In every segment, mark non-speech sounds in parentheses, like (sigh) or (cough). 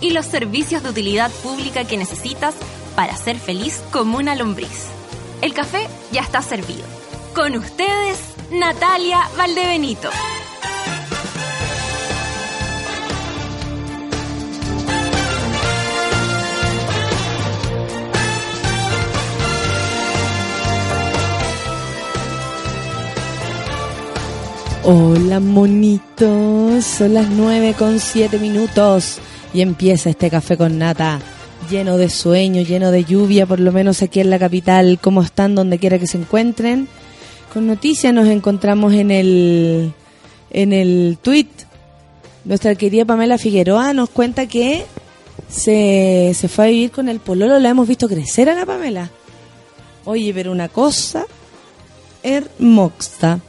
y los servicios de utilidad pública que necesitas para ser feliz como una lombriz. El café ya está servido. Con ustedes, Natalia Valdebenito. Hola monitos, son las 9 con 7 minutos y empieza este café con nata lleno de sueño, lleno de lluvia, por lo menos aquí en la capital, ¿cómo están donde quiera que se encuentren? Con noticias nos encontramos en el en el tweet. Nuestra querida Pamela Figueroa nos cuenta que se, se fue a vivir con el pololo, la hemos visto crecer a la Pamela. Oye, pero una cosa hermosa.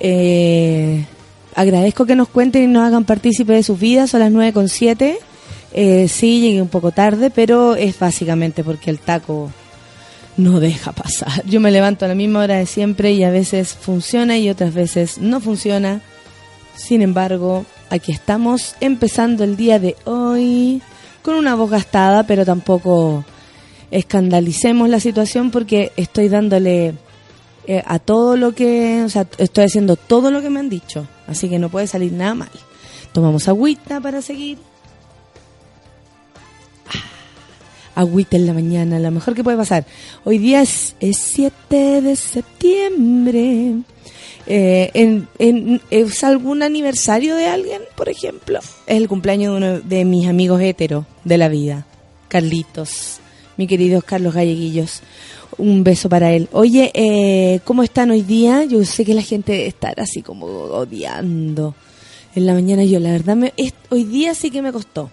Eh, agradezco que nos cuenten y nos hagan partícipe de sus vidas. Son las 9 con 7. Eh, sí, llegué un poco tarde, pero es básicamente porque el taco no deja pasar. Yo me levanto a la misma hora de siempre y a veces funciona y otras veces no funciona. Sin embargo, aquí estamos empezando el día de hoy con una voz gastada, pero tampoco escandalicemos la situación porque estoy dándole eh, a todo lo que, o sea, estoy haciendo todo lo que me han dicho, así que no puede salir nada mal. Tomamos agüita para seguir. Agüita en la mañana, lo mejor que puede pasar. Hoy día es, 7 de septiembre. Eh, ¿Es algún aniversario de alguien, por ejemplo? Es el cumpleaños de uno de mis amigos heteros de la vida, Carlitos, mi querido Carlos Galleguillos. Un beso para él. Oye, eh, ¿cómo están hoy día? Yo sé que la gente estará así como odiando. En la mañana yo, la verdad, hoy día sí que me costó.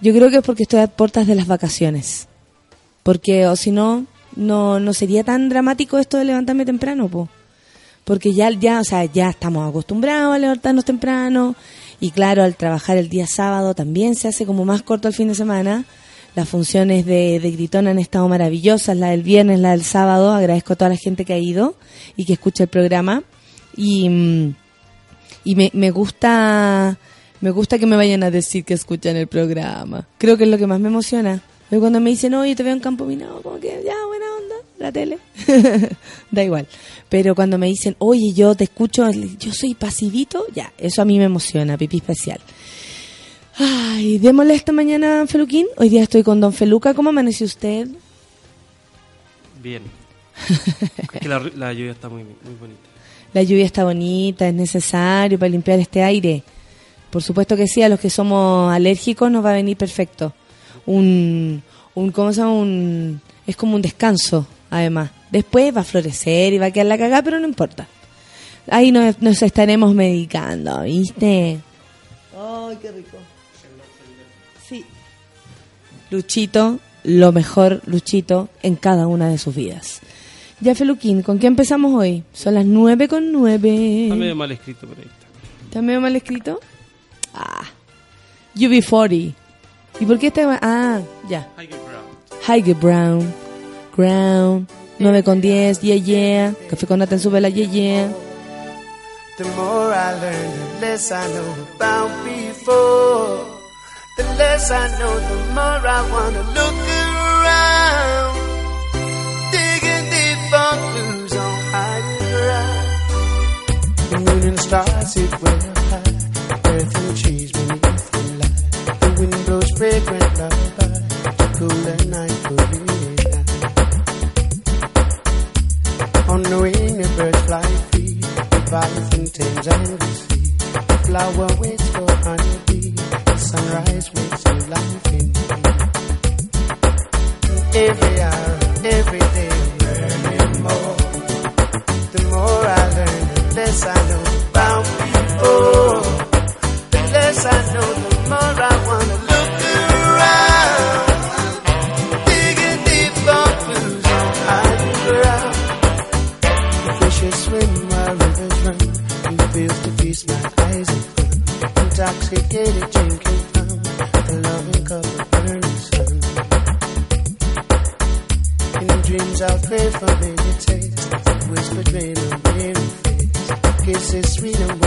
Yo creo que es porque estoy a puertas de las vacaciones. Porque, o si no, no, sería tan dramático esto de levantarme temprano, po. Porque ya, ya, o sea, ya estamos acostumbrados a levantarnos temprano. Y claro, al trabajar el día sábado también se hace como más corto el fin de semana. Las funciones de, de Gritón han estado maravillosas, la del viernes, la del sábado. Agradezco a toda la gente que ha ido y que escucha el programa. Y, mm, y me, me gusta me gusta que me vayan a decir que escuchan el programa. Creo que es lo que más me emociona. Pero cuando me dicen, oye, te veo en Campo Minado, como que ya, buena onda, la tele. (laughs) da igual. Pero cuando me dicen, oye, yo te escucho, yo soy pasivito, ya, eso a mí me emociona, pipí especial. Ay, démosle esta mañana, Feluquín. Hoy día estoy con Don Feluca. ¿Cómo amaneció usted? Bien. (laughs) es que la, la, lluvia está muy, muy bonita. La lluvia está bonita, es necesario para limpiar este aire. Por supuesto que sí, a los que somos alérgicos nos va a venir perfecto. Un, un ¿cómo se llama? Un, es como un descanso, además. Después va a florecer y va a quedar la cagada, pero no importa. Ahí nos, nos estaremos medicando, ¿viste? ¡Ay, qué rico! Sí. Luchito, lo mejor, Luchito, en cada una de sus vidas. Ya, Feluquín, ¿con qué empezamos hoy? Son las nueve con nueve. Está medio mal escrito por ahí. ¿Está medio mal escrito? Ah. UB40. ¿Y por qué está.? Ah, ya. Highgate Brown. Ground. 9 con 10. Yeah, yeah. Café con nata en su vela. Yeah, yeah. The more I learn, the less I know about before. The less I know, the more I wanna look around. Digging deep for clues on higher ground. The moon and stars sit well high. Earth and trees beneath the light. The wind blows fragrant lullaby. The night be night. On the wing, the birds fly free. The Valley fountains and sea. The flower waits for honeybee. The sunrise waits for life in me. Every hour, every day, I'm learning more. The more I learn, the less I know complicated drinking loving cup of. In dreams I'll pray for baby taste, whispered rain on weary face, kisses sweet on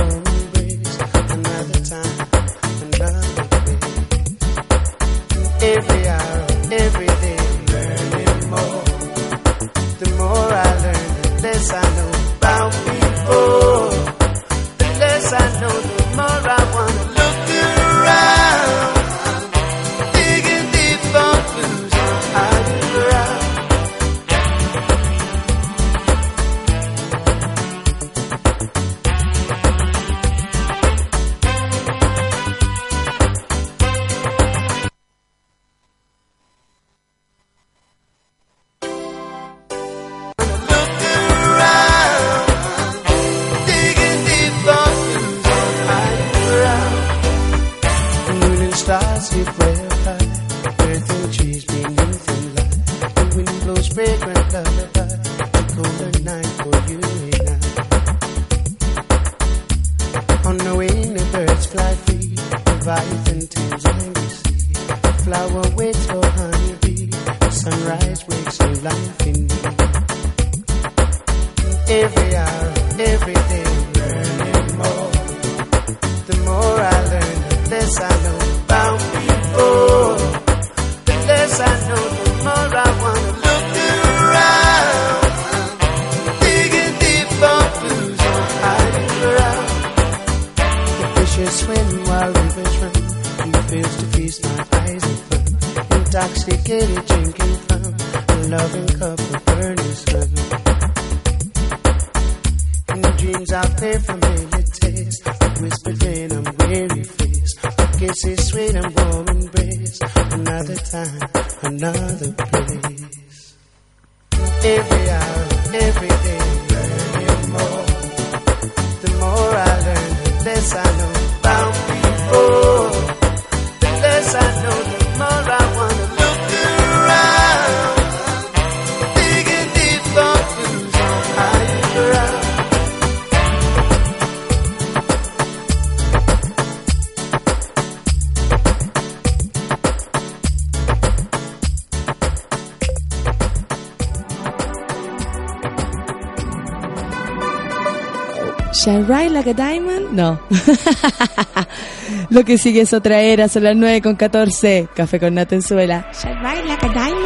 Ride Like a Diamond, no. (laughs) Lo que sigue es otra era, son las 9 con 14. Café con Natenzuela. Shine Ride Like a Diamond.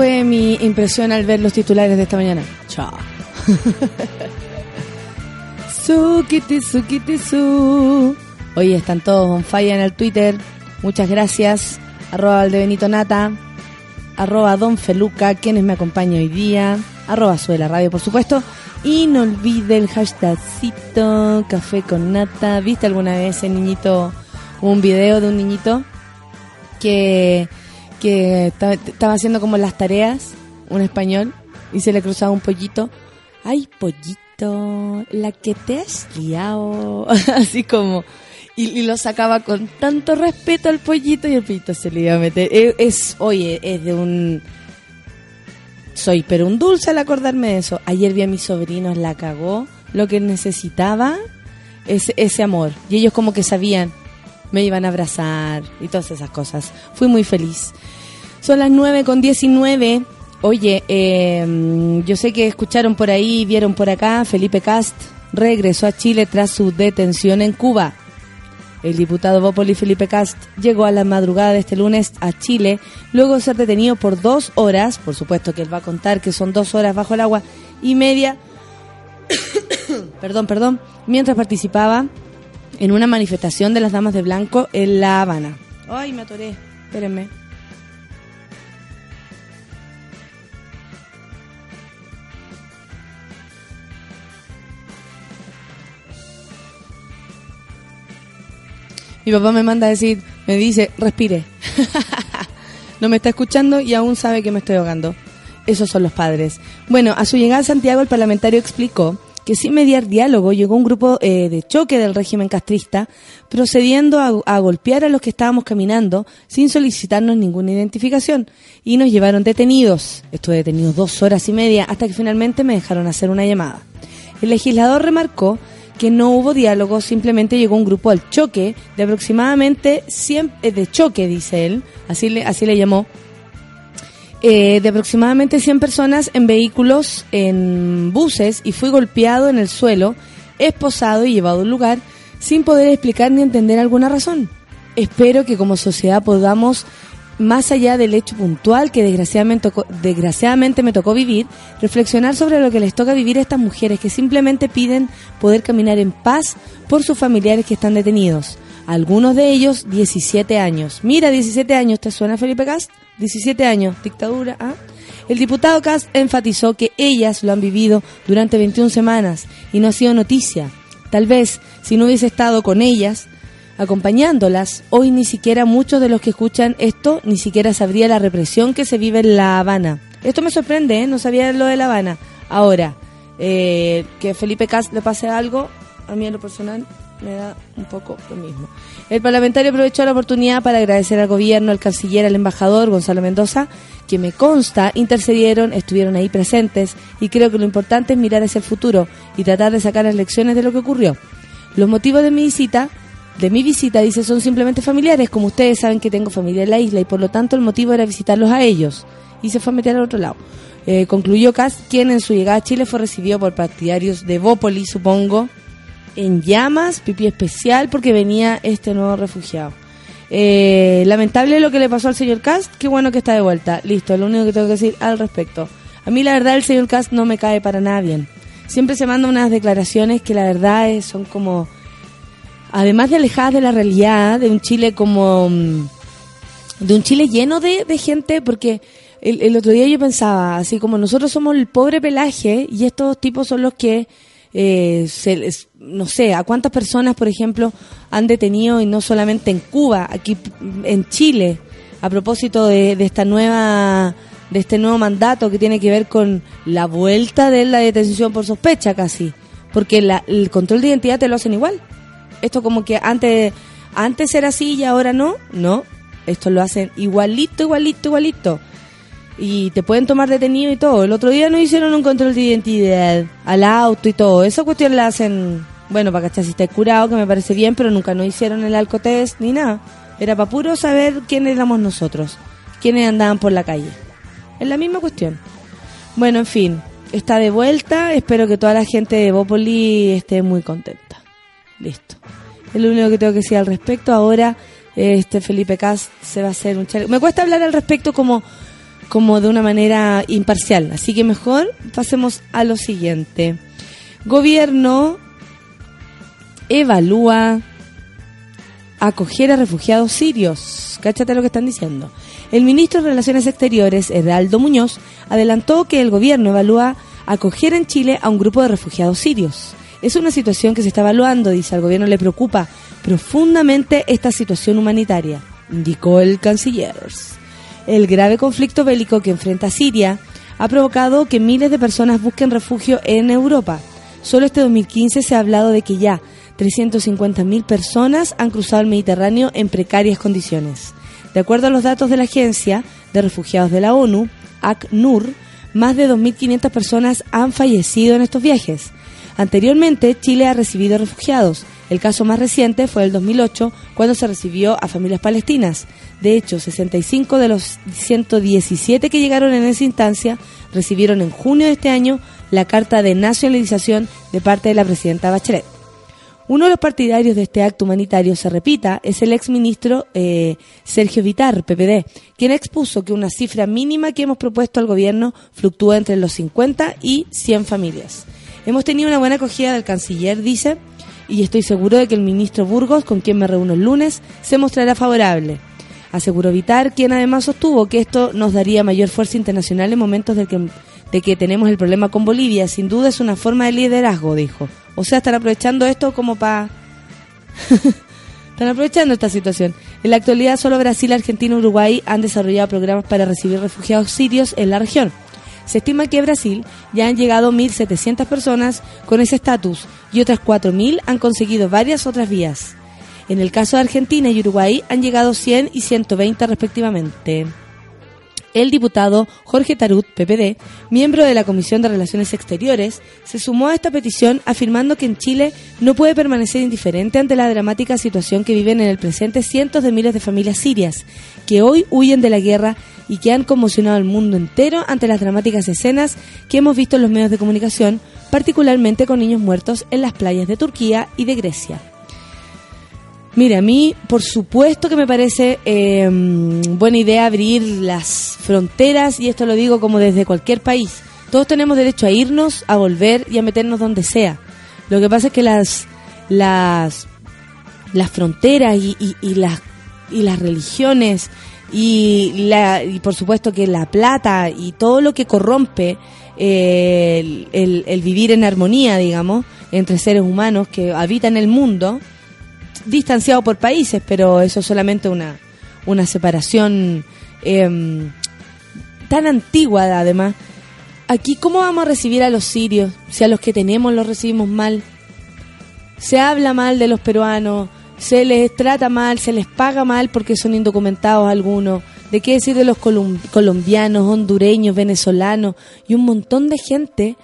Fue mi impresión al ver los titulares de esta mañana. Chao. (laughs) Su. Oye, están todos on fire en el Twitter. Muchas gracias. Arroba Benito Nata. Arroba Don Feluca, quienes me acompañan hoy día. Arroba Suela Radio, por supuesto. Y no olvide el hashtagcito café con nata. ¿Viste alguna vez ese niñito, un video de un niñito que, que estaba, haciendo como las tareas, un español, y se le cruzaba un pollito? ¡Ay, pollito! La que te has liado. (laughs) Así como... Y, y lo sacaba con tanto respeto al pollito y el pollito se le iba a meter. Es, es- oye, es de un soy pero un dulce al acordarme de eso. Ayer vi a mis sobrinos, la cagó. Lo que necesitaba es ese amor. Y ellos como que sabían, me iban a abrazar y todas esas cosas. Fui muy feliz. Son las 9 con 19. Oye, eh, yo sé que escucharon por ahí, vieron por acá, Felipe Cast regresó a Chile tras su detención en Cuba. El diputado Bópoli Felipe Cast llegó a la madrugada de este lunes a Chile luego de ser detenido por dos horas, por supuesto que él va a contar que son dos horas bajo el agua y media, (coughs) perdón, perdón, mientras participaba en una manifestación de las Damas de Blanco en La Habana. Ay, me atoré, espérenme. Mi papá me manda a decir, me dice, respire. (laughs) no me está escuchando y aún sabe que me estoy ahogando. Esos son los padres. Bueno, a su llegada a Santiago, el parlamentario explicó que sin mediar diálogo llegó un grupo eh, de choque del régimen castrista, procediendo a, a golpear a los que estábamos caminando sin solicitarnos ninguna identificación y nos llevaron detenidos. Estuve detenido dos horas y media hasta que finalmente me dejaron hacer una llamada. El legislador remarcó que no hubo diálogo, simplemente llegó un grupo al choque de aproximadamente 100, eh, de choque, dice él, así le, así le llamó, eh, de aproximadamente 100 personas en vehículos, en buses, y fui golpeado en el suelo, esposado y llevado a un lugar sin poder explicar ni entender alguna razón. Espero que como sociedad podamos, más allá del hecho puntual que desgraciadamente, desgraciadamente me tocó vivir, reflexionar sobre lo que les toca vivir a estas mujeres que simplemente piden poder caminar en paz por sus familiares que están detenidos. Algunos de ellos 17 años. Mira, 17 años, ¿te suena Felipe Cast? 17 años, dictadura, ¿ah? El diputado Cast enfatizó que ellas lo han vivido durante 21 semanas y no ha sido noticia. Tal vez, si no hubiese estado con ellas, acompañándolas, hoy ni siquiera muchos de los que escuchan esto ni siquiera sabría la represión que se vive en La Habana. Esto me sorprende, ¿eh? no sabía lo de La Habana. Ahora, eh, que Felipe Cast le pase algo, a mí en lo personal me da un poco lo mismo. El parlamentario aprovechó la oportunidad para agradecer al gobierno, al canciller, al embajador Gonzalo Mendoza, que me consta intercedieron, estuvieron ahí presentes y creo que lo importante es mirar hacia el futuro y tratar de sacar las lecciones de lo que ocurrió. Los motivos de mi visita, de mi visita, dice, son simplemente familiares, como ustedes saben que tengo familia en la isla y por lo tanto el motivo era visitarlos a ellos. Y se fue a meter al otro lado. Eh, concluyó Kass, quien en su llegada a Chile fue recibido por partidarios de Bópoli, supongo, en llamas, pipí especial, porque venía este nuevo refugiado. Eh, lamentable lo que le pasó al señor Cast, qué bueno que está de vuelta. Listo, lo único que tengo que decir al respecto. A mí la verdad el señor Cast no me cae para nada bien. Siempre se manda unas declaraciones que la verdad es- son como, además de alejadas de la realidad, de un Chile como, mm, de un Chile lleno de, de gente, porque el, el otro día yo pensaba, así como nosotros somos el pobre pelaje y estos tipos son los que, eh, se no sé, a cuántas personas, por ejemplo, han detenido y no solamente en Cuba, aquí en Chile, a propósito de, de esta nueva de este nuevo mandato que tiene que ver con la vuelta de la detención por sospecha casi, porque la- el control de identidad te lo hacen igual. Esto como que antes antes era así y ahora no, no, esto lo hacen igualito, igualito, igualito. Y te pueden tomar detenido y todo. El otro día no hicieron un control de identidad al auto y todo. Esa cuestión la hacen, bueno, para cachar si está curado, que me parece bien, pero nunca nos hicieron el alcotest ni nada. Era para puro saber quiénes éramos nosotros, quiénes andaban por la calle. Es la misma cuestión. Bueno, en fin, está de vuelta. Espero que toda la gente de Bópoli esté muy contenta. Listo. Es lo único que tengo que decir al respecto. Ahora, este Felipe Cas se va a hacer un chaleco. Me cuesta hablar al respecto como como de una manera imparcial. Así que mejor pasemos a lo siguiente. Gobierno evalúa acoger a refugiados sirios. Cáchate lo que están diciendo. El ministro de Relaciones Exteriores, Heraldo Muñoz, adelantó que el gobierno evalúa acoger en Chile a un grupo de refugiados sirios. Es una situación que se está evaluando, dice, al gobierno le preocupa profundamente esta situación humanitaria, indicó el canciller. El grave conflicto bélico que enfrenta Siria ha provocado que miles de personas busquen refugio en Europa. Solo este 2015 se ha hablado de que ya 350.000 personas han cruzado el Mediterráneo en precarias condiciones. De acuerdo a los datos de la Agencia de Refugiados de la ONU, ACNUR, más de 2.500 personas han fallecido en estos viajes. Anteriormente, Chile ha recibido refugiados. El caso más reciente fue el 2008, cuando se recibió a familias palestinas. De hecho, 65 de los 117 que llegaron en esa instancia recibieron en junio de este año la carta de nacionalización de parte de la presidenta Bachelet. Uno de los partidarios de este acto humanitario, se repita, es el exministro eh, Sergio Vitar, PPD, quien expuso que una cifra mínima que hemos propuesto al gobierno fluctúa entre los 50 y 100 familias. Hemos tenido una buena acogida del canciller, dice, y estoy seguro de que el ministro Burgos, con quien me reúno el lunes, se mostrará favorable. Aseguró Vitar, quien además sostuvo que esto nos daría mayor fuerza internacional en momentos de que, de que tenemos el problema con Bolivia. Sin duda es una forma de liderazgo, dijo. O sea, están aprovechando esto como para... (laughs) están aprovechando esta situación. En la actualidad solo Brasil, Argentina y Uruguay han desarrollado programas para recibir refugiados sirios en la región. Se estima que a Brasil ya han llegado 1.700 personas con ese estatus y otras 4.000 han conseguido varias otras vías. En el caso de Argentina y Uruguay han llegado 100 y 120 respectivamente el diputado Jorge Tarut, PPD, miembro de la Comisión de Relaciones Exteriores, se sumó a esta petición afirmando que en Chile no puede permanecer indiferente ante la dramática situación que viven en el presente cientos de miles de familias sirias, que hoy huyen de la guerra y que han conmocionado al mundo entero ante las dramáticas escenas que hemos visto en los medios de comunicación, particularmente con niños muertos en las playas de Turquía y de Grecia. Mira, a mí, por supuesto que me parece em, buena idea abrir las fronteras, y esto lo digo como desde cualquier país. Todos tenemos derecho a irnos, a volver y a meternos donde sea. Lo que pasa es que las, las, las fronteras y, y, las, y las religiones y, la, y por supuesto que la plata y todo lo que corrompe eh, el, el vivir en armonía, digamos, entre seres humanos que habitan el mundo, distanciado por países, pero eso es solamente una, una separación em, tan antigua además. Aquí, ¿cómo vamos a recibir a los sirios? Si a los que tenemos los recibimos mal. Se habla mal de los peruanos, se les trata mal, se les paga mal porque son indocumentados algunos. ¿De qué decir de los colombianos, hondureños, venezolanos y un montón de gente?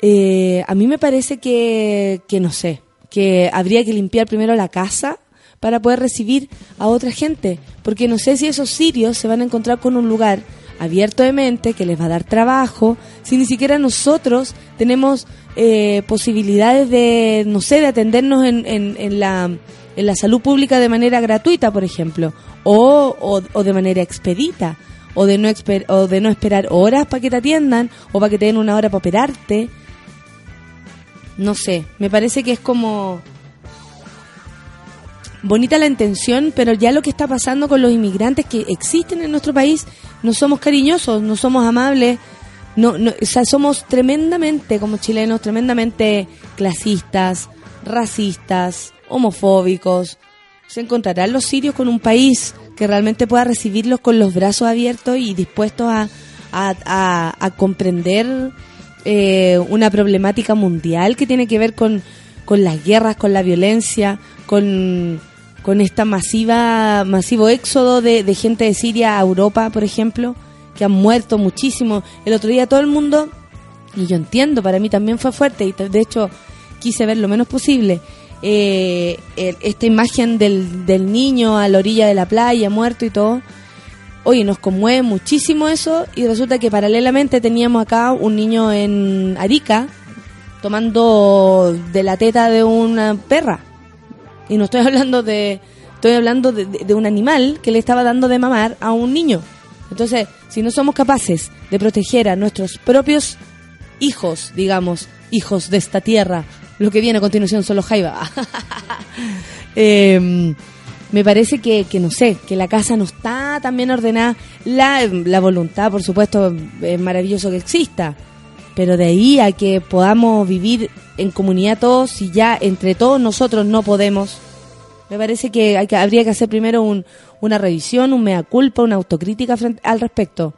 Eh, a mí me parece que, que no sé, que habría que limpiar primero la casa para poder recibir a otra gente, porque no sé si esos sirios se van a encontrar con un lugar abierto de mente que les va a dar trabajo, si ni siquiera nosotros tenemos eh, posibilidades de, no sé, de atendernos en, en, la, en la salud pública de manera gratuita, por ejemplo, o, o, de manera expedita, o de, no o de no esperar horas para que te atiendan, o para que te den una hora para operarte no sé, me parece que es como bonita la intención, pero ya lo que está pasando con los inmigrantes que existen en nuestro país, no somos cariñosos, no somos amables, no, no o sea, somos tremendamente, como chilenos, tremendamente clasistas, racistas, homofóbicos. ¿Se encontrarán los sirios con un país que realmente pueda recibirlos con los brazos abiertos y dispuestos a, a, a comprender eh, una problemática mundial que tiene que ver con, con las guerras, con la violencia, con, con esta masiva masivo éxodo de, de, gente de Siria a Europa, por ejemplo, que han muerto muchísimo. El otro día todo el mundo, y yo entiendo, para mí también fue fuerte, y de hecho quise ver lo menos posible, eh, esta imagen del, del niño a la orilla de la playa, muerto y todo oye, nos conmueve muchísimo eso y resulta que paralelamente teníamos acá un niño en Arica tomando de la teta de una perra. Y no estoy hablando de, estoy hablando de, un animal que le estaba dando de mamar a un niño. Entonces, si no somos capaces de proteger a nuestros propios hijos, digamos, hijos de esta tierra, lo que viene a continuación son los jaiba. (laughs) Em, me parece que, que, no sé, que la casa no está tan bien ordenada. La, la voluntad, por supuesto, es maravilloso que exista. Pero de ahí a que podamos vivir en comunidad todos, si ya entre todos nosotros no podemos, me parece que, hay que habría que hacer primero un, una revisión, un mea culpa, una autocrítica al respecto.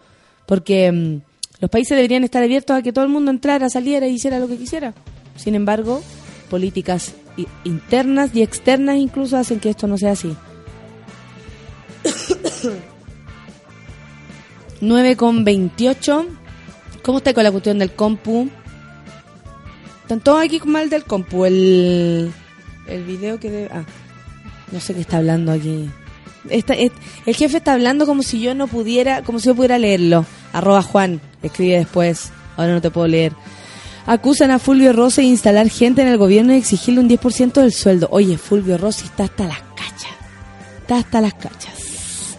Porque mm, los países deberían estar abiertos a que todo el mundo entrara, saliera y hiciera lo que quisiera. Sin embargo, políticas internas y externas incluso hacen que esto no sea así. (coughs) 9 con 28. ¿Cómo está con la cuestión del compu? Están todos aquí mal del compu. El, el video que debe... Ah, no sé qué está hablando aquí. el jefe está hablando como si yo no pudiera, como si yo pudiera leerlo. Arroba Juan, escribe después. Ahora no te puedo leer. Acusan a Fulvio Rossi de instalar gente en el gobierno y exigirle un 10% del sueldo. Oye, Fulvio Rossi está hasta las cachas. Está hasta las cachas.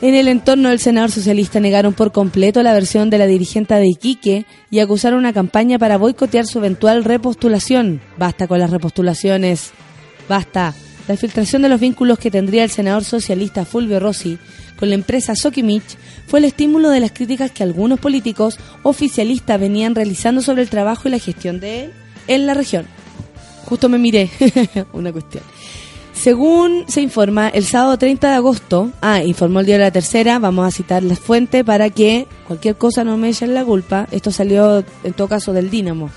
En el entorno del senador socialista negaron por completo la versión de la dirigente de Iquique y acusaron una campaña para boicotear su eventual repostulación. Basta con las repostulaciones. Basta. La filtración de los vínculos que tendría el senador socialista Fulvio Rossi con la empresa Sokimich fue el estímulo de las críticas que algunos políticos oficialistas venían realizando sobre el trabajo y la gestión de él en la región. Justo me miré (laughs) una cuestión. Según se informa, el sábado 30 de agosto, ah, informó el diario La Tercera, vamos a citar la fuente para que cualquier cosa no me echen la culpa. Esto salió en todo caso del Dínamo.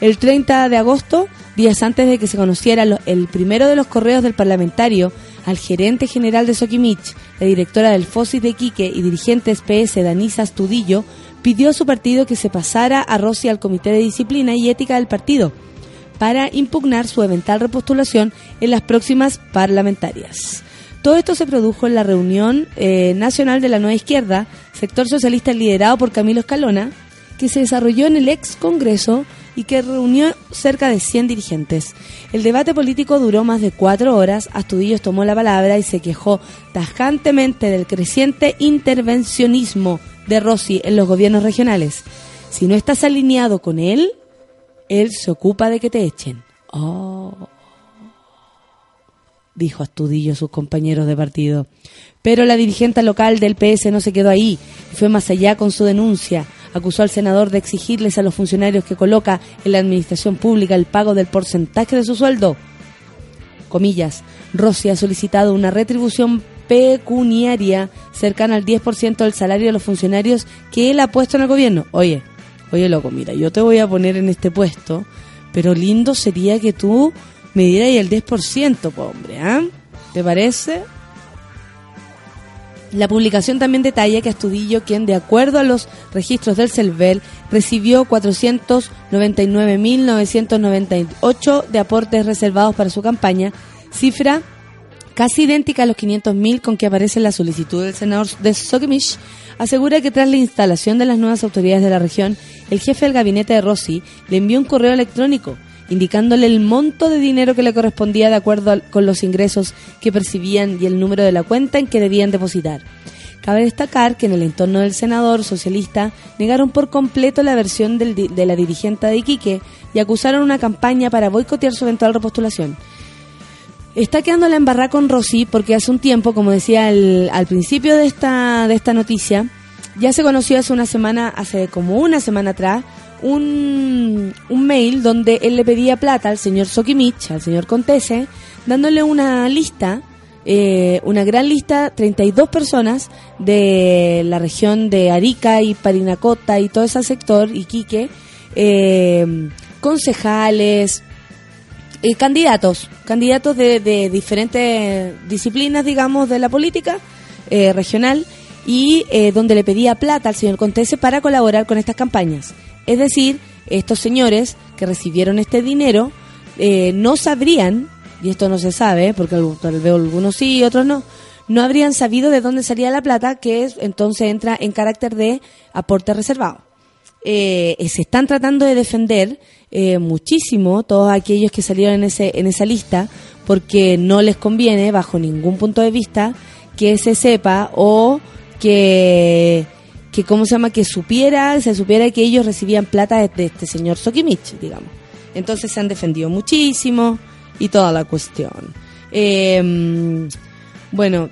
El 30 de agosto, días antes de que se conociera el primero de los correos del parlamentario al gerente general de Sokimich, la directora del FOSIS de Quique y dirigente PS Danisa Astudillo, pidió a su partido que se pasara a Rossi al Comité de Disciplina y Ética del partido para impugnar su eventual repostulación en las próximas parlamentarias. Todo esto se produjo en la reunión eh, nacional de la Nueva Izquierda, sector socialista liderado por Camilo Escalona, que se desarrolló en el ex Congreso y que reunió cerca de 100 dirigentes. El debate político duró más de cuatro horas. Astudillos tomó la palabra y se quejó tajantemente del creciente intervencionismo de Rossi en los gobiernos regionales. Si no estás alineado con él, él se ocupa de que te echen. Oh dijo Astudillo a sus compañeros de partido. Pero la dirigente local del PS no se quedó ahí, fue más allá con su denuncia acusó al senador de exigirles a los funcionarios que coloca en la administración pública el pago del porcentaje de su sueldo. Comillas, Rossi ha solicitado una retribución pecuniaria cercana al 10% del salario de los funcionarios que él ha puesto en el gobierno. Oye, oye loco, mira, yo te voy a poner en este puesto, pero lindo sería que tú me dieras el 10%, hombre, ¿ah? ¿Te parece? La publicación también detalla que Astudillo, quien de acuerdo a los registros del CELVEL, recibió 499.998 de aportes reservados para su campaña, cifra casi idéntica a los 500.000 con que aparece la solicitud del senador de Sokimich, asegura que tras la instalación de las nuevas autoridades de la región, el jefe del gabinete de Rossi le envió un correo electrónico indicándole el monto de dinero que le correspondía de acuerdo con los ingresos que percibían y el número de la cuenta en que debían depositar. Cabe destacar que en el entorno del senador socialista negaron por completo la versión de la dirigente de Iquique y acusaron una campaña para boicotear su eventual repostulación. Está quedando la embarrada con Rossi porque hace un tiempo, como decía al principio de esta, de esta noticia, ya se conoció hace una semana, hace como una semana atrás, un, un mail donde él le pedía plata al señor Sokimich, al señor Contese, dándole una lista, eh, una gran lista, 32 personas de la región de Arica y Parinacota y todo ese sector, Iquique, eh, concejales, eh, candidatos, candidatos de, de, diferentes disciplinas, digamos, de la política eh, regional y donde le pedía plata al señor Contese para colaborar con estas campañas. Es decir, estos señores que recibieron este dinero eh, no sabrían, y esto no se sabe, porque veo algunos sí y otros no, no habrían sabido de dónde salía la plata, que es, entonces entra en carácter de aporte reservado. Eh, se están tratando de defender eh, muchísimo todos aquellos que salieron en, en esa lista, porque no les conviene, bajo ningún punto de vista, que se sepa o que que cómo se llama que supiera se supiera que ellos recibían plata de, este señor Sokimich digamos. Entonces se han defendido muchísimo y toda la cuestión. Eh, bueno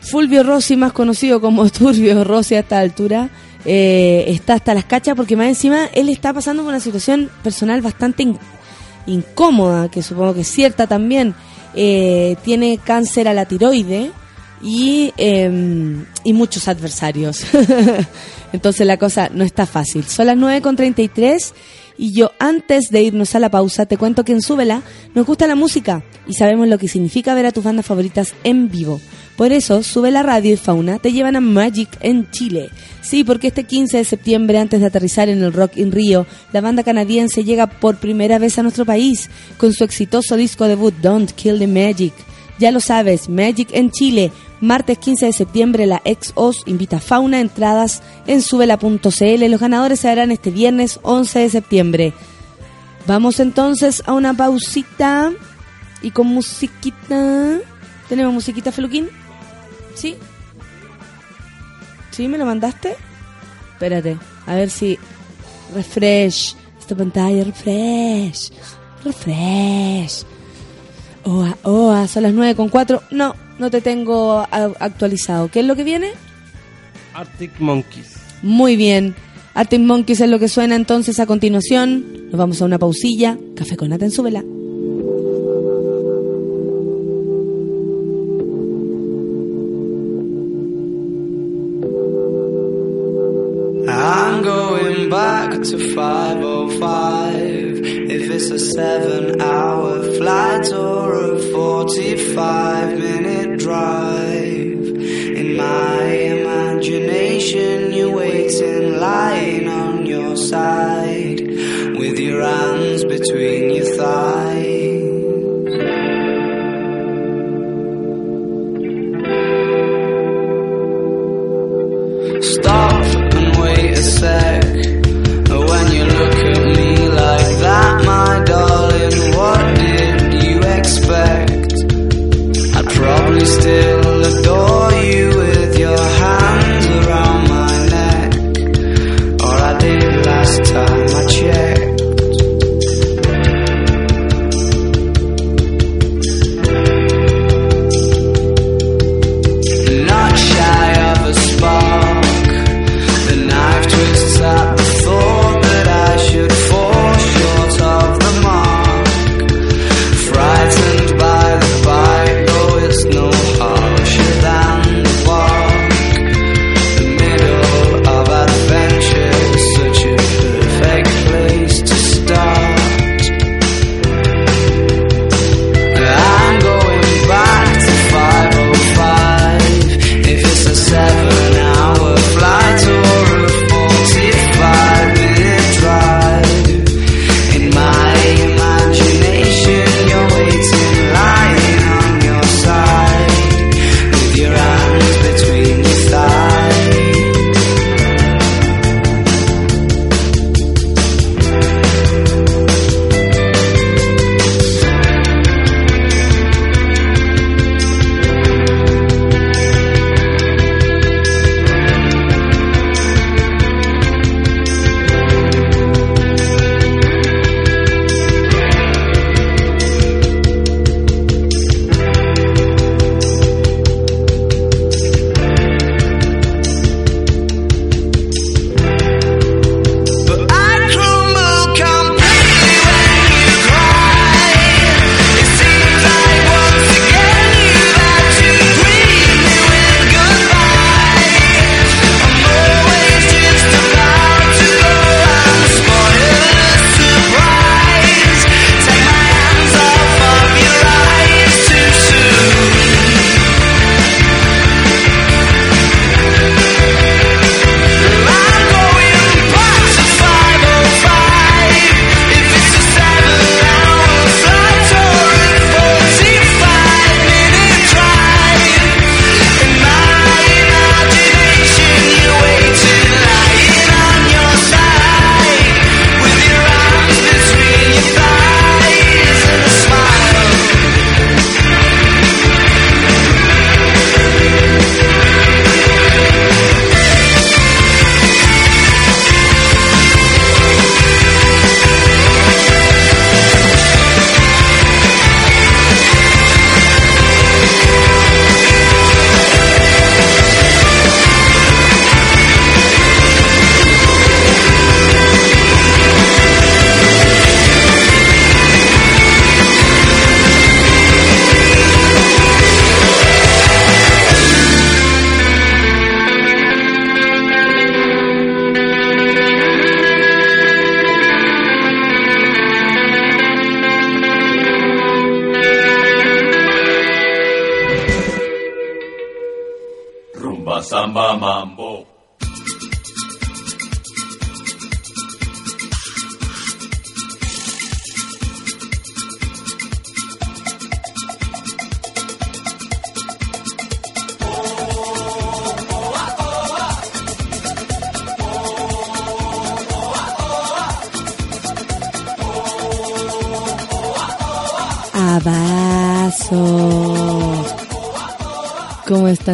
Fulvio Rossi más conocido como (laughs) Turbio Rossi a esta altura eh, está hasta las cachas porque más encima él está pasando por una situación personal bastante in- incómoda que supongo que es cierta también. Eh, tiene cáncer a la tiroide y, eh, y muchos adversarios. (laughs) Entonces la cosa no está fácil. Son las 9.33 y yo antes de irnos a la pausa te cuento que en Súbela nos gusta la música y sabemos lo que significa ver a tus bandas favoritas en vivo. Por eso, Sube la Radio y Fauna te llevan a Magic en Chile. Sí, porque este 15 de septiembre, antes de aterrizar en el Rock in Rio, la banda canadiense llega por primera vez a nuestro país con su exitoso disco debut Don't Kill the Magic. Ya lo sabes, Magic en Chile. Martes 15 de septiembre, la ex OS invita a Fauna entradas en subela.cl. Los ganadores se harán este viernes 11 de septiembre. Vamos entonces a una pausita y con musiquita. ¿Tenemos musiquita, Feluquín? ¿Sí? ¿Sí? ¿Me lo mandaste? Espérate, a ver si. Refresh. Esta pantalla, refresh. Refresh. Oa, oa, son las 9 con 4. No, no te tengo actualizado. ¿Qué es lo que viene? Arctic Monkeys. Muy bien. Arctic Monkeys es lo que suena entonces a continuación. Nos vamos a una pausilla. Café con nata en su vela. I'm going back to 505. If it's a seven hour flight or a 45 minute drive. In my imagination, you're waiting, lying on your side. With your hands between your thighs. Stop and wait a sec.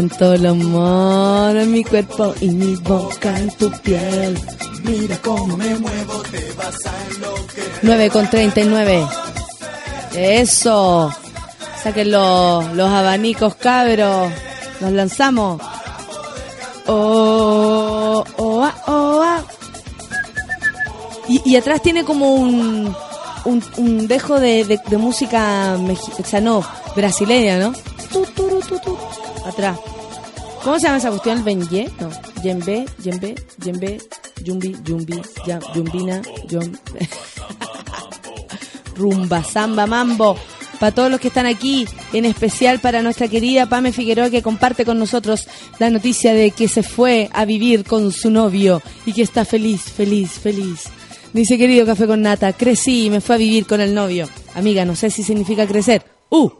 ¿Cómo están todos los monos en mi cuerpo y mi boca en tu piel? Mira cómo me muevo, te vas a enloquecer. 9 con 39. Eso. Saquen los, los abanicos, cabros. Nos lanzamos. Oh, oh, ah, oh, ah. Y, y atrás tiene como un, un, un dejo de, de, de música, mexi- o sea, no, brasileña, ¿no? Tu, tu. Atrás. ¿Cómo se llama esa cuestión? ¿El benye? No. Yembe, yembe, yembe, yumbi, yumbi, yumbina, yum... (laughs) Rumba, samba, mambo. Para todos los que están aquí, en especial para nuestra querida Pame Figueroa que comparte con nosotros la noticia de que se fue a vivir con su novio y que está feliz, feliz, feliz. Dice, querido Café con Nata, crecí y me fue a vivir con el novio. Amiga, no sé si significa crecer. ¡Uh!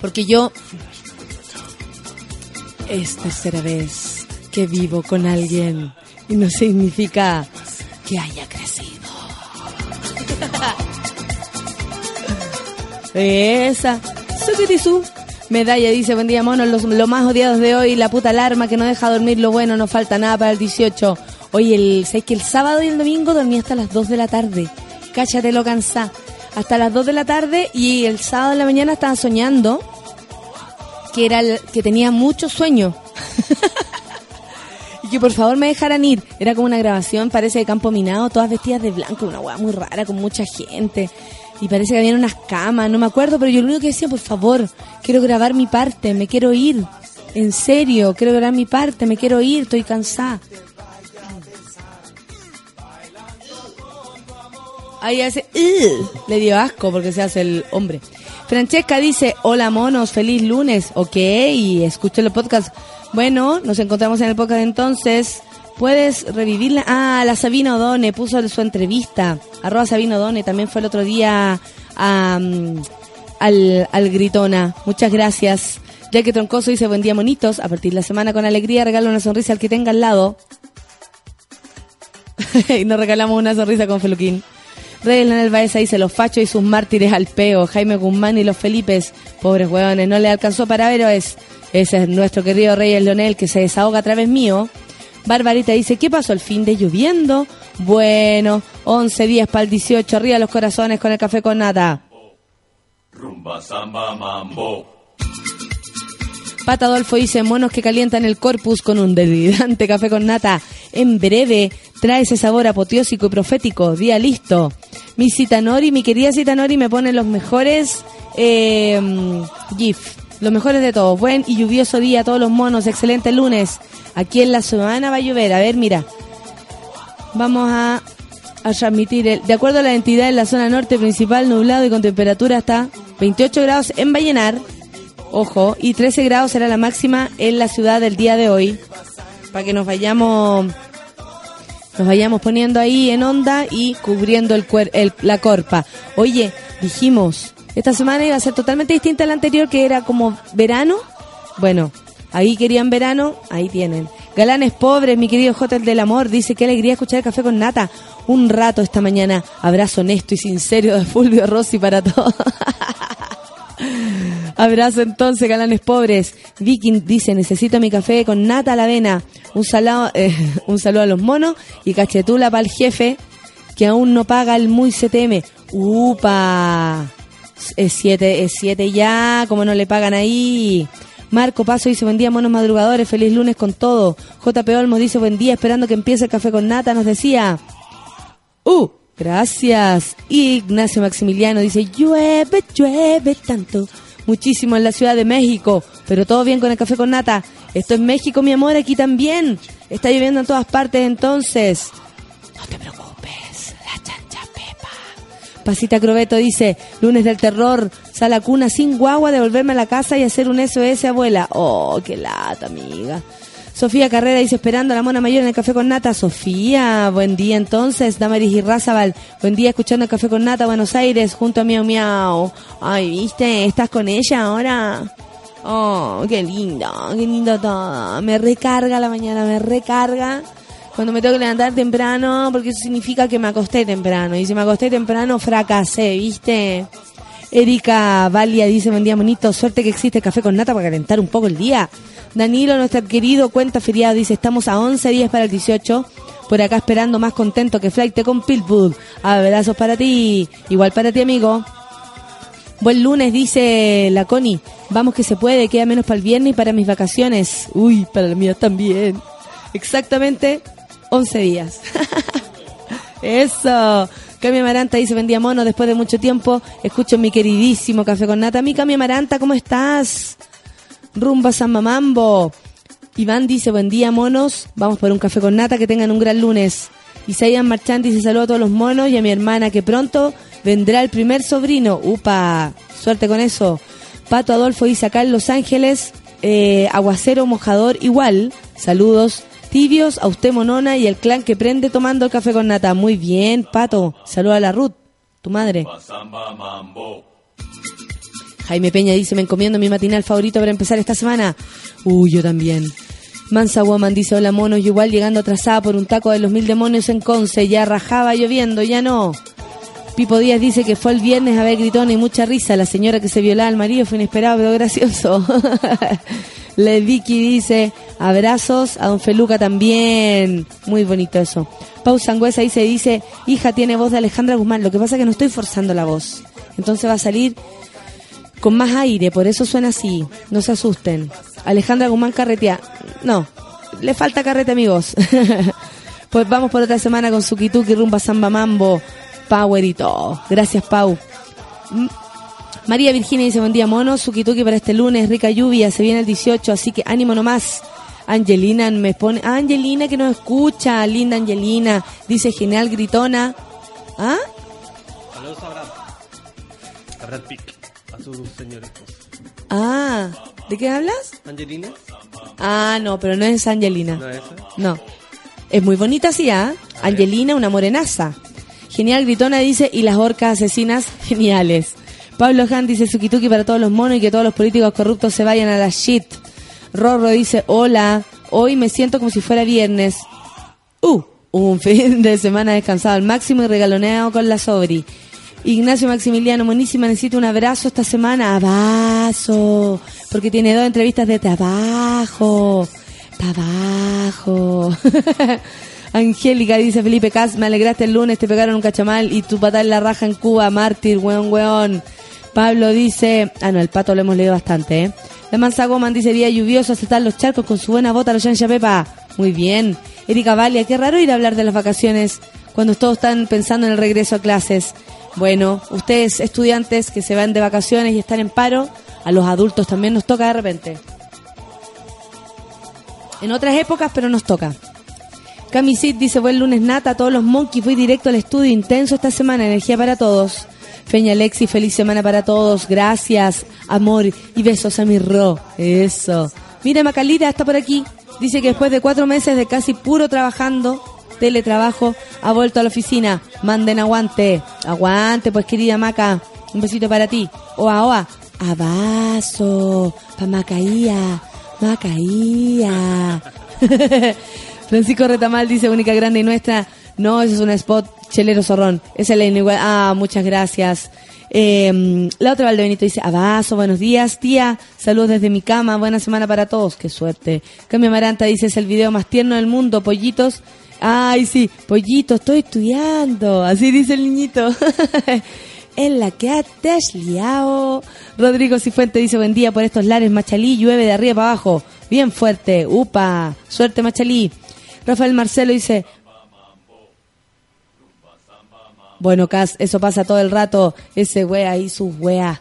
Porque yo es tercera vez que vivo con alguien y no significa que haya crecido. (laughs) Esa. Sukitisu. Medalla dice, buen día monos, los, lo más odiados de hoy, la puta alarma que no deja dormir lo bueno, no falta nada para el 18. Oye, el, ¿sabes que el sábado y el domingo dormí hasta las 2 de la tarde? Cáchate lo cansá. Hasta las 2 de la tarde y el sábado en la mañana estaba soñando que era el- que tenía mucho sueño. (laughs) y que por favor me dejaran ir. Era como una grabación, parece de campo minado, todas vestidas de blanco, una hueá muy rara, con mucha gente. Y parece que habían unas camas, no me acuerdo, pero yo lo único que decía, por favor, quiero grabar mi parte, me quiero ir. En serio, quiero grabar mi parte, me quiero ir, estoy cansada. Ahí hace, le dio asco porque se hace el hombre. Francesca dice, hola monos, feliz lunes. Ok, escuché el podcast. Bueno, nos encontramos en el podcast entonces. ¿Puedes revivirla? Ah, la Sabina Odone puso su entrevista. Arroba Sabina Odone también fue el otro día al, al Gritona. Muchas gracias. Ya que Troncoso dice, buen día monitos. A partir de la semana con alegría regalo una sonrisa al que tenga al lado. (laughs) y nos regalamos una sonrisa con Feluquín. Reyes Leonel Baeza dice los fachos y sus mártires al peo, Jaime Guzmán y los Felipes, pobres hueones, no le alcanzó para héroes. Ese es nuestro querido Reyes Leonel que se desahoga a través mío. Barbarita dice, ¿qué pasó el fin de lloviendo? Bueno, 11 días para el 18, arriba los corazones con el café con nata. Rumba, samba, mambo. Pata Adolfo dice, monos que calientan el corpus con un delirante café con nata. En breve, trae ese sabor apoteósico y profético. Día listo. Mi Citanori, mi querida Citanori, me pone los mejores eh, GIF. Los mejores de todos. Buen y lluvioso día a todos los monos. Excelente lunes. Aquí en la semana va a llover. A ver, mira. Vamos a, a transmitir, el, de acuerdo a la entidad en la zona norte principal, nublado y con temperatura hasta 28 grados en Vallenar. Ojo, y 13 grados será la máxima en la ciudad del día de hoy. Para que nos vayamos nos vayamos poniendo ahí en onda y cubriendo el, cuer- el- la corpa. Oye, dijimos, esta semana iba a ser totalmente distinta a la anterior, que era como verano. Bueno, ahí querían verano, ahí tienen. Galanes pobres, mi querido Hotel del Amor, dice qué alegría escuchar el café con nata. Un rato esta mañana. Abrazo honesto y sincero de Fulvio Rossi para todos. (laughs) (laughs) Abrazo entonces, galanes pobres. Viking dice, necesito mi café con nata a la avena. Un, salado, (laughs) eh, un saludo a los monos y cachetula para el jefe que aún no paga el muy CTM. ¡Upa! Es siete, es siete ya, como no le pagan ahí. Marco Paso dice, buen día, monos madrugadores, feliz lunes con todo. JP Olmos dice, buen día, esperando que empiece el café con nata, nos decía. ¡Uh! Gracias. Ignacio Maximiliano dice, llueve, llueve tanto. Muchísimo en la Ciudad de México, pero todo bien con el café con nata. Esto es México, mi amor, aquí también. Está lloviendo en todas partes entonces. No te preocupes, la chancha pepa. Pasita Crobeto dice, lunes del terror, sal a cuna sin guagua, devolverme a la casa y hacer un SOS abuela. Oh, qué lata, amiga. Sofía Carrera dice, esperando a la mona mayor en el café con nata. Sofía, buen día entonces. Damaris y Razabal, buen día escuchando el café con nata, Buenos Aires, junto a Miau Miau. Ay, viste, estás con ella ahora. Oh, qué lindo, qué lindo todo. Me recarga la mañana, me recarga. Cuando me tengo que levantar temprano, porque eso significa que me acosté temprano. Y si me acosté temprano, fracasé, ¿viste? Erika Valia dice, buen día, bonito. Suerte que existe café con nata para calentar un poco el día. Danilo, nuestro querido cuenta feriado, dice, estamos a 11 días para el 18. Por acá esperando más contento que Flight con Pitbull. Abrazos para ti. Igual para ti, amigo. Buen lunes, dice la Connie. Vamos que se puede, queda menos para el viernes y para mis vacaciones. Uy, para la mía también. Exactamente 11 días. (laughs) Eso. Cami Amaranta dice, buen día mono, después de mucho tiempo escucho mi queridísimo Café con Nata. Mi Cami Amaranta, ¿cómo estás? Rumba San Mamambo. Iván dice, buen día monos, vamos por un Café con Nata, que tengan un gran lunes. Isaías Marchand dice, saludo a todos los monos y a mi hermana, que pronto vendrá el primer sobrino. Upa, suerte con eso. Pato Adolfo dice, acá en Los Ángeles, eh, aguacero mojador igual. Saludos tibios a usted Monona y el clan que prende tomando café con nata. Muy bien, Pato. Saluda a la Ruth, tu madre. Jaime Peña dice, me encomiendo mi matinal favorito para empezar esta semana. Uy, yo también. Mansa Woman dice, hola monos, yo igual llegando atrasada por un taco de los mil demonios en Conce, ya rajaba lloviendo, ya no. Pipo Díaz dice que fue el viernes a ver gritón y mucha risa. La señora que se violaba al marido fue inesperado, pero gracioso. (laughs) Le Vicky dice, abrazos a don Feluca también. Muy bonito eso. Pau Sangüesa dice, dice, hija tiene voz de Alejandra Guzmán. Lo que pasa es que no estoy forzando la voz. Entonces va a salir con más aire, por eso suena así. No se asusten. Alejandra Guzmán carretea. No, le falta carrete, amigos. (laughs) pues vamos por otra semana con Sukituki, Rumba Samba Mambo, Power y todo. Gracias, Pau. María Virginia dice, buen día, mono. Sukituki para este lunes, rica lluvia, se viene el 18, así que ánimo nomás. Angelina me pone... Ah, Angelina que nos escucha, linda Angelina. Dice, genial, gritona. ¿Ah? Saludos a Brad. A Brad Pitt. A su señor esposo. Ah, ¿de qué hablas? Angelina. Ah, no, pero no es Angelina. ¿No es esa? No. Es muy bonita, sí, ¿ah? Angelina, una morenaza. Genial, gritona dice, y las orcas asesinas, (laughs) geniales. Pablo Han dice, Sukituki para todos los monos y que todos los políticos corruptos se vayan a la shit. Rorro dice, hola, hoy me siento como si fuera viernes. Uh, un (laughs) fin de semana descansado al máximo y regaloneado con la sobri. Ignacio Maximiliano, buenísima, necesito un abrazo esta semana. Abrazo. Porque tiene dos entrevistas de trabajo. Trabajo. (laughs) Angélica dice Felipe Cas, me alegraste el lunes, te pegaron un cachamal y tu patada la raja en Cuba, mártir, weón, weón. Pablo dice, ah no, el pato lo hemos leído bastante, ¿eh? La Mansa Goman dice, día lluvioso, aceptar los charcos con su buena bota, los Yancha Pepa. Muy bien. Erika Valia, qué raro ir a hablar de las vacaciones cuando todos están pensando en el regreso a clases. Bueno, ustedes estudiantes que se van de vacaciones y están en paro, a los adultos también nos toca de repente. En otras épocas, pero nos toca. Camisit dice, buen lunes nata, a todos los monkeys, fui directo al estudio, intenso esta semana, energía para todos. Feña Alexi, feliz semana para todos, gracias, amor y besos a mi ro, eso. Mira, Macalita está por aquí, dice que después de cuatro meses de casi puro trabajando, teletrabajo, ha vuelto a la oficina, manden aguante, aguante pues querida Maca, un besito para ti, oa oa, abrazo, pa Macaía, Macaía. (laughs) Francisco Retamal dice, única grande y nuestra. No, eso es un spot chelero zorrón. Esa es la inigual. Ah, muchas gracias. Eh, la otra Valdebenito dice, abrazo, buenos días, tía. Saludos desde mi cama, buena semana para todos. Qué suerte. Cambio Maranta dice, es el video más tierno del mundo, pollitos. Ay, sí, pollitos, estoy estudiando. Así dice el niñito. (laughs) en la que te has liado. Rodrigo Cifuente dice, buen día por estos lares, Machalí, llueve de arriba para abajo. Bien fuerte, upa, suerte Machalí. Rafael Marcelo dice, bueno, Cas, eso pasa todo el rato, ese wea y sus wea,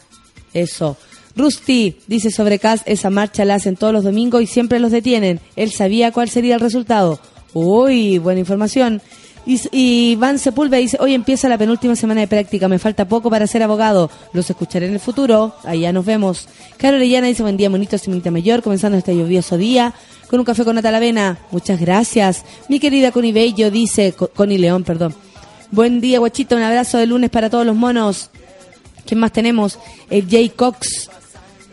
eso. Rusty dice sobre Cas, esa marcha la hacen todos los domingos y siempre los detienen. Él sabía cuál sería el resultado. Uy, buena información. Y, Van Sepúlveda dice, hoy empieza la penúltima semana de práctica, me falta poco para ser abogado, los escucharé en el futuro, allá nos vemos. Caro Orellana dice, buen día, monito, Simonita Mayor, comenzando este lluvioso día, con un café con nata a la avena, muchas gracias. Mi querida Connie Bello dice, Co- Connie León, perdón, buen día, guachita, un abrazo de lunes para todos los monos. ¿Quién más tenemos? El Jay Cox.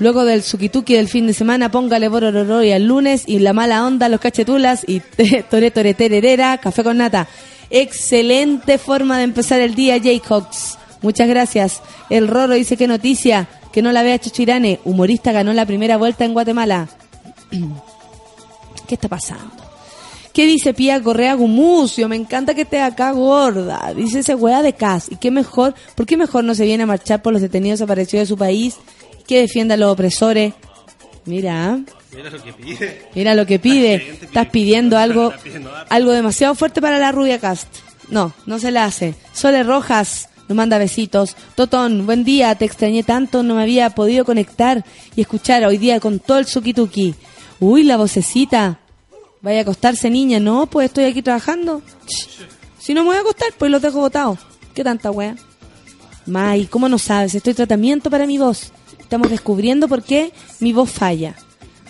Luego del sukituki del fin de semana, póngale borororo y al lunes y la mala onda, los cachetulas y (laughs) tore tore tererera, café con nata. Excelente forma de empezar el día, Jaycox. Muchas gracias. El Roro dice que noticia, que no la vea Chuchirane. Humorista ganó la primera vuelta en Guatemala. (clears throat) ¿Qué está pasando? ¿Qué dice Pía Correa Gumucio? Me encanta que esté acá gorda. Dice ese weá de Cas. ¿Y qué mejor? ¿Por qué mejor no se viene a marchar por los detenidos desaparecidos de su país? Que defienda a los opresores. Mira, Mira lo que pide. mira lo que pide. Estás pidiendo (laughs) algo, pidiendo algo demasiado fuerte para la rubia Cast. No, no se la hace. Sole Rojas nos manda besitos. Totón, buen día. Te extrañé tanto, no me había podido conectar y escuchar hoy día con todo el suki-tuki. Uy, la vocecita. Vaya a acostarse, niña. No, pues estoy aquí trabajando. Si no me voy a acostar, pues los dejo botados. ¿Qué tanta wea? May, ¿cómo no sabes? Estoy en tratamiento para mi voz. Estamos descubriendo por qué mi voz falla.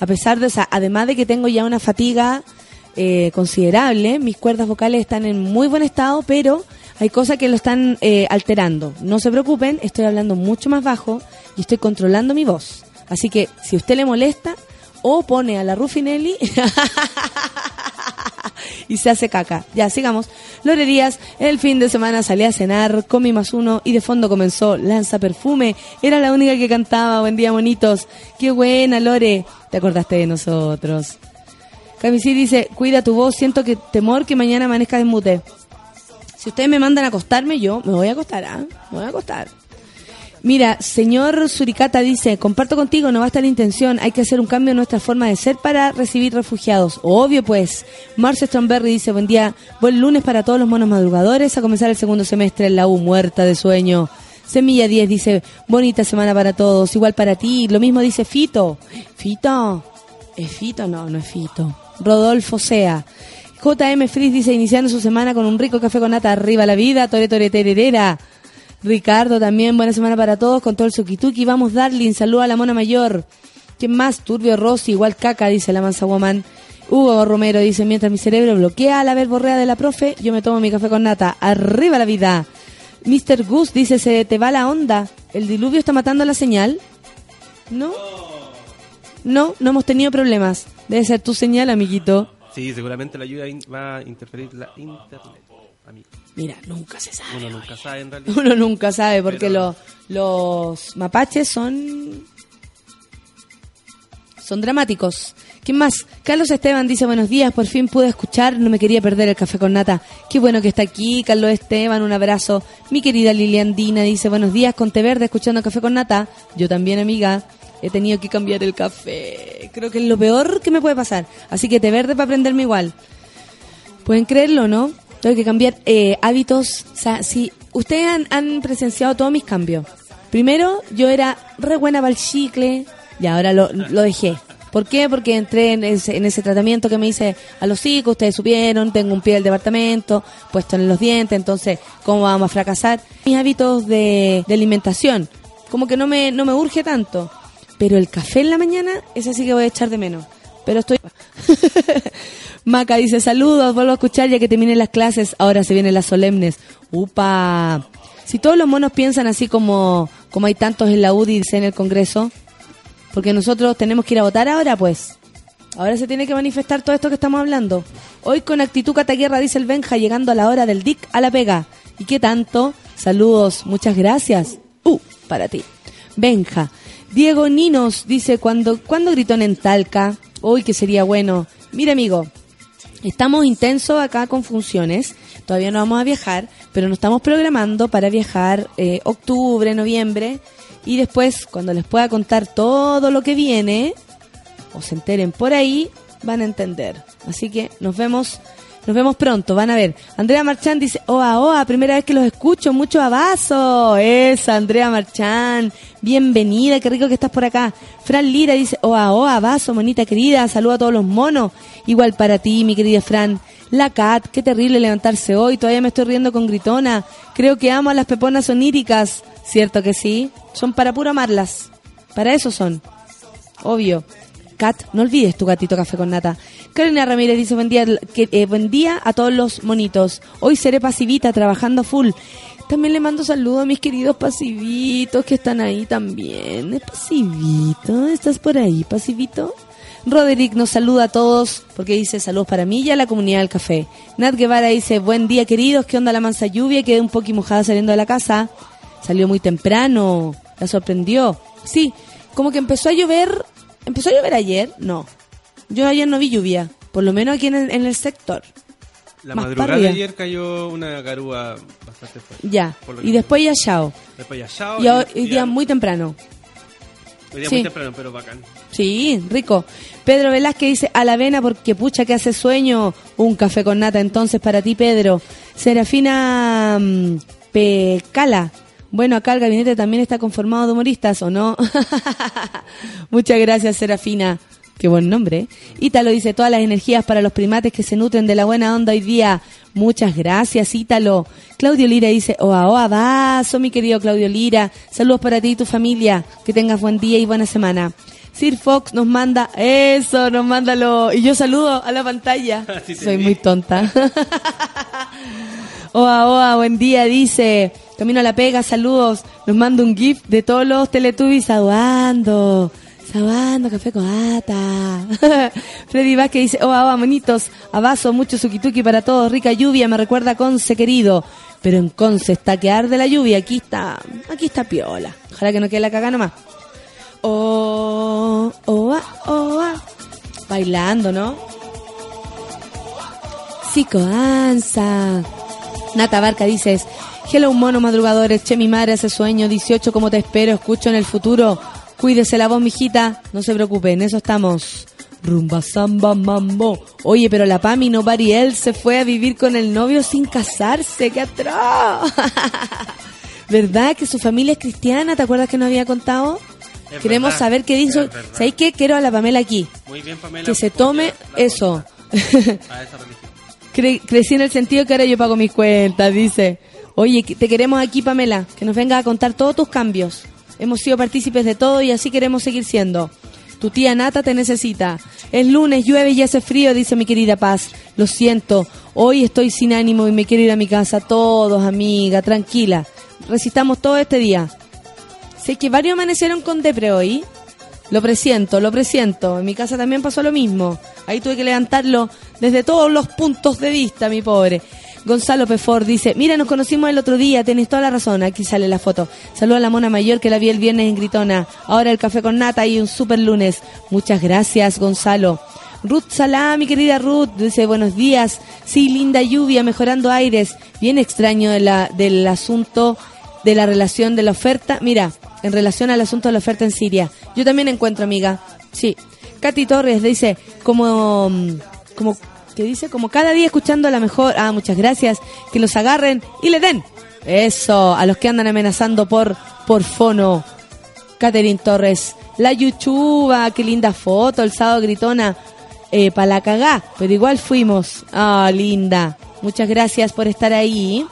A pesar de esa, además de que tengo ya una fatiga eh, considerable, mis cuerdas vocales están en muy buen estado, pero hay cosas que lo están eh, alterando. No se preocupen, estoy hablando mucho más bajo y estoy controlando mi voz. Así que si a usted le molesta, o pone a la Rufinelli (laughs) y se hace caca. Ya, sigamos. Lore Díaz, el fin de semana salí a cenar, comí más uno y de fondo comenzó Lanza Perfume. Era la única que cantaba, buen día bonitos. Qué buena, Lore. Te acordaste de nosotros. Camisí dice, cuida tu voz, siento que temor que mañana amanezca de mute. Si ustedes me mandan a acostarme, yo me voy a acostar, ¿ah? Me voy a acostar. Mira, señor Suricata dice, comparto contigo, no basta la intención, hay que hacer un cambio en nuestra forma de ser para recibir refugiados. Obvio pues. Marce Stromberry dice, buen día, buen lunes para todos los monos madrugadores, a comenzar el segundo semestre en la U, muerta de sueño. Semilla 10 dice, bonita semana para todos, igual para ti. Lo mismo dice Fito. Fito, ¿es Fito? No, no es Fito. Rodolfo Sea. JM Frizz dice, iniciando su semana con un rico café con nata, arriba la vida, tore tore tererera. Ricardo también, buena semana para todos, con todo el suki-tuki. Vamos, Darling, saluda a la mona mayor. ¿Quién más? Turbio Rossi, igual caca, dice la mansa woman. Hugo Romero dice, mientras mi cerebro bloquea la verborrea de la profe, yo me tomo mi café con nata. Arriba la vida. Mr. Goose dice, se te va la onda. ¿El diluvio está matando la señal? ¿No? No, no hemos tenido problemas. Debe ser tu señal, amiguito. Sí, seguramente la in- va a interferir la internet. Mira, nunca se sabe. Uno nunca sabe en realidad. Uno nunca sabe porque Pero- lo- los mapaches son son dramáticos. ¿Quién más? Carlos Esteban dice buenos días, por fin pude escuchar, no me quería perder el café con nata. Qué bueno que está aquí, Carlos Esteban, un abrazo. Mi querida Lilian Dina dice buenos días, con té verde escuchando café con nata. Yo también, amiga, he tenido que cambiar el café. Creo que es lo peor que me puede pasar. Así que té verde para prenderme igual. Pueden creerlo, ¿no? Tengo que cambiar eh, hábitos. O sea, si ustedes han, presenciado todos mis cambios. Primero, yo era re buena para y ahora lo, dejé. ¿Por qué? Porque entré en ese, en ese tratamiento que me hice a los hijos, ustedes supieron, tengo un pie del departamento, puesto en los dientes, entonces, ¿cómo vamos a fracasar? Mis hábitos de, alimentación, como que no me, no me urge tanto. Pero el café en la mañana, ese sí que voy a echar de menos. Pero estoy... (laughs) Maca dice, saludos, vuelvo a escuchar ya que terminen las clases, ahora se vienen las solemnes. ¡Upa! Si todos los monos piensan así como, como hay tantos en la UDI en el Congreso, porque nosotros tenemos que ir a votar ahora, pues. Ahora se tiene que manifestar todo esto que estamos hablando. Hoy con actitud cataguerra, dice el Benja, llegando a la hora del DIC a la pega. ¿Y qué tanto? Saludos, muchas gracias. Uh, para ti. Benja. Diego Ninos dice, cuando, ¿cuándo gritó en Talca? Uy, que sería bueno. Mira, amigo, Estamos intensos acá con funciones. Todavía no vamos a viajar, pero nos estamos programando para viajar eh, octubre, noviembre. Y después, cuando les pueda contar todo lo que viene, o se enteren por ahí, van a entender. Así que nos vemos, nos vemos pronto, van a ver. Andrea Marchán dice, oa, oa, primera vez que los escucho, mucho abrazo. Esa, Andrea Marchán, bienvenida, qué rico que estás por acá. Fran Lira dice, oa, oa, vaso, monita querida, saludo a todos los monos. Igual para ti, mi querida Fran. La Cat, qué terrible levantarse hoy, todavía me estoy riendo con gritona. Creo que amo a las peponas oníricas. ¿Cierto que sí? Son para puro amarlas. Para eso son. Obvio. Cat, no olvides tu gatito café con nata. Carolina Ramírez dice buen día, que, eh, buen día a todos los monitos. Hoy seré pasivita trabajando full. También le mando saludos a mis queridos pasivitos que están ahí también. ¿Es pasivito? ¿Estás por ahí, pasivito? Roderick nos saluda a todos porque dice saludos para mí y a la comunidad del café. Nat Guevara dice buen día queridos, ¿qué onda la mansa lluvia? Quedé un poco mojada saliendo de la casa. Salió muy temprano, la sorprendió. Sí, como que empezó a llover, empezó a llover ayer, no. Yo ayer no vi lluvia, por lo menos aquí en el, en el sector. La Más madrugada de ayer cayó una garúa bastante fuerte. Ya, y después ya chao. Después ya chao. Y hoy, día muy temprano. hoy día sí. muy temprano, pero bacán. Sí, rico. Pedro Velázquez dice, a la avena porque pucha que hace sueño. Un café con nata entonces para ti, Pedro. Serafina mm, Pecala. Bueno, acá el gabinete también está conformado de humoristas, ¿o no? (laughs) Muchas gracias, Serafina. Qué buen nombre. ¿eh? Ítalo dice, todas las energías para los primates que se nutren de la buena onda hoy día. Muchas gracias, Ítalo. Claudio Lira dice, oa, oa, vaso, mi querido Claudio Lira. Saludos para ti y tu familia. Que tengas buen día y buena semana. Sir Fox nos manda, eso, nos manda lo... Y yo saludo a la pantalla. (laughs) Sí Soy muy tonta. (laughs) Oa, oa, buen día, dice. Camino a la pega, saludos. Nos manda un GIF de todos los Teletubbies aguando. Sabando, café coata. (laughs) Freddy Vázquez dice, oa, oa, monitos. Abazo, mucho suquituki para todos. Rica lluvia, me recuerda a Conce, querido. Pero en Conce está que arde la lluvia. Aquí está, aquí está piola. Ojalá que no quede la caga nomás. Oh, oh, oh, ah. Bailando, ¿no? Psicoanza. Nata Barca dices, hello mono madrugadores, che mi madre hace sueño, 18 como te espero, escucho en el futuro. Cuídese la voz, mijita, no se preocupe, en eso estamos. Rumba, samba, mambo. Oye, pero la Pami no Bariel se fue a vivir con el novio sin casarse, qué atroz. (laughs) ¿Verdad que su familia es cristiana? ¿Te acuerdas que nos había contado? Es Queremos verdad, saber qué dijo. ¿Sabéis qué? Quiero a la Pamela aquí. Muy bien, Pamela. Que se tome eso. (laughs) A esa. Cre- crecí en el sentido que ahora yo pago mis cuentas, dice. Oye, te queremos aquí, Pamela, que nos venga a contar todos tus cambios. Hemos sido partícipes de todo y así queremos seguir siendo. Tu tía Nata te necesita. Es lunes, llueve y hace frío, dice mi querida Paz. Lo siento, hoy estoy sin ánimo y me quiero ir a mi casa. Todos, amiga, tranquila. Resistamos todo este día. Sé que varios amanecieron con depre hoy. Lo presiento, lo presiento. En mi casa también pasó lo mismo. Ahí tuve que levantarlo desde todos los puntos de vista, mi pobre. Gonzalo Pefor dice, mira, nos conocimos el otro día, tenés toda la razón, aquí sale la foto. Saluda a la mona mayor que la vi el viernes en Gritona. Ahora el café con nata y un super lunes. Muchas gracias, Gonzalo. Ruth Salah, mi querida Ruth, dice buenos días. Sí, linda lluvia, mejorando aires. Bien extraño de del asunto de la relación de la oferta. Mira, en relación al asunto de la oferta en Siria. Yo también encuentro, amiga. Sí. Katy Torres dice, como, mm, como, ¿qué dice? Como cada día escuchando a la mejor. Ah, muchas gracias. Que los agarren y le den. Eso, a los que andan amenazando por, por fono. Catherine Torres. La Yuchuba, qué linda foto, el sábado gritona. Eh, para la cagá, pero igual fuimos. Ah, linda. Muchas gracias por estar ahí.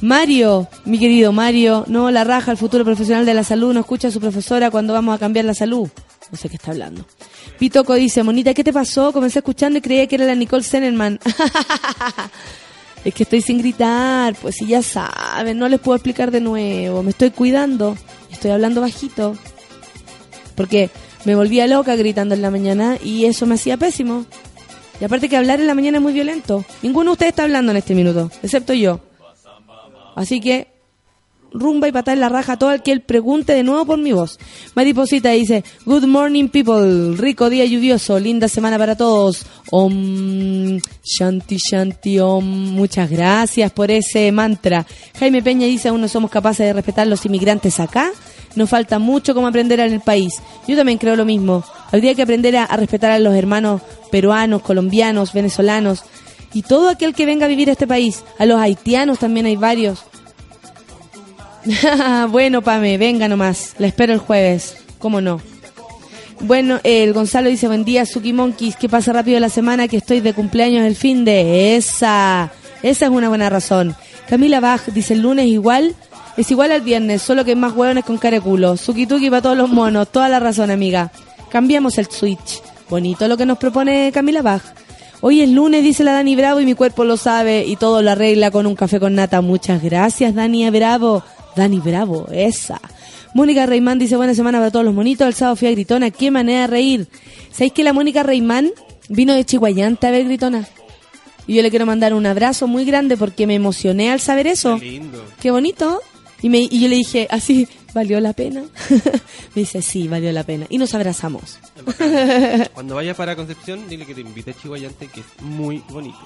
Mario, mi querido Mario, no la raja, el futuro profesional de la salud, no escucha a su profesora cuando vamos a cambiar la salud. No sé qué está hablando. Pitoco dice, Monita, ¿qué te pasó? Comencé escuchando y creía que era la Nicole Sennerman. (laughs) es que estoy sin gritar, pues si ya saben, no les puedo explicar de nuevo. Me estoy cuidando, estoy hablando bajito. Porque me volvía loca gritando en la mañana y eso me hacía pésimo. Y aparte que hablar en la mañana es muy violento. Ninguno de ustedes está hablando en este minuto, excepto yo. Así que rumba y patada en la raja a todo el que él pregunte de nuevo por mi voz. Mariposita dice, Good morning people, rico día lluvioso, linda semana para todos. Om, shanti, shanti, om. Muchas gracias por ese mantra. Jaime Peña dice, aún no somos capaces de respetar los inmigrantes acá. Nos falta mucho como aprender en el país. Yo también creo lo mismo. Habría que aprender a, a respetar a los hermanos peruanos, colombianos, venezolanos y todo aquel que venga a vivir a este país. A los haitianos también hay varios. (laughs) bueno, Pame, venga nomás. La espero el jueves. ¿Cómo no? Bueno, el Gonzalo dice, buen día, Suki Monkeys, que pasa rápido la semana, que estoy de cumpleaños el fin de esa. Esa es una buena razón. Camila Bach dice, el lunes igual, es igual al viernes, solo que más hueones con cara de culo. Suki Tuki para todos los monos, toda la razón, amiga. Cambiamos el switch. Bonito lo que nos propone Camila Bach. Hoy es lunes, dice la Dani Bravo, y mi cuerpo lo sabe y todo lo arregla con un café con nata. Muchas gracias, Dani Bravo. Dani Bravo, esa. Mónica Reimán dice, buena semana para todos los monitos. El sábado fui a Gritona, qué manera de reír. ¿Sabéis que la Mónica Reimán vino de Chihuayante a ver Gritona? Y yo le quiero mandar un abrazo muy grande porque me emocioné al saber eso. Qué lindo. Qué bonito. Y, me, y yo le dije, así, ¿valió la pena? (laughs) me dice, sí, valió la pena. Y nos abrazamos. (laughs) Cuando vayas para Concepción, dile que te invite a Chihuayante, que es muy bonito.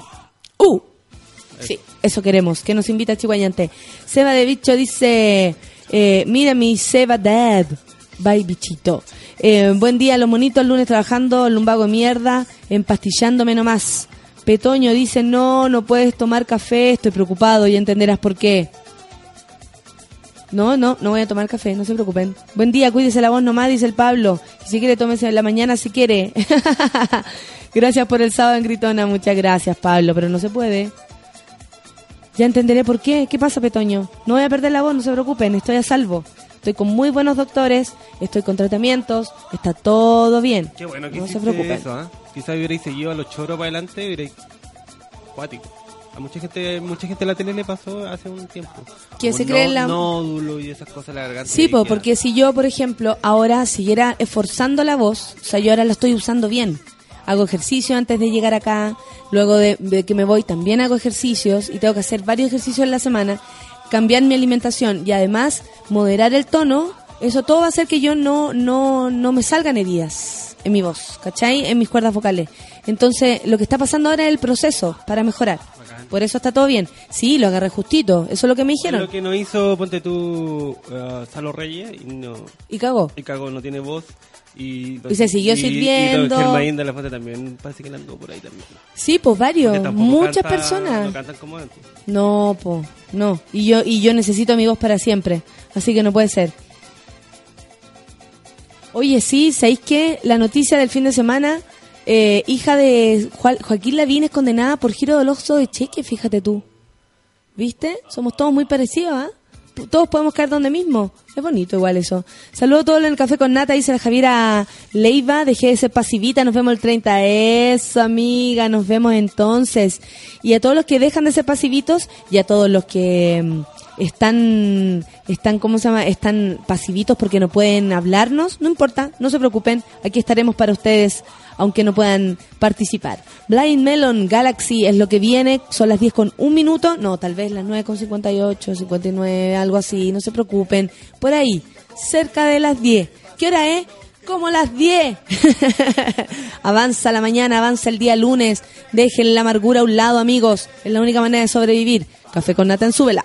¡Uh! Sí, eso queremos, que nos invita a Chihuayante. Seba de Bicho dice, eh, mira mi Seba Dad. Bye, bichito. Eh, buen día, los monitos, lunes trabajando, lumbago mierda, empastillándome nomás. Petoño dice, no, no puedes tomar café, estoy preocupado y entenderás por qué. No, no, no voy a tomar café, no se preocupen. Buen día, cuídese la voz nomás, dice el Pablo. Si quiere, tómese en la mañana si quiere. (laughs) gracias por el sábado en Gritona, muchas gracias, Pablo, pero no se puede. Ya entenderé por qué. ¿Qué pasa, Petoño? No voy a perder la voz, no se preocupen, estoy a salvo. Estoy con muy buenos doctores, estoy con tratamientos, está todo bien. Qué bueno que no se preocupen. eso, ¿ah? Quizás hubierais seguido a los choros para adelante, hubierais... Cuático. A mucha gente, mucha gente en la tele le pasó hace un tiempo. Que se cree en la- nódulo y esas cosas la garganta. Sí, po, porque si yo, por ejemplo, ahora siguiera esforzando la voz, o sea, yo ahora la estoy usando bien. Hago ejercicio antes de llegar acá, luego de, de que me voy también hago ejercicios y tengo que hacer varios ejercicios en la semana, cambiar mi alimentación y además moderar el tono, eso todo va a hacer que yo no, no, no me salgan heridas en mi voz, ¿cachai? En mis cuerdas vocales. Entonces, lo que está pasando ahora es el proceso para mejorar. Por eso está todo bien. Sí, lo agarré justito, eso es lo que me dijeron. Lo que no hizo, ponte tú, uh, Salo Reyes, y no... Y cagó. Y cagó, no tiene voz. Y, Y se siguió sirviendo. Y don Germain de la Fuente también parece que le andó por ahí también. Sí, pues varios, muchas canta- personas. No cantan como antes. No, po, no. Y yo y yo necesito mi voz para siempre, así que no puede ser. Oye, sí, ¿sabéis qué? La noticia del fin de semana, eh, hija de Joa- Joaquín Lavín es condenada por giro del oso de cheque, fíjate tú. ¿Viste? Somos todos muy parecidos, ¿ah? P- Todos podemos caer donde mismo. Es bonito igual eso. Saludos a todos en el café con nata, dice la Javiera Leiva, dejé de ser pasivita, nos vemos el 30. Eso, amiga, nos vemos entonces. Y a todos los que dejan de ser pasivitos y a todos los que mm, están, están, ¿cómo se llama? Están pasivitos porque no pueden hablarnos, no importa, no se preocupen, aquí estaremos para ustedes, aunque no puedan participar. Blind Melon Galaxy es lo que viene, son las 10 con un minuto, no, tal vez las 9 con 58, 59, algo así, no se preocupen, por ahí, cerca de las 10. ¿Qué hora es? Como las 10. (laughs) avanza la mañana, avanza el día lunes. Dejen la amargura a un lado, amigos. Es la única manera de sobrevivir. Café con nata en súbela.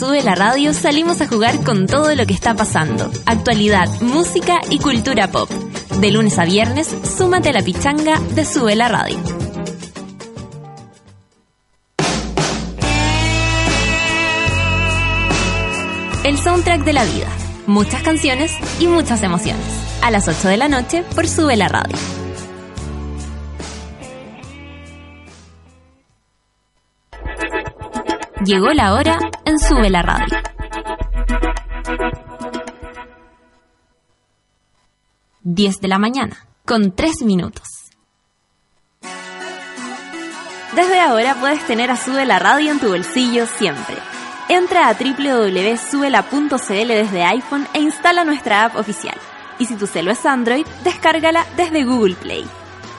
Sube la Radio salimos a jugar con todo lo que está pasando. Actualidad, música y cultura pop. De lunes a viernes, súmate a la pichanga de Sube la Radio. El soundtrack de la vida. Muchas canciones y muchas emociones. A las 8 de la noche por Sube la Radio. Llegó la hora en Sube la Radio. Diez de la mañana, con tres minutos. Desde ahora puedes tener a Sube la Radio en tu bolsillo siempre. Entra a www.subela.cl desde iPhone e instala nuestra app oficial. Y si tu celo es Android, descárgala desde Google Play.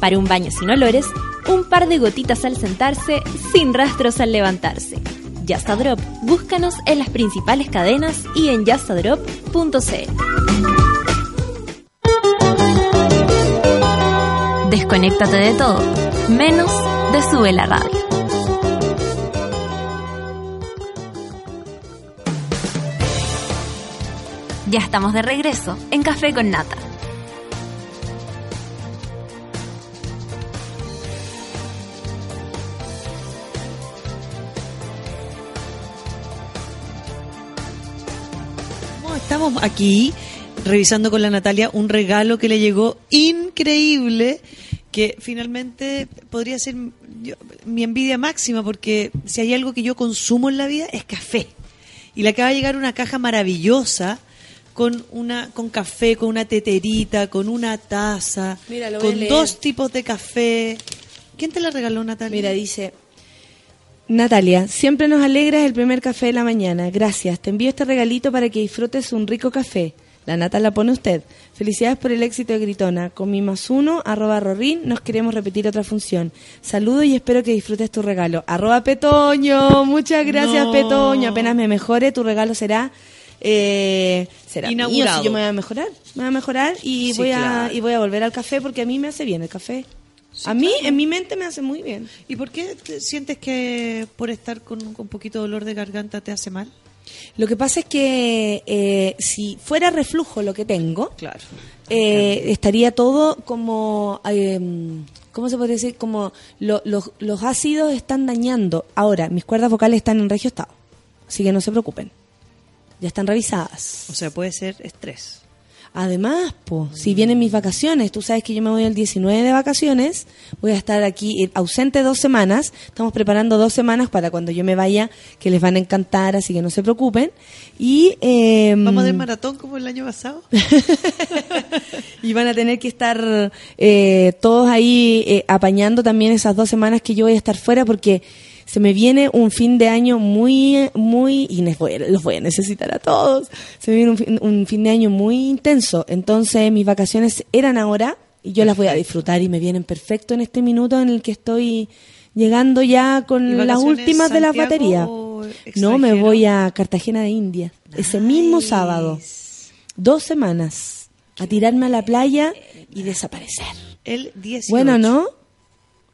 Para un baño sin olores, un par de gotitas al sentarse, sin rastros al levantarse. Just Drop, búscanos en las principales cadenas y en justadrop.cl. Desconéctate de todo, menos de Sube la Radio. Ya estamos de regreso en Café con Nata. Estamos aquí revisando con la Natalia un regalo que le llegó increíble que finalmente podría ser yo- mi envidia máxima porque si hay algo que yo consumo en la vida es café. Y le acaba de llegar una caja maravillosa con una con café, con una teterita, con una taza, Mira, con dos tipos de café. ¿Quién te la regaló, Natalia? Mira, dice Natalia, siempre nos alegra el primer café de la mañana. Gracias. Te envío este regalito para que disfrutes un rico café. La nata la pone usted. Felicidades por el éxito de Gritona. Con mi más uno, arroba Rorín, nos queremos repetir otra función. Saludo y espero que disfrutes tu regalo. Arroba Petoño. Muchas gracias, No. Petoño. Apenas me mejore, tu regalo será... Eh, será mío, Inaugurado. si yo me voy a mejorar. Me voy a mejorar y, Sí, voy a, claro. y voy a volver al café porque a mí me hace bien el café. A mí, en mi mente, me hace muy bien. ¿Y por qué te sientes que por estar con un un poquito de dolor de garganta te hace mal? Lo que pasa es que eh, si fuera reflujo lo que tengo, Claro. eh, estaría todo como, eh, ¿cómo se puede decir? Como lo- los- los ácidos están dañando. Ahora, mis cuerdas vocales están en regio estado, así que no se preocupen. Ya están revisadas. O sea, puede ser estrés. Además, po, si vienen mis vacaciones, tú sabes que yo me voy el 19 de vacaciones, voy a estar aquí eh, ausente dos semanas, estamos preparando dos semanas para cuando yo me vaya, que les van a encantar, así que no se preocupen. Y, eh, ¿Vamos dar maratón como el año pasado? (laughs) y van a tener que estar eh, todos ahí eh, apañando también esas dos semanas que yo voy a estar fuera porque se me viene un fin de año muy, muy, y los voy a necesitar a todos, se me viene un fin, un fin de año muy intenso, entonces mis vacaciones eran ahora y yo las voy a disfrutar y me vienen perfecto en este minuto en el que estoy llegando ya ¿Y con las últimas de las baterías. No, me voy a Cartagena de India, ese mismo sábado dos semanas a tirarme a la playa y desaparecer. El 18. Bueno, ¿no?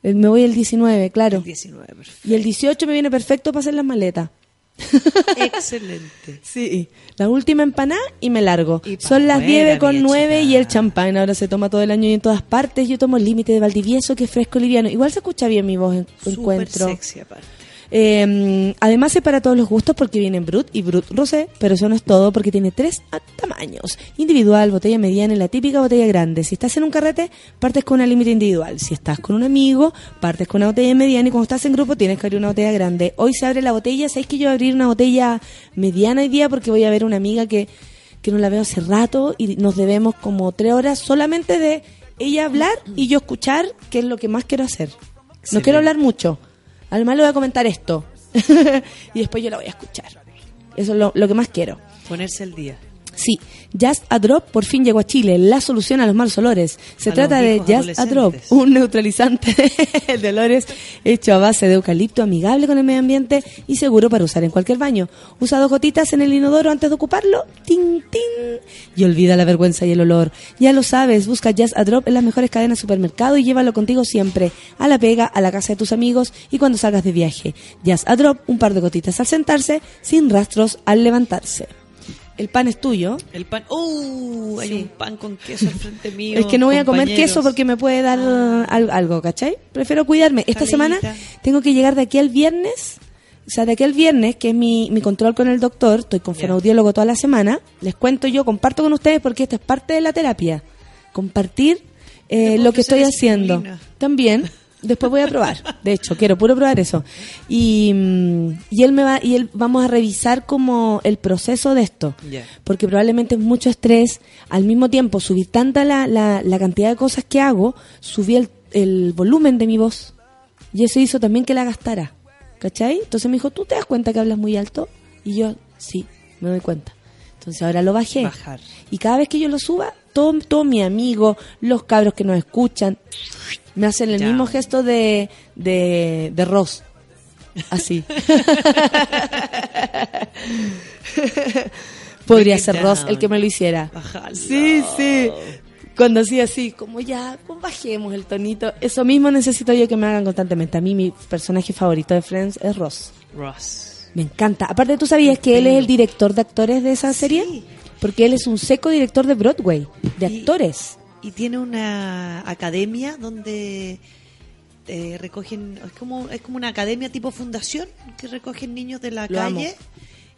Eh, Me voy el 19, claro. El 19, perfecto. Y el 18 me viene perfecto para hacer las maletas. (laughs) Excelente. Sí. La última empanada y me largo. Y Son las fuera, 10 con mi 9 y chica. el champán. Ahora se toma todo el año y en todas partes. Yo tomo el límite de Valdivieso, que es fresco liviano. Igual se escucha bien mi voz en encuentro. sexy aparte. Eh, además es para todos los gustos porque viene en Brut y Brut Rosé, pero eso no es todo porque tiene tres tamaños. Individual, botella mediana y la típica botella grande. Si estás en un carrete, partes con una límite individual. Si estás con un amigo, partes con una botella mediana y cuando estás en grupo tienes que abrir una botella grande. Hoy se abre la botella, ¿sabéis que yo voy a abrir una botella mediana hoy día porque voy a ver una amiga que, que no la veo hace rato y nos debemos como tres horas solamente de ella hablar y yo escuchar, que es lo que más quiero hacer. No quiero hablar mucho. Además le voy a comentar esto. (laughs) y después yo la voy a escuchar. Eso es lo, lo que más quiero. Ponerse al día. Sí, Jazz a Drop por fin llegó a Chile, la solución a los malos olores. Se A trata de Jazz a Drop, un neutralizante (laughs) de olores hecho a base de eucalipto, amigable con el medio ambiente y seguro para usar en cualquier baño. Usa dos gotitas en el inodoro antes de ocuparlo, tin, tin, y olvida la vergüenza y el olor. Ya lo sabes, busca Jazz a Drop en las mejores cadenas de supermercado y llévalo contigo siempre, a la pega, a la casa de tus amigos y cuando salgas de viaje. Jazz a Drop, un par de gotitas al sentarse, sin rastros al levantarse. El pan es tuyo. El pan. ¡Uh! Hay Sí. un pan con queso al frente (laughs) mío. Es que no voy a comer queso porque me puede dar Ah. al- algo, ¿cachai? Prefiero cuidarme. Esta semana tengo que llegar de aquí al viernes. O sea, de aquí al viernes, que es mi, mi control con el doctor, estoy con fonoaudiólogo toda la semana. Les cuento yo, comparto con ustedes porque esto es parte de la terapia. Compartir eh, lo que estoy haciendo. También. (laughs) Después voy a probar. De hecho, quiero puro probar eso. Y, mm, y él me va, y él vamos a revisar como el proceso de esto Ya. porque probablemente es mucho estrés. Al mismo tiempo, subí tanta la, la, la cantidad de cosas que hago, subí el, el volumen de mi voz. Y eso hizo también que la gastara. ¿Cachai? Entonces me dijo, ¿tú te das cuenta que hablas muy alto? Y yo, sí, me doy cuenta. Entonces ahora lo bajé. Bajar. Y cada vez que yo lo suba, todo mis amigos, los cabros que nos escuchan, me hacen el Ya. mismo gesto de, de, de Ross. Así. (laughs) Podría ser Ross el que me lo hiciera. Sí, sí. Cuando hacía así, como ya, pues bajemos el tonito. Eso mismo necesito yo que me hagan constantemente. A mí mi personaje favorito de Friends es Ross. Ross. Me encanta. Aparte, ¿tú sabías que él es el director de actores de esa serie? Porque él es un seco director de Broadway, de Y- actores. Y tiene una academia donde eh, recogen. Es como, es como una academia tipo fundación que recogen niños de la Lo amo. calle.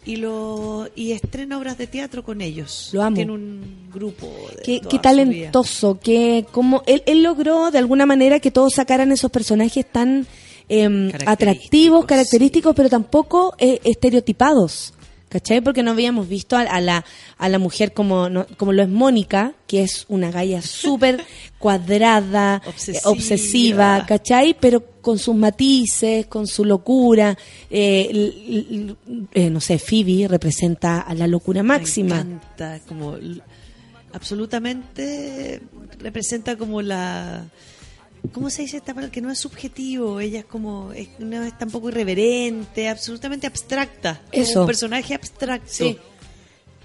Y, lo, y estrena obras de teatro con ellos. Lo amo. Tiene un grupo. De Qué, qué talentoso, qué, como él, él logró de alguna manera que todos sacaran esos personajes tan Característicos, atractivos, sí. característicos, pero tampoco eh, estereotipados. ¿Cachai? Porque no habíamos visto a, a la, a la mujer como, no- como lo es Mónica, que es una galla súper (laughs) cuadrada, eh, Obsesiva. obsesiva, ¿cachai? Pero con sus matices, con su locura. eh, l- l- eh, no sé, Phoebe representa a la locura máxima. Me encanta, como absolutamente representa como la ¿cómo se dice esta palabra? que no es subjetivo, ella es como es, no es tampoco irreverente, absolutamente abstracta, Eso. un personaje abstracto. Sí.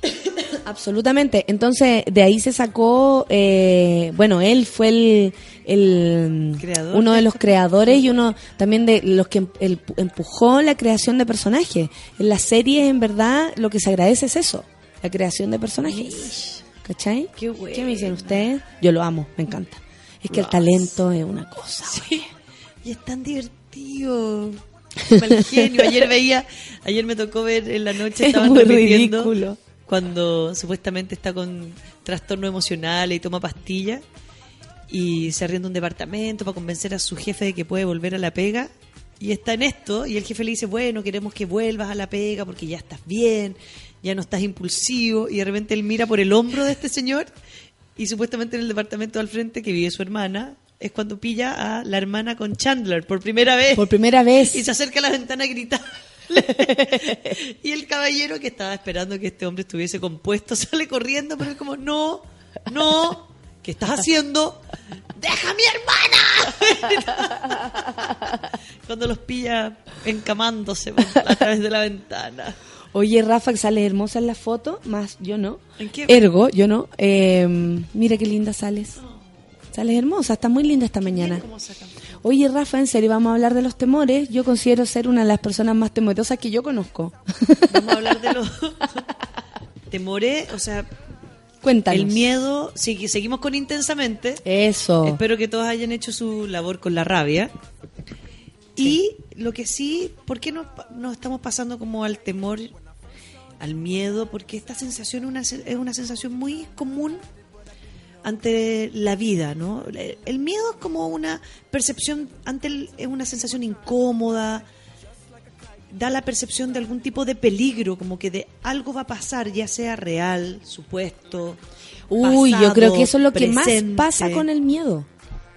(coughs) Absolutamente. Entonces, de ahí se sacó, eh, bueno, él fue el, el Creador uno de los creadores y uno también de los que em- empujó la creación de personajes. En la serie, en verdad, lo que se agradece es eso, la creación de personajes. ¿Cachai? Qué bueno. me dicen ustedes? Yo lo amo, me encanta. Es que el talento es una cosa. Sí. Y es tan divertido. Mal genio. (laughs) Ayer veía, ayer me tocó ver en la noche, Es estaban muy repitiendo ridículo. cuando supuestamente está con trastorno emocional y toma pastillas y se arrienda un departamento para convencer a su jefe de que puede volver a la pega y está en esto y el jefe le dice, bueno, queremos que vuelvas a la pega porque ya estás bien, ya no estás impulsivo y de repente él mira por el hombro de este señor y supuestamente en el departamento al frente que vive su hermana es cuando pilla a la hermana con Chandler por primera vez Por primera vez. y se acerca a la ventana a gritar. (laughs) y el caballero que estaba esperando que este hombre estuviese compuesto sale corriendo, pero es como, no, no, ¿qué estás haciendo? ¡Deja a mi hermana! (laughs) Cuando los pilla encamándose a través de la ventana. Oye, Rafa, que sales hermosa en la foto, más yo no. ¿En qué? Ergo, yo no. Eh, mira qué linda sales. Sales hermosa, está muy linda esta mañana. Oye, Rafa, en serio, vamos a hablar de los temores. Yo considero ser una de las personas más temerosas que yo conozco. Vamos a hablar de los (laughs) temores, o sea, Cuéntanos. el miedo, sí, seguimos con intensamente. Eso. Espero que todos hayan hecho su labor con la rabia. Y lo que sí, ¿por qué no, no estamos pasando como al temor, al miedo? Porque esta sensación es una, es una sensación muy común ante la vida, ¿no? El- miedo es como una percepción, ante el- es una sensación incómoda, da la percepción de algún tipo de peligro, como que de algo va a pasar, ya sea real, supuesto. Uy, yo creo que eso es lo que más pasa con el miedo.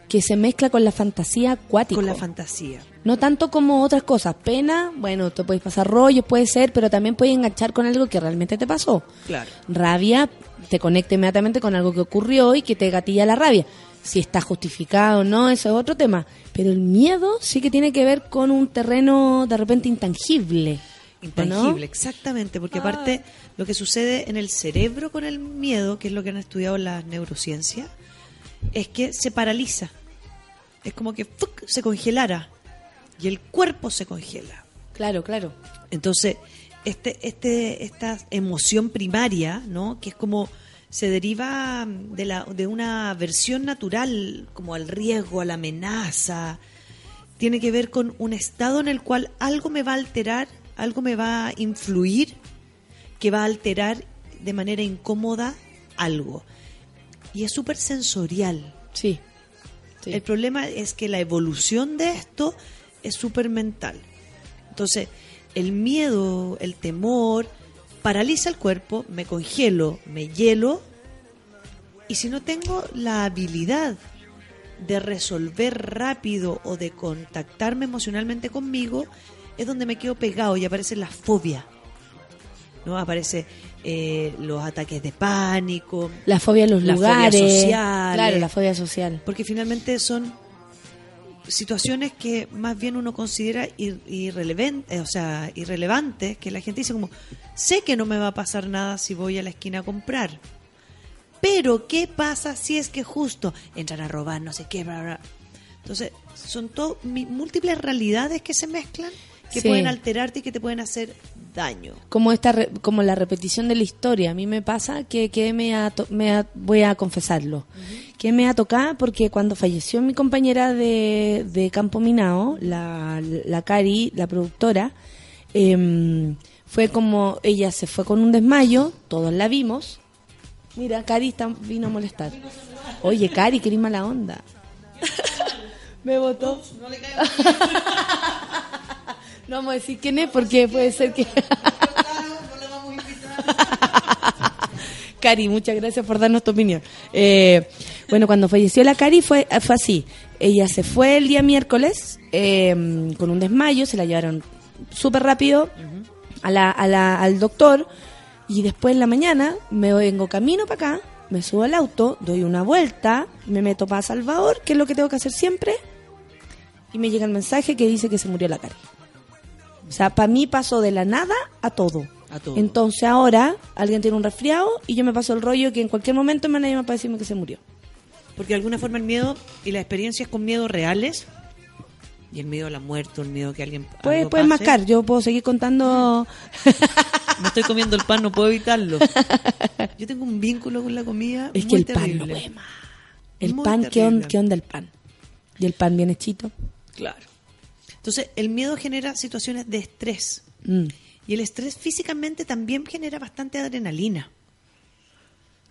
Que se mezcla con la fantasía acuática. con la fantasía. No tanto como otras cosas. Pena, bueno, te puedes pasar rollos, puede ser, pero también puedes enganchar con algo que realmente te pasó. Claro. Rabia, te conecta inmediatamente con algo que ocurrió y que te gatilla la rabia. Si está justificado o no, eso es otro tema. Pero el miedo sí que tiene que ver con un terreno de repente intangible. ¿o Intangible, no? exactamente, porque aparte lo que sucede en el cerebro con el miedo, que es lo que han estudiado las neurociencias, es que se paraliza. Es como que ¡fuc! se congelara y el cuerpo se congela. Claro, claro. Entonces, este, este, esta emoción primaria, ¿no? Que es como se deriva de, la, de una aversión natural, como al riesgo, a la amenaza. Tiene que ver con un estado en el cual algo me va a alterar, algo me va a influir, que va a alterar de manera incómoda algo. Y es súper sensorial. Sí. Sí. El problema es que la evolución de esto es súper mental. Entonces, el miedo, el temor, paraliza el cuerpo, me congelo, me hielo, y si no tengo la habilidad de resolver rápido o de contactarme emocionalmente conmigo, es donde me quedo pegado y aparece la fobia. ¿no? Aparece eh, los ataques de pánico, La fobia en los La fobia lugares. social, Claro, eh. la fobia social. porque finalmente son situaciones que más bien uno considera ir- irrelevan- eh, o sea, irrelevantes, que la gente dice como, sé que no me va a pasar nada si voy a la esquina a comprar, pero ¿qué pasa si es que justo entran a robar, no sé qué, bla, bla? Entonces, son todo, múltiples realidades que se mezclan, que Sí. pueden alterarte y que te pueden hacer daño. como esta re- como la repetición de la historia. A mí me pasa que, que me, ha to- me voy a confesarlo. Que me ha tocado porque cuando falleció mi compañera de, de Campo Minao la, la Cari la productora em, fue como ella se fue con un desmayo todos la vimos. Mira Cari está, vino a molestar. Oye Cari qué mala onda. (laughs) Me votó no (laughs) vamos a decir quién es porque puede ser que (laughs) Cari, muchas gracias por darnos tu opinión. Eh, bueno, cuando falleció la Cari fue, fue así. Ella se fue el día miércoles eh, con un desmayo, se la llevaron súper rápido a la, a la- al doctor y después en la mañana me vengo camino para acá, me subo al auto, doy una vuelta, me meto para Salvador, que es lo que tengo que hacer siempre, y me llega el mensaje que dice que se murió la Cari. O sea, para mí pasó de la nada a todo. A todo. Entonces ahora alguien tiene un resfriado y yo me paso el rollo que en cualquier momento me van a llamar para decirme que se murió. Porque de alguna forma el miedo y las experiencias con miedo reales, y el miedo a la muerte, el miedo a que alguien. Puedes, puedes mascar, yo puedo seguir contando. (laughs) Me estoy comiendo el pan, no puedo evitarlo. (laughs) Yo tengo un vínculo con la comida. es que el pan no. El Muy pan, ¿qué, on- ¿qué onda el pan? Y el pan bien hechito. Claro. Entonces, el miedo genera situaciones de estrés. Mm. Y el estrés físicamente también genera bastante adrenalina.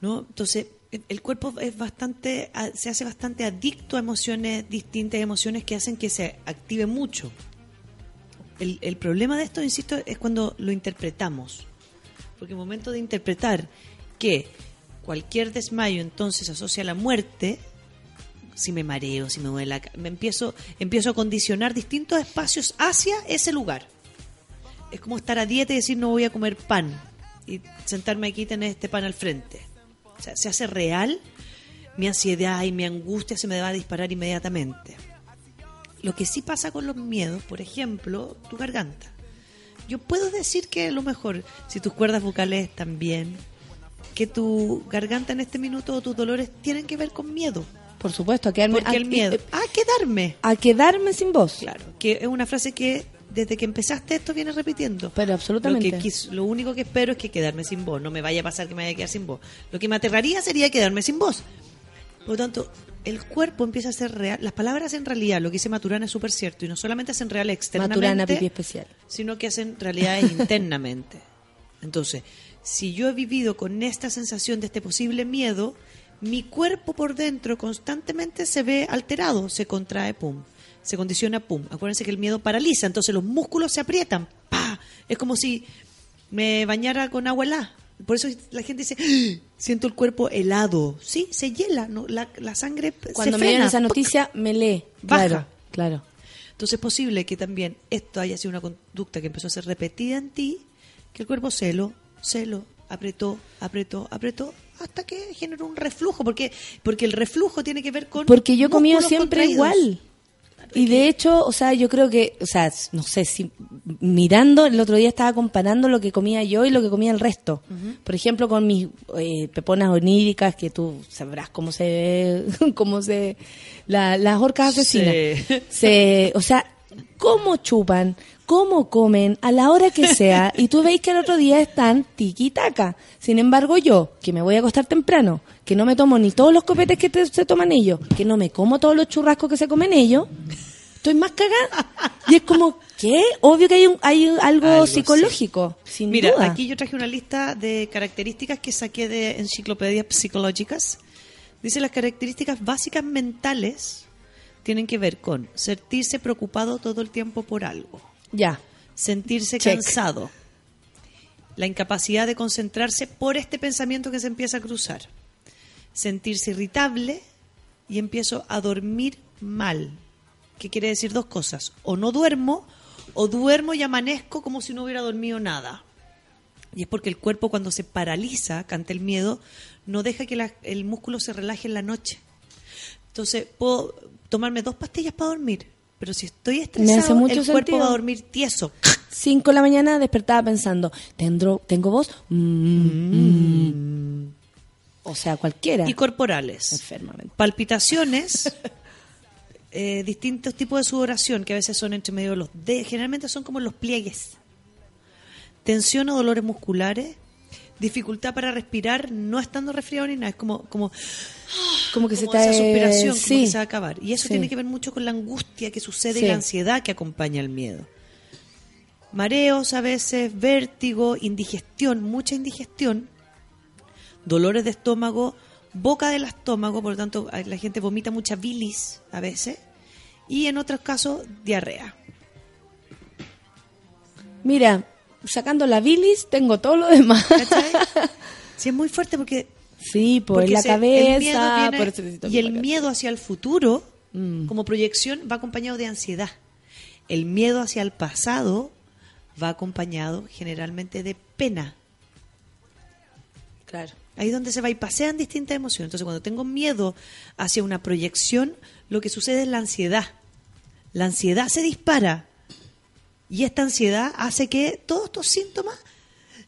¿No? Entonces, el- cuerpo es bastante, se hace bastante adicto a emociones distintas, emociones que hacen que se active mucho. El, el problema de esto, insisto, es cuando lo interpretamos. Porque el momento de interpretar que cualquier desmayo entonces asocia a la muerte, si me mareo, si me duele la me empiezo, empiezo a condicionar distintos espacios hacia ese lugar. Es como estar a dieta y decir no voy a comer pan y sentarme aquí y tener este pan al frente. O sea, se hace real, mi ansiedad y mi angustia se me va a disparar inmediatamente. Lo que sí pasa con los miedos, por ejemplo, tu garganta. Yo puedo decir que a lo mejor, si tus cuerdas vocales están bien, que tu garganta en este minuto o tus dolores tienen que ver con miedo. Por supuesto, a quedarme. Porque a, el miedo. A quedarme. A quedarme sin voz. Claro, que es una frase que desde que empezaste esto vienes repitiendo. Pero absolutamente. Lo, que lo único que espero es que quedarme sin voz. No me vaya a pasar que me vaya a quedar sin voz. Lo que me aterraría sería quedarme sin voz. Por lo tanto, el cuerpo empieza a ser real. Las palabras en realidad, lo que dice Maturana es súper cierto, y no solamente hacen real externamente, Maturana pipí especial. sino que hacen realidades (laughs) internamente. Entonces, si yo he vivido con esta sensación de este posible miedo, mi cuerpo por dentro constantemente se ve alterado, se contrae, pum, se condiciona, pum. Acuérdense que el miedo paraliza, entonces los músculos se aprietan, pa. Es como si me bañara con agua helada. Por eso la gente dice, "Ah, siento el cuerpo helado. Sí, se hiela, ¿no? la, la sangre Cuando se me dieron esa noticia, me lee. Baja. Claro, claro. Entonces es posible que también esto haya sido una conducta que empezó a ser repetida en ti, que el cuerpo celo, celo, apretó, apretó, apretó, hasta que generó un reflujo, porque porque el reflujo tiene que ver con Porque yo músculos siempre igual. Y de hecho, o sea, yo creo que, o sea, no sé si mirando, el otro día estaba comparando lo que comía yo y lo que comía el resto. Por ejemplo, con mis eh, peponas oníricas, que tú sabrás cómo se, (laughs) cómo se, la- las orcas asesinas. Sí. Se, o sea, cómo chupan, cómo comen, a la hora que sea, (laughs) y tú veis que el otro día están tiki-taka. Sin embargo, yo, que me voy a acostar temprano, que no me tomo ni todos los copetes que te- se toman ellos, que no me como todos los churrascos que se comen ellos, estoy más cagada. (laughs) Y es como, ¿qué? Obvio que hay, un, hay algo, Algo psicológico, sin Mira, duda. aquí yo traje una lista de características que saqué de enciclopedias psicológicas. Dice las características básicas mentales tienen que ver con sentirse preocupado todo el tiempo por algo. Ya, sentirse Check. cansado, la incapacidad de concentrarse por este pensamiento que se empieza a cruzar, sentirse irritable y empiezo a dormir mal, que quiere decir dos cosas, o no duermo o duermo y amanezco como si no hubiera dormido nada. Y es porque el cuerpo cuando se paraliza ante el miedo no deja que la- el músculo se relaje en la noche. Entonces puedo tomarme dos pastillas para dormir, pero si estoy estresado, mucho el cuerpo sentido. va a dormir tieso. 5 de la mañana despertaba pensando, ¿tendró, ¿tengo voz? Mm, mm. O sea, cualquiera. Y corporales. Enfermamente. Palpitaciones, (laughs) eh, distintos tipos de sudoración que a veces son entre medio de los dedos, generalmente son como los pliegues. Tensión o dolores musculares, dificultad para respirar no estando resfriado ni nada, es como como como que se como te esa suspiración, como sí. que se va a acabar. Y eso Sí. tiene que ver mucho con la angustia que sucede Sí. y la ansiedad que acompaña el miedo. Mareos a veces, vértigo, indigestión, mucha indigestión, dolores de estómago, boca del estómago, por lo tanto la gente vomita mucha bilis a veces, y en otros casos diarrea. Mira, sacando la bilis, tengo todo lo demás. ¿Cachai? (laughs) Sí, es muy fuerte porque Sí, por Porque la se- el cabeza, viene- por eso necesito y el miedo hacia el futuro, Mm. como proyección, va acompañado de ansiedad. El miedo hacia el pasado va acompañado generalmente de pena. Claro. Ahí es donde se va y pasean distintas emociones. Entonces, cuando tengo miedo hacia una proyección, lo que sucede es la ansiedad. La ansiedad se dispara. Y esta ansiedad hace que todos estos síntomas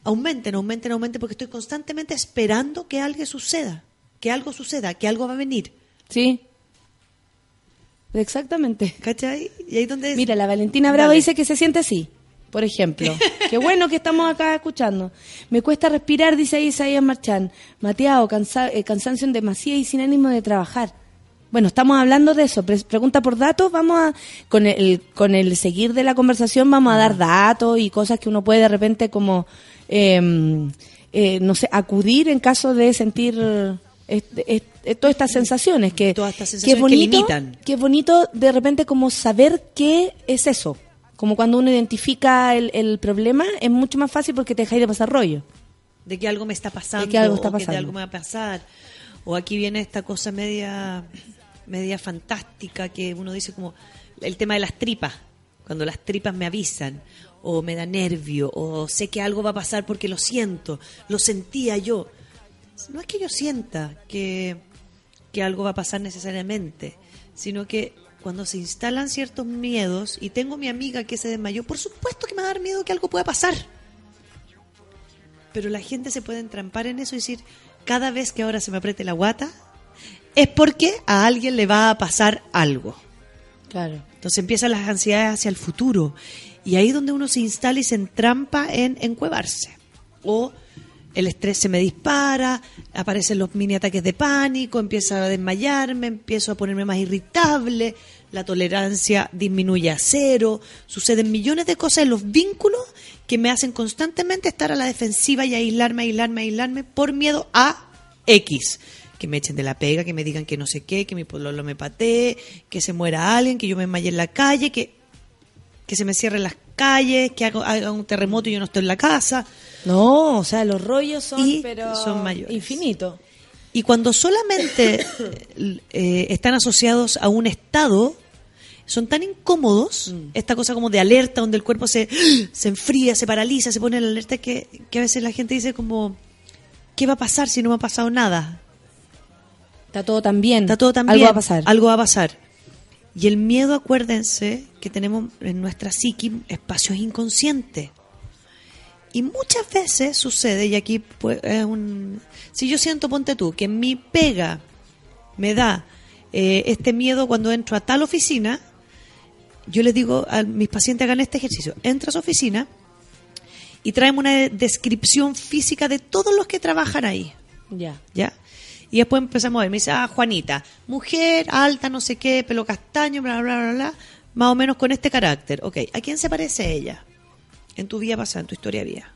aumenten, aumenten, aumenten, porque estoy constantemente esperando que algo suceda. Que algo suceda, que algo va a venir. Sí. Exactamente. ¿Cachai? Y ahí es donde... Mira, la Valentina Bravo Dale. dice que se siente así, por ejemplo. (laughs) Qué bueno que estamos acá escuchando. Me cuesta respirar, dice ahí Isaías Marchán. Mateado, cansa- eh, cansancio en demasía y sin ánimo de trabajar. Bueno, estamos hablando de eso. Pre- pregunta por datos, vamos a, con el, con el seguir de la conversación vamos a dar datos y cosas que uno puede de repente como, eh, eh, no sé, acudir en caso de sentir este- este- todas estas sensaciones que, Todas estas que es sensaciones que bonito, limitan. Qué bonito de repente como saber qué es eso. Como cuando uno identifica el, el problema, es mucho más fácil porque te dejáis de pasar rollo. de que algo me está pasando, De que algo está o que de pasando. algo me va a pasar. O aquí viene esta cosa media, media fantástica que uno dice como el tema de las tripas, cuando las tripas me avisan, o me da nervio, o sé que algo va a pasar porque lo siento, lo sentía yo. No es que yo sienta que, que algo va a pasar necesariamente, sino que cuando se instalan ciertos miedos, y tengo mi amiga que se desmayó, por supuesto que me va a dar miedo que algo pueda pasar pero la gente se puede entrampar en eso y decir, cada vez que ahora se me apriete la guata, es porque a alguien le va a pasar algo. Claro. Entonces empiezan las ansiedades hacia el futuro. Y ahí es donde uno se instala y se entrampa en encuevarse. O el estrés se me dispara, aparecen los mini ataques de pánico, empiezo a desmayarme, empiezo a ponerme más irritable, la tolerancia disminuye a cero, suceden millones de cosas en los vínculos que me hacen constantemente estar a la defensiva y aislarme, aislarme, aislarme por miedo a X. Que me echen de la pega, que me digan que no sé qué, que mi pololo me patee, que se muera alguien, que yo me desmaye en la calle, que, que se me cierren las calles, que haga, haga un terremoto y yo no estoy en la casa. No, o sea, los rollos son, Y pero son mayores. infinitos. Y cuando solamente (coughs) eh, están asociados a un estado, son tan incómodos, esta cosa como de alerta, donde el cuerpo se, (gasps) se enfría, se paraliza, se pone en alerta, que, que a veces la gente dice como, ¿qué va a pasar si no me ha pasado nada? Está todo tan bien. Está todo tan Algo bien, va a pasar. Algo va a pasar. Y el miedo, acuérdense, que tenemos en nuestra psiqui espacios inconscientes. Y muchas veces sucede, y aquí pues, es un... Si yo siento, ponte tú, que mi pega me da eh, este miedo cuando entro a tal oficina, yo les digo a mis pacientes hagan este ejercicio. Entra a su oficina y traen una descripción física de todos los que trabajan ahí. Ya. ¿ya? Y después empezamos a ver, me dice, ah, Juanita, mujer, alta, no sé qué, pelo castaño, bla, bla, bla, bla, más o menos con este carácter. Ok, ¿a quién se parece ella? En tu vida pasada, en tu historia vida.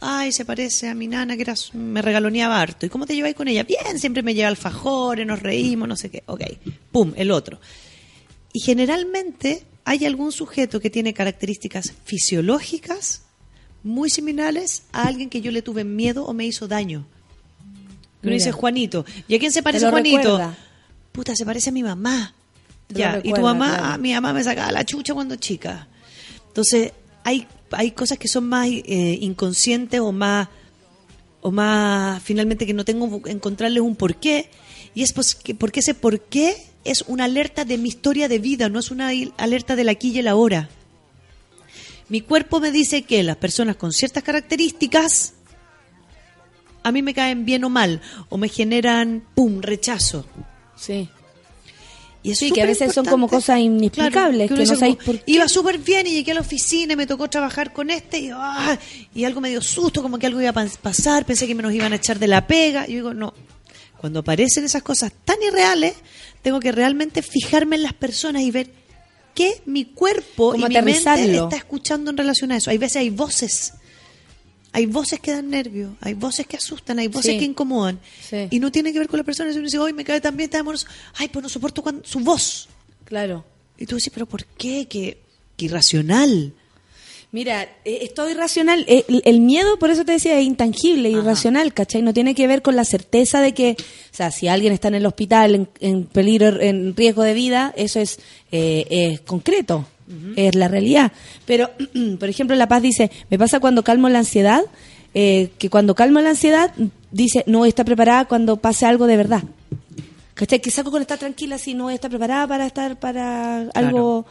Ay, se parece a mi nana que era, me regaloneaba harto. ¿Y cómo te lleváis con ella? Bien, siempre me lleva alfajores, nos reímos, no sé qué. Ok, pum, el otro. Y generalmente hay algún sujeto que tiene características fisiológicas muy similares a alguien que yo le tuve miedo o me hizo daño. Que uno dice Juanito. ¿Y a quién se parece Juanito? recuerda. Puta, se parece a mi mamá. Te Ya, y tu mamá, claro. ah, mi mamá me sacaba la chucha cuando chica. Entonces, hay, hay cosas que son más eh, inconscientes o más, o más, finalmente, que no tengo que encontrarles un porqué. Y es pues que- porque ese porqué es una alerta de mi historia de vida, no es una alerta del aquí y el ahora. Mi cuerpo me dice que las personas con ciertas características a mí me caen bien o mal, o me generan, pum, rechazo. Sí. Y es Sí, que a veces son como cosas inexplicables, uno que no dice sabéis como, por qué. Iba súper bien y llegué a la oficina y me tocó trabajar con este y, ah, y algo me dio susto, como que algo iba a pas- pasar, pensé que me nos iban a echar de la pega. Y yo digo, no. Cuando aparecen esas cosas tan irreales, tengo que realmente fijarme en las personas y ver qué mi cuerpo Como y mi mente está escuchando en relación a eso. Hay veces hay voces. Hay voces que dan nervios, hay voces que asustan, hay voces Sí. que incomodan. Sí. Y no tiene que ver con la persona. Si uno dice, hoy me cae también, está amoroso. Ay, pues no soporto cuando, su voz. Claro. Y tú dices, pero ¿por qué? Qué, qué irracional. Mira, eh, es todo irracional. Eh, El, miedo, por eso te decía, es intangible, irracional, ¿cachai? No tiene que ver con la certeza de que, o sea, si alguien está en el hospital en, en peligro, en riesgo de vida, eso es, eh, es concreto, es la realidad. Pero, (clears throat) por ejemplo, La Paz dice, me pasa cuando calmo la ansiedad, eh, que cuando calmo la ansiedad, dice, no estar preparada cuando pase algo de verdad. ¿Cachai? Que saco con estar tranquila si no estar preparada para estar para algo...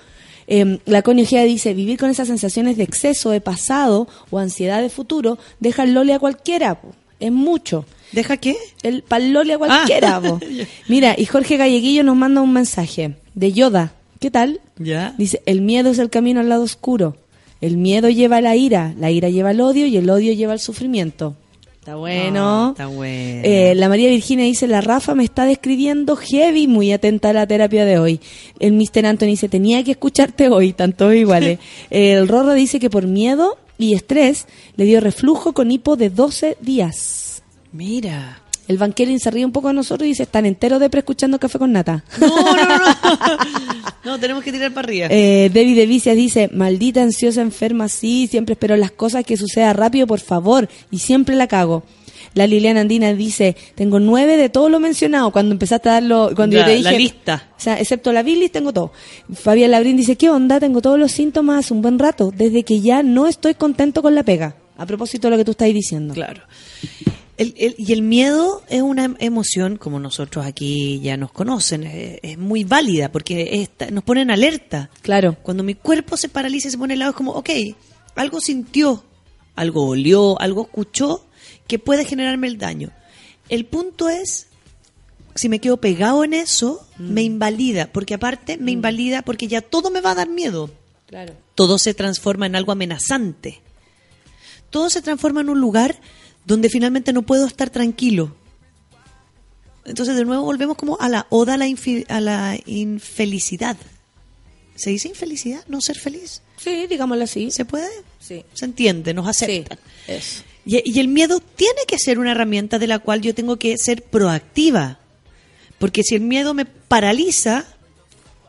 Eh, la Connie Ojeda dice, vivir con esas sensaciones de exceso, de pasado o ansiedad de futuro, deja el loli a cualquiera, po. es mucho. ¿Deja qué? El pal loli a cualquiera. Ah. po. (laughs) Mira, y Jorge Galleguillo nos manda un mensaje de Yoda. ¿Qué tal? Ya. Dice, el miedo es el camino al lado oscuro. El miedo lleva a la ira, la ira lleva al odio y el odio lleva al sufrimiento. Está bueno. Ah, está bueno. Eh, la María Virginia dice, la Rafa me está describiendo heavy, muy atenta a la terapia de hoy. El Mr. Anthony dice, tenía que escucharte hoy, tanto iguales. (laughs) el Rorro dice que por miedo y estrés le dio reflujo con hipo de 12 días. Mira. El Bankelin se ríe un poco a nosotros y dice, están enteros de escuchando Café con Nata. (laughs) No, no, no. (laughs) no, tenemos que tirar para arriba. Eh, David de Vicias dice, maldita ansiosa enferma, sí, siempre espero las cosas que suceda rápido, por favor, y siempre la cago. La Liliana Andina dice, tengo nueve de todo lo mencionado cuando empezaste a darlo, cuando La- yo te dije... la lista. O sea, excepto la bilis, tengo todo. Fabián Labrín dice, ¿qué onda? Tengo todos los síntomas hace un buen rato, desde que ya no estoy contento con la pega. A propósito de lo que tú estás diciendo. Claro. El- el- y el miedo es una emoción, como nosotros aquí ya nos conocen, es, es muy válida porque esta- nos pone en alerta. Claro. Cuando mi cuerpo se paraliza y se pone helado, es como, ok, algo sintió, algo olió, algo escuchó que puede generarme el daño. El punto es, si me quedo pegado en eso, me invalida, porque aparte me invalida porque ya todo me va a dar miedo. Claro. Todo se transforma en algo amenazante. Todo se transforma en un lugar donde finalmente no puedo estar tranquilo. Entonces de nuevo volvemos como a la oda a la, a la infelicidad. ¿Se dice infelicidad? ¿No ser feliz? Sí, digámoslo así. ¿Se puede? Sí. Se entiende, nos Sí, aceptan. eso. Y, y el miedo tiene que ser una herramienta de la cual yo tengo que ser proactiva. Porque si el miedo me paraliza,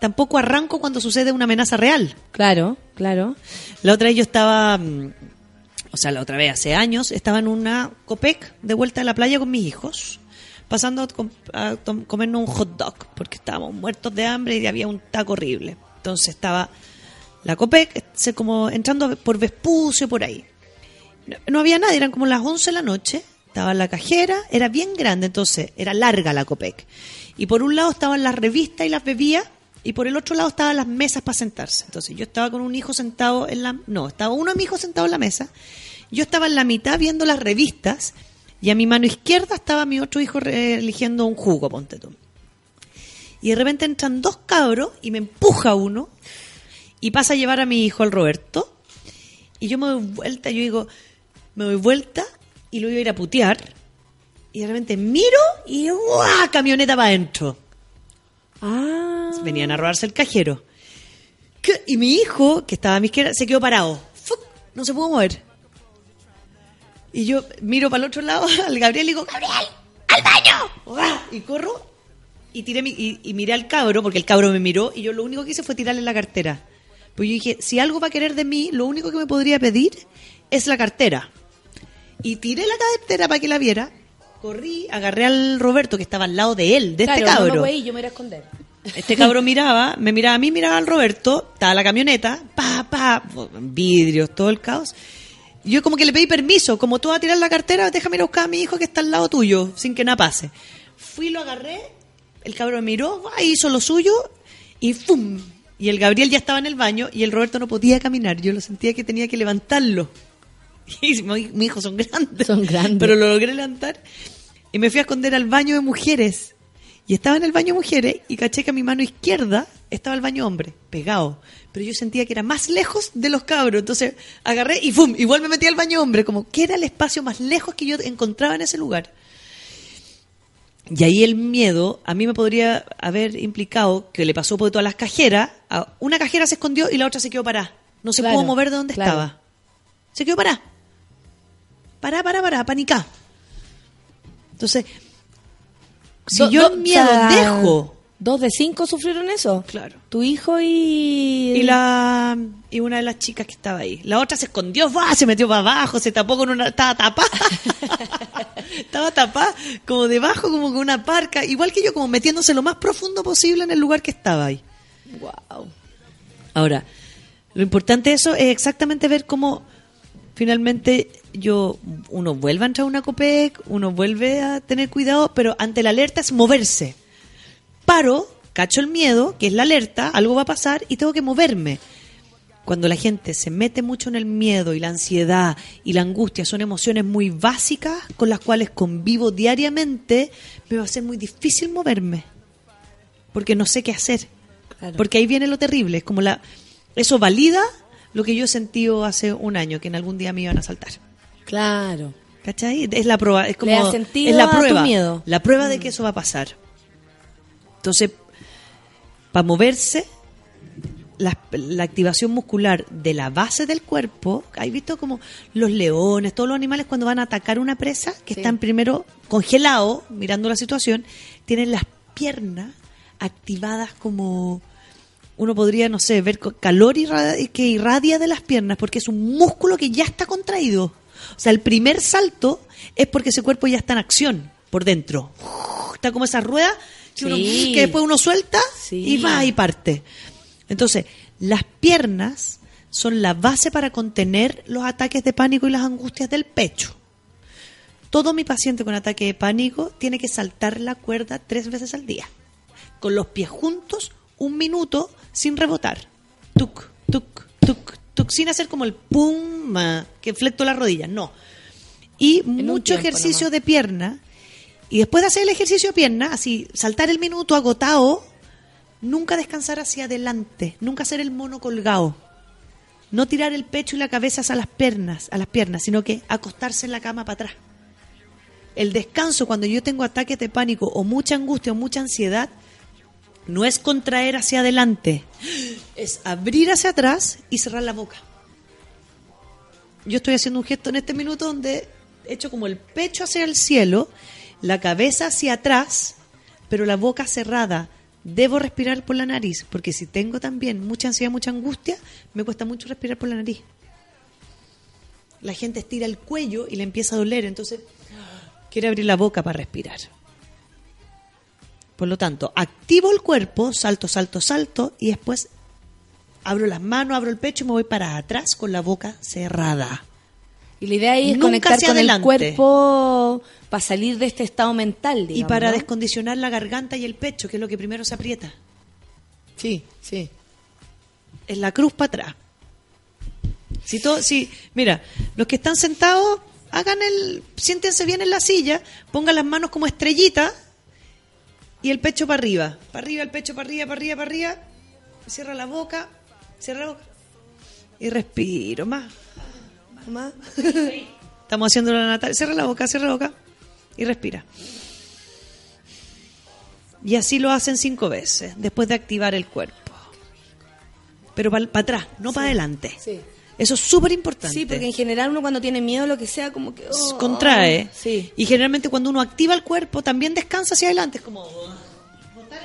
tampoco arranco cuando sucede una amenaza real. Claro, claro. La otra vez yo estaba, mm, o sea, la otra vez hace años, estaba en una Copec de vuelta a la playa con mis hijos, pasando a, comernos un hot dog, porque estábamos muertos de hambre y había un taco horrible. Entonces estaba la Copec, se como entrando por Vespucio, por ahí. No, no había nadie, eran como las 11 de la noche, estaba la cajera, era bien grande, entonces era larga la Copec. Y por un lado estaban las revistas y las bebidas, y por el otro lado estaban las mesas para sentarse. Entonces yo estaba con un hijo sentado en la... No, estaba uno de mis hijos sentado en la mesa, yo estaba en la mitad viendo las revistas, y a mi mano izquierda estaba mi otro hijo eligiendo un jugo, ponte tú. Y de repente entran dos cabros y me empuja uno y pasa a llevar a mi hijo, al Roberto. Y yo me doy vuelta, yo digo, me doy vuelta y lo iba a ir a putear. Y de repente miro y ¡guau! Camioneta para adentro. Ah. Venían a robarse el cajero. ¿Qué? Y mi hijo, que estaba a mi izquierda, se quedó parado. ¡Fuc! No se pudo mover. Y yo miro para el otro lado (laughs) al Gabriel y digo, ¡Gabriel! ¡Al baño! Y corro y tiré mi- y, y miré al cabro, porque el cabro me miró, y yo lo único que hice fue tirarle la cartera. Pues yo dije, si algo va a querer de mí, lo único que me podría pedir es la cartera. Y tiré la cartera para que la viera. Corrí, agarré al Roberto, que estaba al lado de él, de este cabro. no, güey, yo me voy a esconder. Este cabro (laughs) miraba, me miraba a mí, miraba al Roberto, estaba la camioneta, pa, pa, vidrios, todo el caos. Yo como que le pedí permiso, como tú vas a tirar la cartera, déjame ir a buscar a mi hijo que está al lado tuyo, sin que nada pase. Fui, lo agarré, el cabro me miró, va, hizo lo suyo y ¡fum! Y el Gabriel ya estaba en el baño y el Roberto no podía caminar, yo lo sentía que tenía que levantarlo. Y mi, mi hijo son grandes. Son grandes. Pero lo logré levantar y me fui a esconder al baño de mujeres. Y estaba en el baño mujeres y caché que a mi mano izquierda estaba el baño hombre, pegado. Pero yo sentía que era más lejos de los cabros. Entonces agarré y ¡fum! Igual me metí al baño hombre, como que era el espacio más lejos que yo encontraba en ese lugar. Y ahí el miedo a mí me podría haber implicado que le pasó por todas las cajeras. a- Una cajera se escondió y la otra se quedó parada. No se Claro, pudo mover de donde claro. estaba. Se quedó parada. Pará, pará, pará, panicá. Entonces, si Do- yo do- miedo o sea, dejo ¿Dos de cinco sufrieron eso? Claro. Tu hijo y... y la y una de las chicas que estaba ahí, la otra se escondió, ¡buah! se metió para abajo, se tapó con una estaba tapada. (laughs) estaba tapada como debajo como con una parca, igual que yo como metiéndose lo más profundo posible en el lugar que estaba ahí. Wow. Ahora, lo importante de eso es exactamente ver cómo finalmente yo uno vuelve a entrar a una COPEC, uno vuelve a tener cuidado, pero ante la alerta es moverse. Paro, cacho el miedo, que es la alerta, algo va a pasar y tengo que moverme. Cuando la gente se mete mucho en el miedo y la ansiedad y la angustia son emociones muy básicas con las cuales convivo diariamente, me va a ser muy difícil moverme. Porque no sé qué hacer. Claro. Porque ahí viene lo terrible. Es como la. Eso valida lo que yo he sentido hace un año, que en algún día me iban a saltar. Claro. ¿Cachai? Es la prueba. Es como. Es la prueba. miedo. La prueba de que eso va a pasar. Entonces, para moverse, la, la activación muscular de la base del cuerpo, ¿hay visto como los leones, todos los animales cuando van a atacar una presa, que Sí. están primero congelados, mirando la situación, tienen las piernas activadas como uno podría, no sé, ver calor irra- que irradia de las piernas, porque es un músculo que ya está contraído. O sea, el primer salto es porque ese cuerpo ya está en acción por dentro. Está como esa rueda que, uno- Sí. que después uno suelta Sí. y va y parte. Entonces, las piernas son la base para contener los ataques de pánico y las angustias del pecho. Todo mi paciente con ataque de pánico tiene que saltar la cuerda tres veces al día. Con los pies juntos, un minuto sin rebotar. Tuc, tuc, tuc, tuc, sin hacer como el pum que flecto las rodillas, no. Y mucho ejercicio nomás. de pierna. Y después de hacer el ejercicio de pierna, así, saltar el minuto agotado, nunca descansar hacia adelante, nunca hacer el mono colgado. No tirar el pecho y la cabeza a las piernas, a las piernas, sino que acostarse en la cama para atrás. El descanso cuando yo tengo ataques de pánico o mucha angustia o mucha ansiedad no es contraer hacia adelante, es abrir hacia atrás y cerrar la boca. Yo estoy haciendo un gesto en este minuto donde he hecho como el pecho hacia el cielo, la cabeza hacia atrás, pero la boca cerrada. Debo respirar por la nariz, porque si tengo también mucha ansiedad, mucha angustia, me cuesta mucho respirar por la nariz. La gente estira el cuello y le empieza a doler, entonces quiere abrir la boca para respirar. Por lo tanto, activo el cuerpo, salto, salto, salto, y después abro las manos, abro el pecho y me voy para atrás con la boca cerrada. Y la idea ahí es Nunca conectar con adelante. el cuerpo para salir de este estado mental, Y digamos, para ¿no? descondicionar la garganta y el pecho, que es lo que primero se aprieta. Sí, sí. Es la cruz para atrás. Si todo, si, mira, los que están sentados, hagan el, siéntense bien en la silla, pongan las manos como estrellitas y el pecho para arriba. Para arriba, el pecho para arriba, para arriba, para arriba. Cierra la boca, cierra la boca. Y respiro más. Más. (laughs) Estamos haciendo la Natalia. Cierra la boca, cierra la boca. Y respira. Y así lo hacen cinco veces, después de activar el cuerpo. Pero para atrás, no para adelante. Sí. Eso es súper importante. Sí, porque en general uno cuando tiene miedo, lo que sea, como que... oh, contrae. Sí. Y generalmente cuando uno activa el cuerpo, también descansa hacia adelante. Es como botar,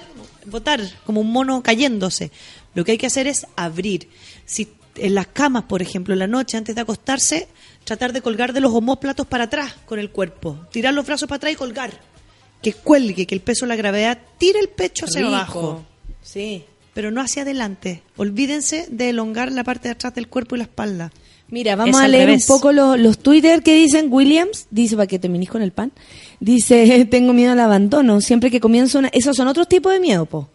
botar, como un mono cayéndose. Lo que hay que hacer es abrir. Si en las camas, por ejemplo, en la noche, antes de acostarse, tratar de colgar de los homóplatos para atrás con el cuerpo. Tirar los brazos para atrás y colgar. Que cuelgue, que el peso de la gravedad tire el pecho hacia Rico. abajo. Sí. Pero no hacia adelante. Olvídense de elongar la parte de atrás del cuerpo y la espalda. Mira, vamos Es a leer un poco los, los Twitter que dicen Williams, dice para que terminís con el pan, dice, (laughs) tengo miedo al abandono, siempre que comienzo una... Esos son otros tipos de miedo, po.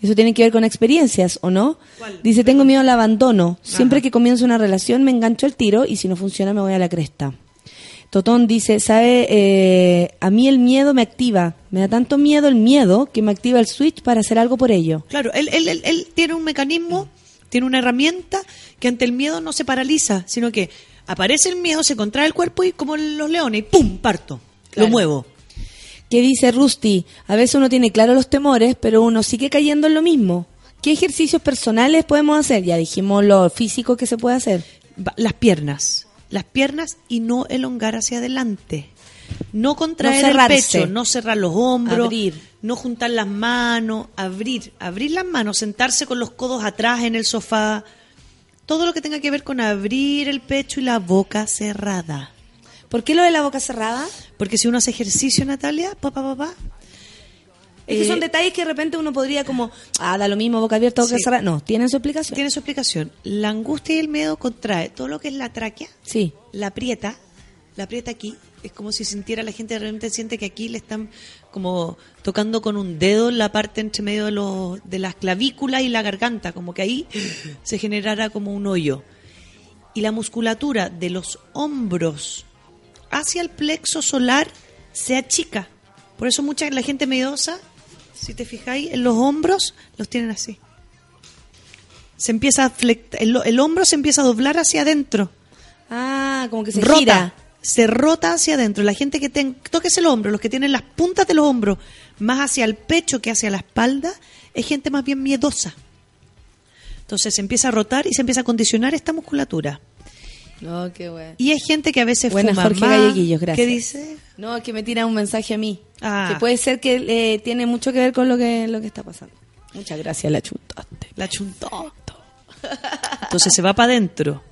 Eso tiene que ver con experiencias, ¿o no? Dice, tengo miedo al abandono, siempre que comienzo una relación me engancho el tiro y si no funciona me voy a la cresta. Totón dice, sabe, eh, a mí el miedo me activa, me da tanto miedo el miedo que me activa el switch para hacer algo por ello. Claro, él, él, él, él tiene un mecanismo, tiene una herramienta que ante el miedo no se paraliza, sino que aparece el miedo, se contrae el cuerpo y como los leones, ¡pum! parto. Claro. Lo muevo. que dice Rusty, a veces uno tiene claro los temores, pero uno sigue cayendo en lo mismo. ¿Qué ejercicios personales podemos hacer? Ya dijimos lo físico que se puede hacer. Las piernas. Las piernas y no elongar hacia adelante. No contraer No el pecho, no cerrar los hombros, Abrir. no juntar las manos, abrir, abrir las manos, sentarse con los codos atrás en el sofá. Todo lo que tenga que ver con abrir el pecho y la boca cerrada. ¿Por qué lo de la boca cerrada? Porque si uno hace ejercicio, Natalia, papá, papá, Es que Eh, son detalles que de repente uno podría como, ah, da lo mismo, boca abierta, boca Sí. cerrada. No, tienen su explicación. tiene su explicación. La angustia y el miedo contrae todo lo que es la tráquea, Sí. la aprieta, la aprieta aquí. Es como si sintiera la gente realmente siente que aquí le están como tocando con un dedo la parte entre medio de, los, de las clavículas y la garganta, como que ahí (gasps) se generara como un hoyo. Y la musculatura de los hombros hacia el plexo solar se achica. Por eso mucha la gente miedosa, si te fijáis, en los hombros los tienen así. Se empieza a el, el hombro se empieza a doblar hacia adentro Ah, como que se rota, gira. se rota hacia adentro. La gente que ten, toques el hombro, los que tienen las puntas de los hombros más hacia el pecho que hacia la espalda, es gente más bien miedosa. Entonces se empieza a rotar y se empieza a condicionar esta musculatura. No, qué bueno. Y hay gente que a veces Buenas, fuma Jorge más. Galleguillos, gracias. ¿Qué dice? No, es que me tira un mensaje a mí. Ah. Que puede ser que eh, tiene mucho que ver con lo que, lo que está pasando. Muchas gracias, la chutaste. La chuntó. (laughs) Entonces se va para adentro.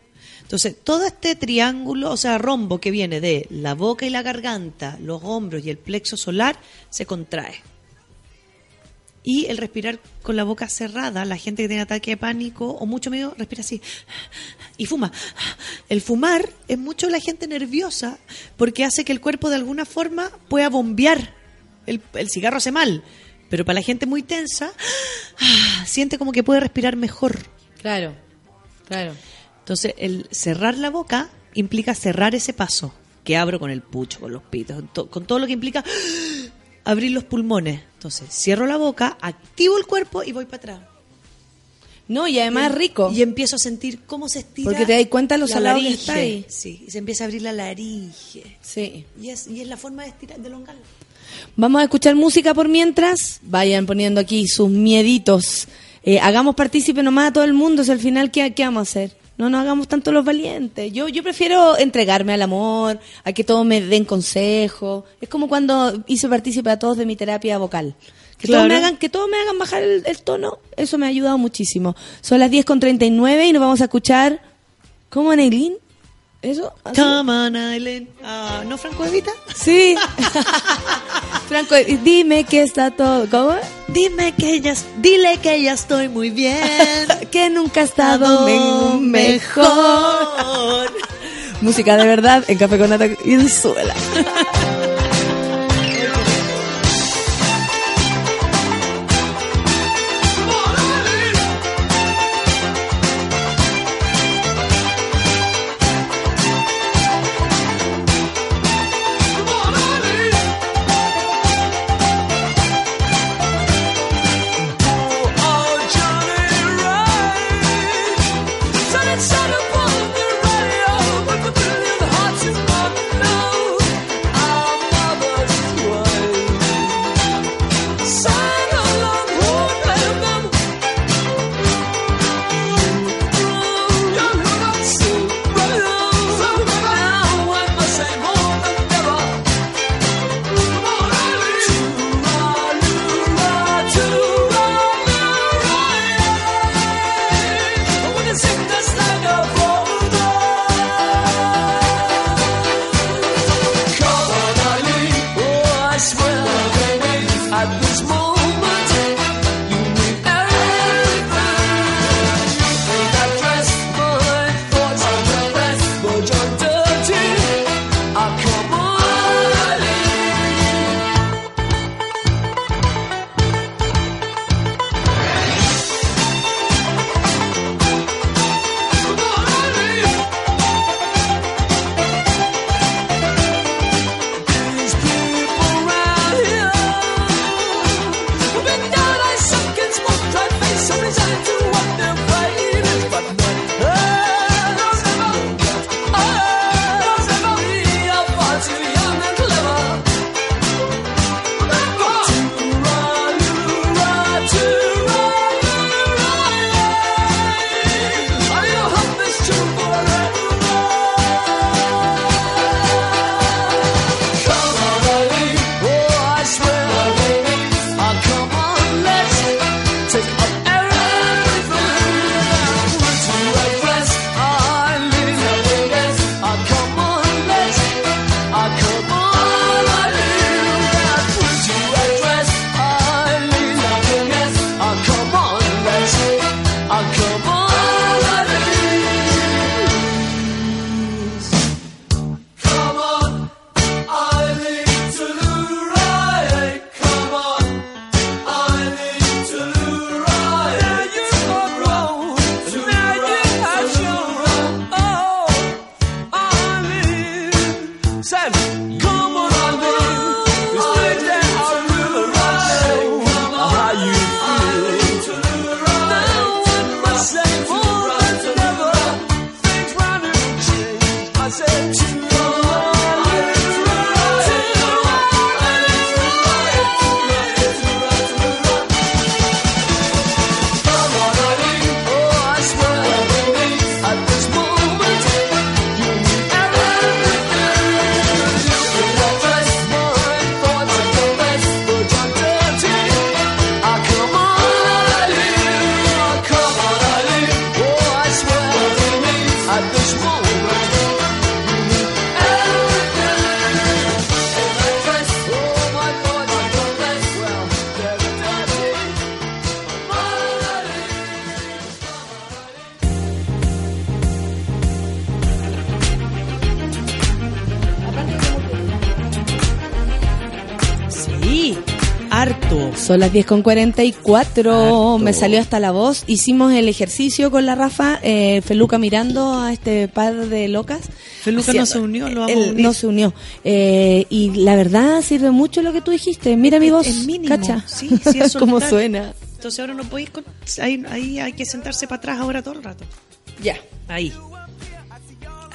Entonces, todo este triángulo, o sea, rombo que viene de la boca y la garganta, los hombros y el plexo solar, se contrae. Y el respirar con la boca cerrada, la gente que tiene ataque de pánico o mucho miedo, respira así y fuma. El fumar es mucho la gente nerviosa porque hace que el cuerpo de alguna forma pueda bombear. El, el cigarro hace mal, pero para la gente muy tensa, siente como que puede respirar mejor. Claro, claro. Entonces, el cerrar la boca implica cerrar ese paso que abro con el pucho, con los pitos, to- con todo lo que implica abrir los pulmones. Entonces, cierro la boca, activo el cuerpo y voy para atrás. No, y además es rico. Y empiezo a sentir cómo se estira. Porque te das cuenta lo la salado que está ahí. Sí, y se empieza a abrir la laringe. Sí. Y es, y es la forma de estirar, de elongarla. Vamos a escuchar música por mientras. Vayan poniendo aquí sus mieditos. Eh, hagamos partícipe nomás a todo el mundo. Si al final, ¿qué, qué vamos a hacer? No nos hagamos tanto los valientes. Yo, yo prefiero entregarme al amor, a que todos me den consejo. Es como cuando hice partícipe a todos de mi terapia vocal. Que, todos, me hagan, que todos me hagan bajar el, el tono. Eso me ha ayudado muchísimo. Son las 10 con 39 y nos vamos a escuchar. ¿Cómo, Neilín? ¿Eso? ¿Así? Come on, Aileen. Ah, ¿No, Franco Evita? Sí. (laughs) Franco, dime que está todo. ¿Cómo? Dime que ya, dile que ya estoy muy bien. (laughs) que nunca ha estado me- mejor. (laughs) Música de verdad en Café con Nata y en Suela. Las 10 con 44. Harto. Me salió hasta la voz. Hicimos el ejercicio con la Rafa. eh, Feluca mirando a este par de locas. Feluca no se unió, lo Él no se unió. Eh, y la verdad sirve mucho lo que tú dijiste. Mira mi voz. es mínimo. Cacha. Sí, sí, (laughs) es Cómo suena. Entonces ahora no podéis... con- Ahí, ahí hay que sentarse para atrás ahora todo el rato. Ya. Ahí.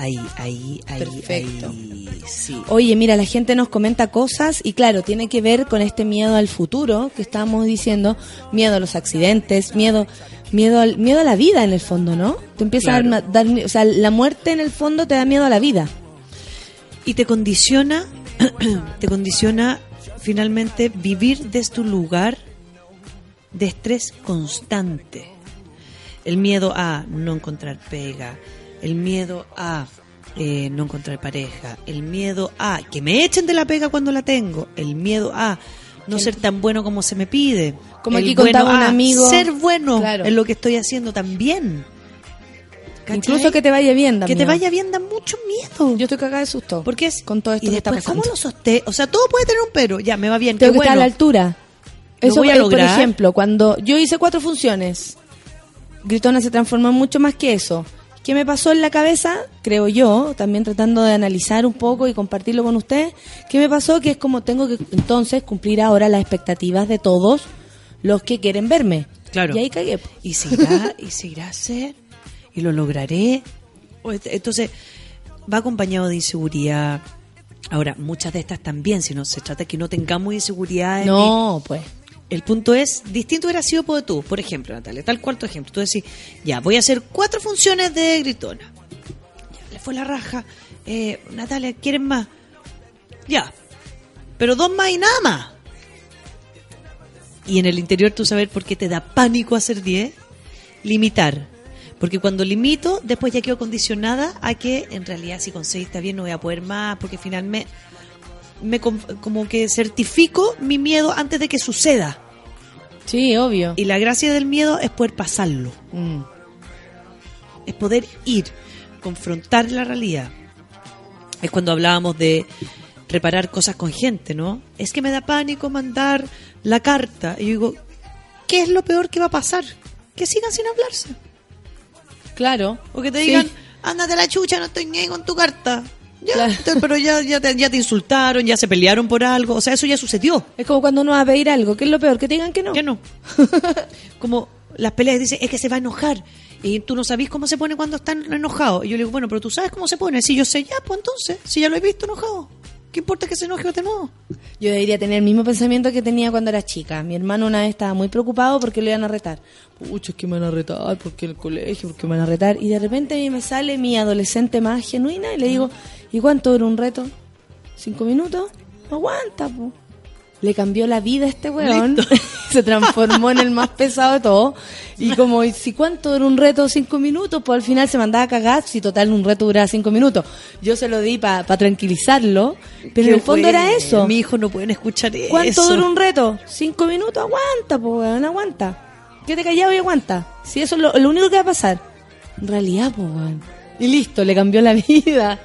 Ahí, ahí, ahí, Perfecto. ahí. Sí. Oye, mira, la gente nos comenta cosas y claro, tiene que ver con este miedo al futuro que estábamos diciendo, miedo a los accidentes, miedo miedo al, miedo a la vida en el fondo, ¿no? Te empieza Claro. a dar, o sea, la muerte en el fondo te da miedo a la vida. Y te condiciona, (clears throat) te condiciona finalmente vivir desde un lugar de estrés constante. El miedo a no encontrar pega, el miedo a eh, no encontrar pareja, el miedo a que me echen de la pega cuando la tengo, el miedo a no ser tan bueno como se me pide. Como el aquí bueno contaba un amigo. Ser bueno Claro. en lo que estoy haciendo también. ¿Cachai? Incluso que te vaya bien, da Que te vaya bien da mucho miedo. Yo estoy cagada de susto. Porque es con todo esto y que está después, pasando. ¿cómo lo sosté? O sea, todo puede tener un pero. Ya, me va bien. Tengo qué que estar a la altura. Lo Eso voy a es, lograr. Por ejemplo, cuando yo hice cuatro funciones, Gritona se transformó en mucho más que eso. ¿Qué me pasó en la cabeza? Creo yo, también tratando de analizar un poco y compartirlo con ustedes. ¿Qué me pasó? Que es como tengo que entonces cumplir ahora las expectativas de todos los que quieren verme. Claro. Y ahí cagué. Y se irá, y se irá a hacer, y lo lograré. Entonces, va acompañado de inseguridad. Ahora, muchas de estas también, si no se trata de que no tengamos inseguridad. en No, pues. El punto es, distinto hubiera sido tú, por ejemplo, Natalia, tal cual tu ejemplo. Tú decís, ya, voy a hacer cuatro funciones de gritona. Ya, le fue la raja. Eh, Natalia, ¿quieren más? Ya, pero dos más y nada más. Y en el interior tú sabes por qué te da pánico hacer 10, limitar. Porque cuando limito, después ya quedo condicionada a que en realidad si con seis está bien no voy a poder más, porque finalmente me como que certifico mi miedo antes de que suceda. Sí, obvio. Y la gracia del miedo es poder pasarlo, Mm. es poder ir, confrontar la realidad. Es cuando hablábamos de reparar cosas con gente, ¿no? Es que me da pánico mandar la carta. Y yo digo, ¿qué es lo peor que va a pasar? Que sigan sin hablarse. Claro. O que te Sí. digan, ándate a la chucha, no estoy ni ahí con tu carta. Ya, Claro. te- pero ya, ya, te, ya te insultaron, ya se pelearon por algo. O sea, eso ya sucedió. Es como cuando uno va a pedir algo. ¿Qué es lo peor? Que te digan que no. Ya no. (laughs) Como las peleas dicen, es que se va a enojar. Y tú no sabís cómo se pone cuando están enojados. Y yo le digo, bueno, pero tú sabes cómo se pone. Si yo sé ya, pues entonces, si ya lo he visto enojado. ¿Qué importa que se enoje de nuevo? Yo debería tener el mismo pensamiento que tenía cuando era chica. Mi hermano una vez estaba muy preocupado porque lo iban a retar. Pucha, es que me van a retar, porque el colegio, porque me van a retar. Y de repente a mí me sale mi adolescente más genuina y le digo, ¿y cuánto dura un reto? ¿Cinco minutos? Aguanta, po. Le cambió la vida a este weón. (laughs) Se transformó en el más pesado de todo. Y como, ¿y si cuánto dura un reto? Cinco minutos. Pues al final se mandaba a cagar. Si total un reto duraba cinco minutos. Yo se lo di para tranquilizarlo. Pero en el fondo era eso. Mi hijo no pueden escuchar eso. ¿Cuánto dura un reto? Cinco minutos, aguanta, pues, weón, aguanta. Quédate callado y aguanta. Si eso es lo, lo único que va a pasar. En realidad, pues, weón. Y listo, le cambió la (laughs) vida.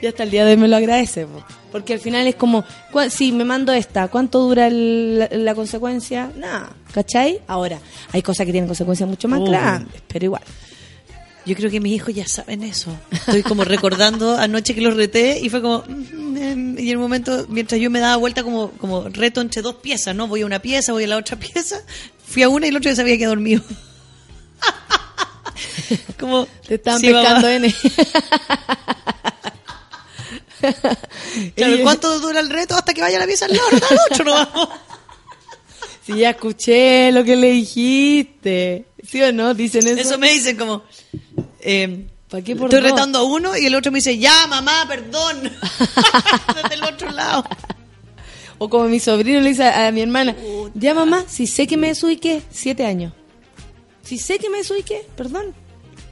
Y hasta el día de hoy me lo agradece, po. Porque al final es como, si me mando esta, ¿cuánto dura el- la, la consecuencia? Nada, ¿cachai? Ahora, hay cosas que tienen consecuencias mucho más Obvio. grandes, pero igual. Yo creo que mis hijos ya saben eso. Estoy como recordando (laughs) anoche que los reté y fue como... mm, mm, Y en un momento, mientras yo me daba vuelta como, como reto entre dos piezas, ¿no? Voy a una pieza, voy a la otra pieza. Fui a una y el otro ya se había quedado dormido. (laughs) como... Te estaban sí, pescando N. (laughs) Claro, ¿cuánto dura el reto hasta que vaya la pieza al lado? Al otro no vamos. (laughs) Si ya escuché lo que le dijiste. ¿Sí o no? Dicen eso. Eso me dicen como... eh, ¿Para qué por Estoy dos? retando a uno y el otro me dice, ya, mamá, perdón. (laughs) Desde el otro lado. O como mi sobrino le dice a, a mi hermana, ya mamá, si sé que me desubiqué, siete años. Si sé que me desubiqué, perdón.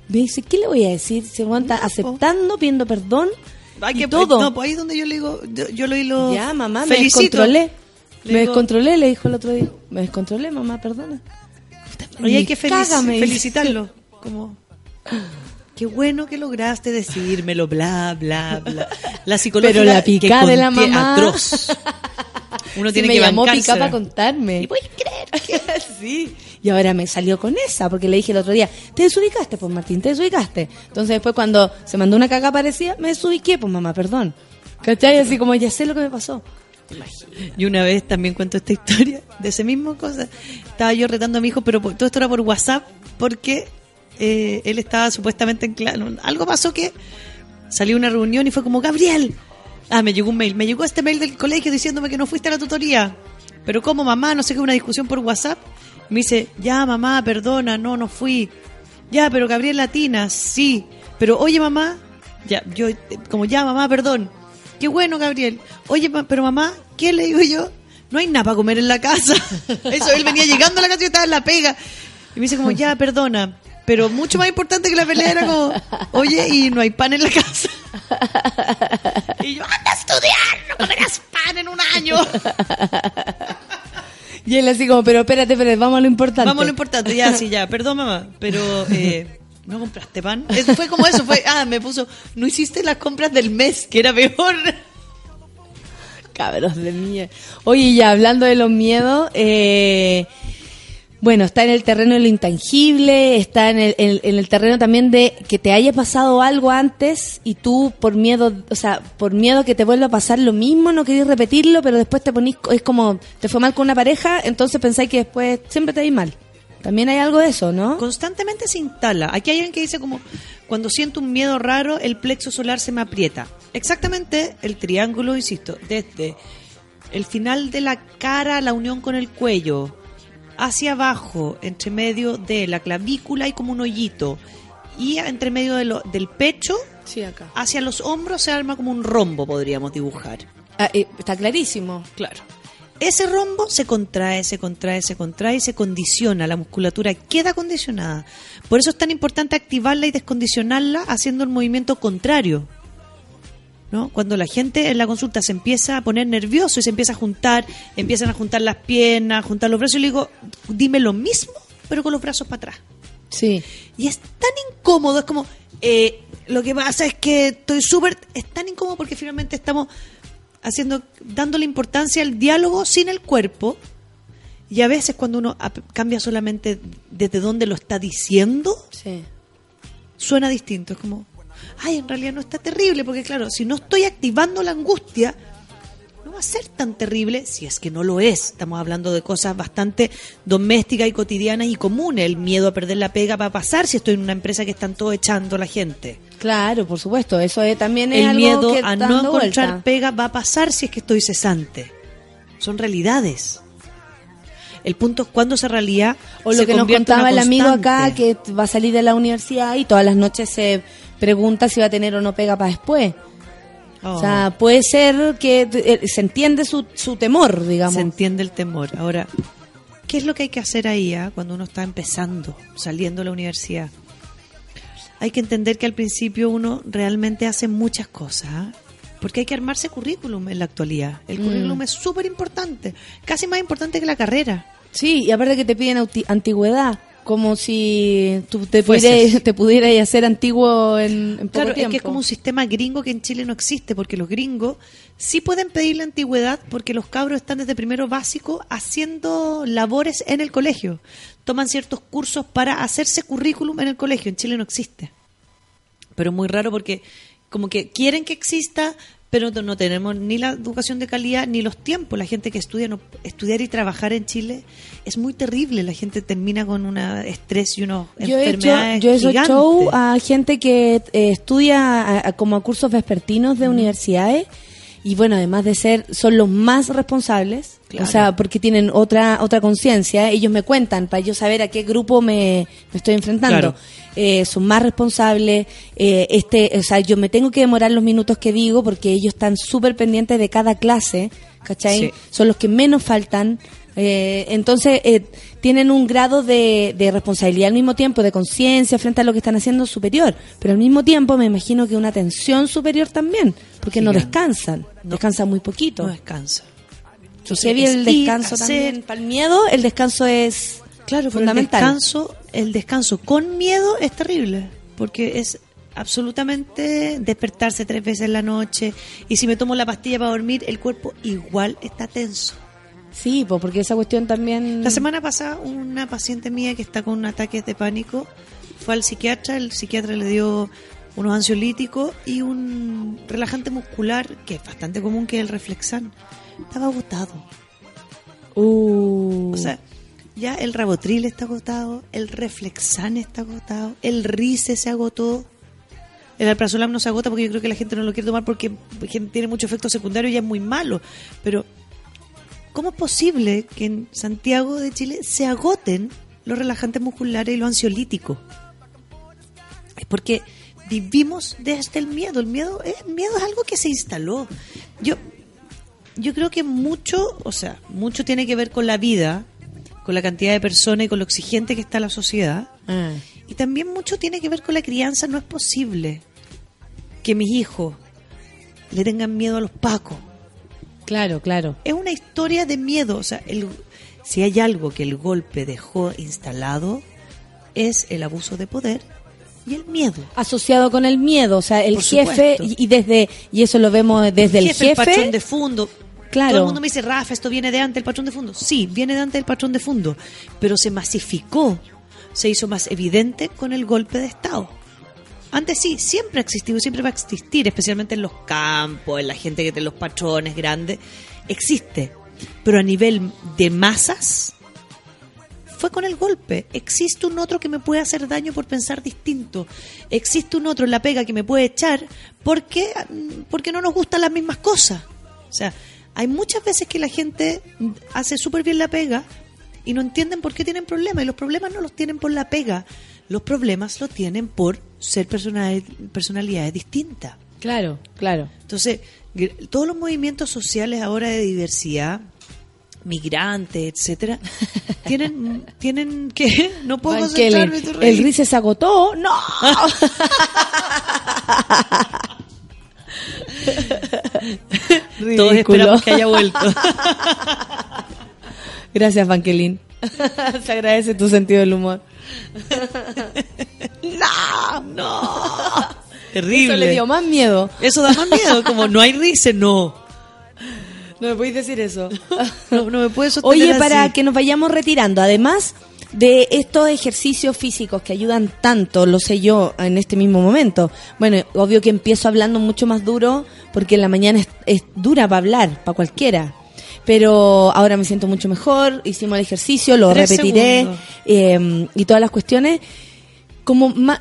Me dice, ¿qué le voy a decir? Se aguanta aceptando, pidiendo perdón Hay que, todo. No, pues ahí es donde yo le digo, yo, yo lo, lo ya, mamá, me felicito. descontrolé. Le Me digo, descontrolé, le dijo el otro día. Me descontrolé, mamá, perdona. Oye, hay que felici- me dice. felicitarlo. Como, (laughs) qué bueno que lograste decírmelo, bla, bla, bla. La psicología Pero la pica que de la mamá. atroz. (laughs) Uno tiene me que llamó pica para contarme. ¿Y puedes creer? (laughs) sí. Y ahora me salió con esa, porque le dije el otro día, te desubicaste, pues Martín, te desubicaste. Entonces después cuando se mandó una caga parecida, me desubiqué, pues mamá, perdón. ¿Cachai? Así como ya sé lo que me pasó. Y una vez también cuento esta historia de ese mismo cosa. Estaba yo retando a mi hijo, pero todo esto era por WhatsApp, porque eh, él estaba supuestamente en clase. Algo pasó que salió una reunión y fue como, Gabriel. Ah, me llegó un mail. Me llegó este mail del colegio diciéndome que no fuiste a la tutoría. Pero como mamá, no sé qué, una discusión por WhatsApp. Me dice, ya mamá, perdona, no, no fui. Ya, pero Gabriel Latina, sí. Pero oye mamá, ya, yo, como ya mamá, perdón. Qué bueno, Gabriel. Oye, pero mamá, ¿qué le digo yo? No hay nada para comer en la casa. (laughs) Eso, él venía llegando a la casa y yo estaba en la pega. Y me dice como, ya, perdona. Pero mucho más importante que la pelea era como, oye, y no hay pan en la casa. (laughs) Y yo, anda a estudiar, no comerás pan en un año. (laughs) Y él así como, pero espérate, espérate, vamos a lo importante. Vamos a lo importante, ya, sí, ya, perdón mamá, pero eh, no compraste pan. Eh, Fue como eso, fue, ah, me puso, no hiciste las compras del mes, que era peor. Cabros de mierda. Oye, ya hablando de los miedos, eh, bueno, está en el terreno de lo intangible, está en el, en- el terreno también de que te haya pasado algo antes y tú por miedo, o sea, por miedo que te vuelva a pasar lo mismo, no querés repetirlo, pero después te ponís, es como, te fue mal con una pareja, entonces pensáis que después siempre te vais mal. También hay algo de eso, ¿no? Constantemente se instala. Aquí hay alguien que dice como, cuando siento un miedo raro, el plexo solar se me aprieta. Exactamente el triángulo, insisto, desde el final de la cara, la unión con el cuello, hacia abajo, entre medio de la clavícula y como un hoyito, y entre medio de lo- del pecho, Sí, acá. hacia los hombros se arma como un rombo, podríamos dibujar. Ah, eh, está clarísimo. Claro. Ese rombo se contrae, se contrae, se contrae y se condiciona. La musculatura queda condicionada. Por eso es tan importante activarla y descondicionarla haciendo el movimiento contrario. ¿No? Cuando la gente en la consulta se empieza a poner nervioso y se empieza a juntar, empiezan a juntar las piernas, a juntar los brazos, y le digo, dime lo mismo, pero con los brazos para atrás. Sí. Y es tan incómodo, es como, eh, lo que pasa es que estoy súper, es tan incómodo porque finalmente estamos haciendo, dándole importancia al diálogo sin el cuerpo. Y a veces cuando uno cambia solamente desde dónde lo está diciendo, Sí. suena distinto. Es como, ay, en realidad no está terrible, porque claro, si no estoy activando la angustia, no va a ser tan terrible si es que no lo es. Estamos hablando de cosas bastante domésticas y cotidianas y comunes. El miedo a perder la pega va a pasar si estoy en una empresa que están todos echando a la gente. Claro, por supuesto. Eso es, también es El algo miedo que a no encontrar vuelta. pega va a pasar si es que estoy cesante. Son realidades. El punto es cuando esa realidad O lo se que nos contaba el amigo acá, que va a salir de la universidad y todas las noches se pregunta si va a tener o no pega para después. Oh. O sea, puede ser que eh, se entiende su, su temor, digamos. Se entiende el temor. Ahora, ¿qué es lo que hay que hacer ahí ah, cuando uno está empezando, saliendo de la universidad? Hay que entender que al principio uno realmente hace muchas cosas, ah, porque hay que armarse currículum en la actualidad. El Mm. currículum es súper importante, casi más importante que la carrera. Sí, y aparte que te piden antigüedad, como si tú te pudieras, (laughs) te pudieras hacer antiguo en, en poco Claro, es que es como un sistema gringo que en Chile no existe, porque los gringos sí pueden pedir la antigüedad porque los cabros están desde primero básico haciendo labores en el colegio. Toman ciertos cursos para hacerse currículum en el colegio. En Chile no existe. Pero es muy raro porque como que quieren que exista, pero no- tenemos ni la educación de calidad ni los tiempos. La gente que estudia, no, estudiar y trabajar en Chile es muy terrible. La gente termina con un estrés y unos Yo he hecho, enfermedades yo he hecho show a gente que eh, estudia a- a- como a cursos vespertinos de universidades y bueno, además de ser, son los más responsables, Claro. o sea, porque tienen otra otra conciencia, ellos me cuentan para yo saber a qué grupo me, me estoy enfrentando. Claro. Eh, son más responsables, eh, este, o sea, yo me tengo que demorar los minutos que digo porque ellos están súper pendientes de cada clase, ¿cachai? Sí. Son los que menos faltan. Eh, entonces, eh, tienen un grado de, de responsabilidad al mismo tiempo, de conciencia frente a lo que están haciendo superior, pero al mismo tiempo me imagino que una tensión superior también, porque no descansan, No. descansan muy poquito. No descansa. Y heavy el descanso hacer- también. Para el miedo, el descanso es Claro, fundamental. El descanso, el descanso con miedo es terrible, porque es absolutamente despertarse tres veces en la noche y si me tomo la pastilla para dormir, el cuerpo igual está tenso. Sí, po, porque esa cuestión también... La semana pasada una paciente mía que está con ataques de pánico fue al psiquiatra, el psiquiatra le dio unos ansiolíticos y un relajante muscular que es bastante común que es el Reflexan. Estaba agotado. Uh. O sea, ya el Rabotril está agotado, el Reflexan está agotado, el Rice se agotó. El alprazolam no se agota porque yo creo que la gente no lo quiere tomar porque tiene mucho efecto secundario y ya es muy malo. Pero, ¿cómo es posible que en Santiago de Chile se agoten los relajantes musculares y los ansiolíticos? Es porque vivimos desde el miedo. El miedo, el miedo es algo que se instaló. Yo, yo creo que mucho, o sea, mucho tiene que ver con la vida, con la cantidad de personas y con lo exigente que está la sociedad. Ah. Y también mucho tiene que ver con la crianza. No es posible que mis hijos le tengan miedo a los pacos. Claro, claro. Es una historia de miedo. O sea, el- si hay algo que el golpe dejó instalado, es el abuso de poder y el miedo. Asociado con el miedo, o sea, el Por jefe, y, y desde, y eso lo vemos desde el jefe. el patrón de fondo. Claro. Todo el mundo me dice, Rafa, esto viene de antes del patrón de fondo. Sí, viene de antes del patrón de fondo, pero se masificó, se hizo más evidente con el golpe de Estado. Antes sí, siempre ha existido, siempre va a existir, especialmente en los campos, en la gente que tiene los patrones grandes, existe. Pero a nivel de masas, fue con el golpe. Existe un otro que me puede hacer daño por pensar distinto. Existe un otro en la pega que me puede echar porque, porque no nos gustan las mismas cosas. O sea, hay muchas veces que la gente hace súper bien la pega y no entienden por qué tienen problemas. Y los problemas no los tienen por la pega. Los problemas los tienen por ser personal- personalidades distintas. Claro, claro. Entonces, todos los movimientos sociales ahora de diversidad, migrantes, etcétera, (laughs) tienen tienen que no puedo Van concentrarme. el. Rice se agotó. ¡No! (laughs) Todos esperamos que haya vuelto. (laughs) Gracias, Banquelín. (laughs) Se agradece tu sentido del humor. (laughs) no, no. Eso Terrible. le dio más miedo. Eso da más miedo, como no hay risa, no. No me podéis decir eso. (laughs) No, no me puedes sostener Oye, así. para que nos vayamos retirando, además de estos ejercicios físicos que ayudan tanto, lo sé yo en este mismo momento. Bueno, obvio que empiezo hablando mucho más duro porque en la mañana es, es dura para hablar, para cualquiera. Pero ahora me siento mucho mejor, hicimos el ejercicio, lo Tres repetiré eh, y todas las cuestiones. Como, ma-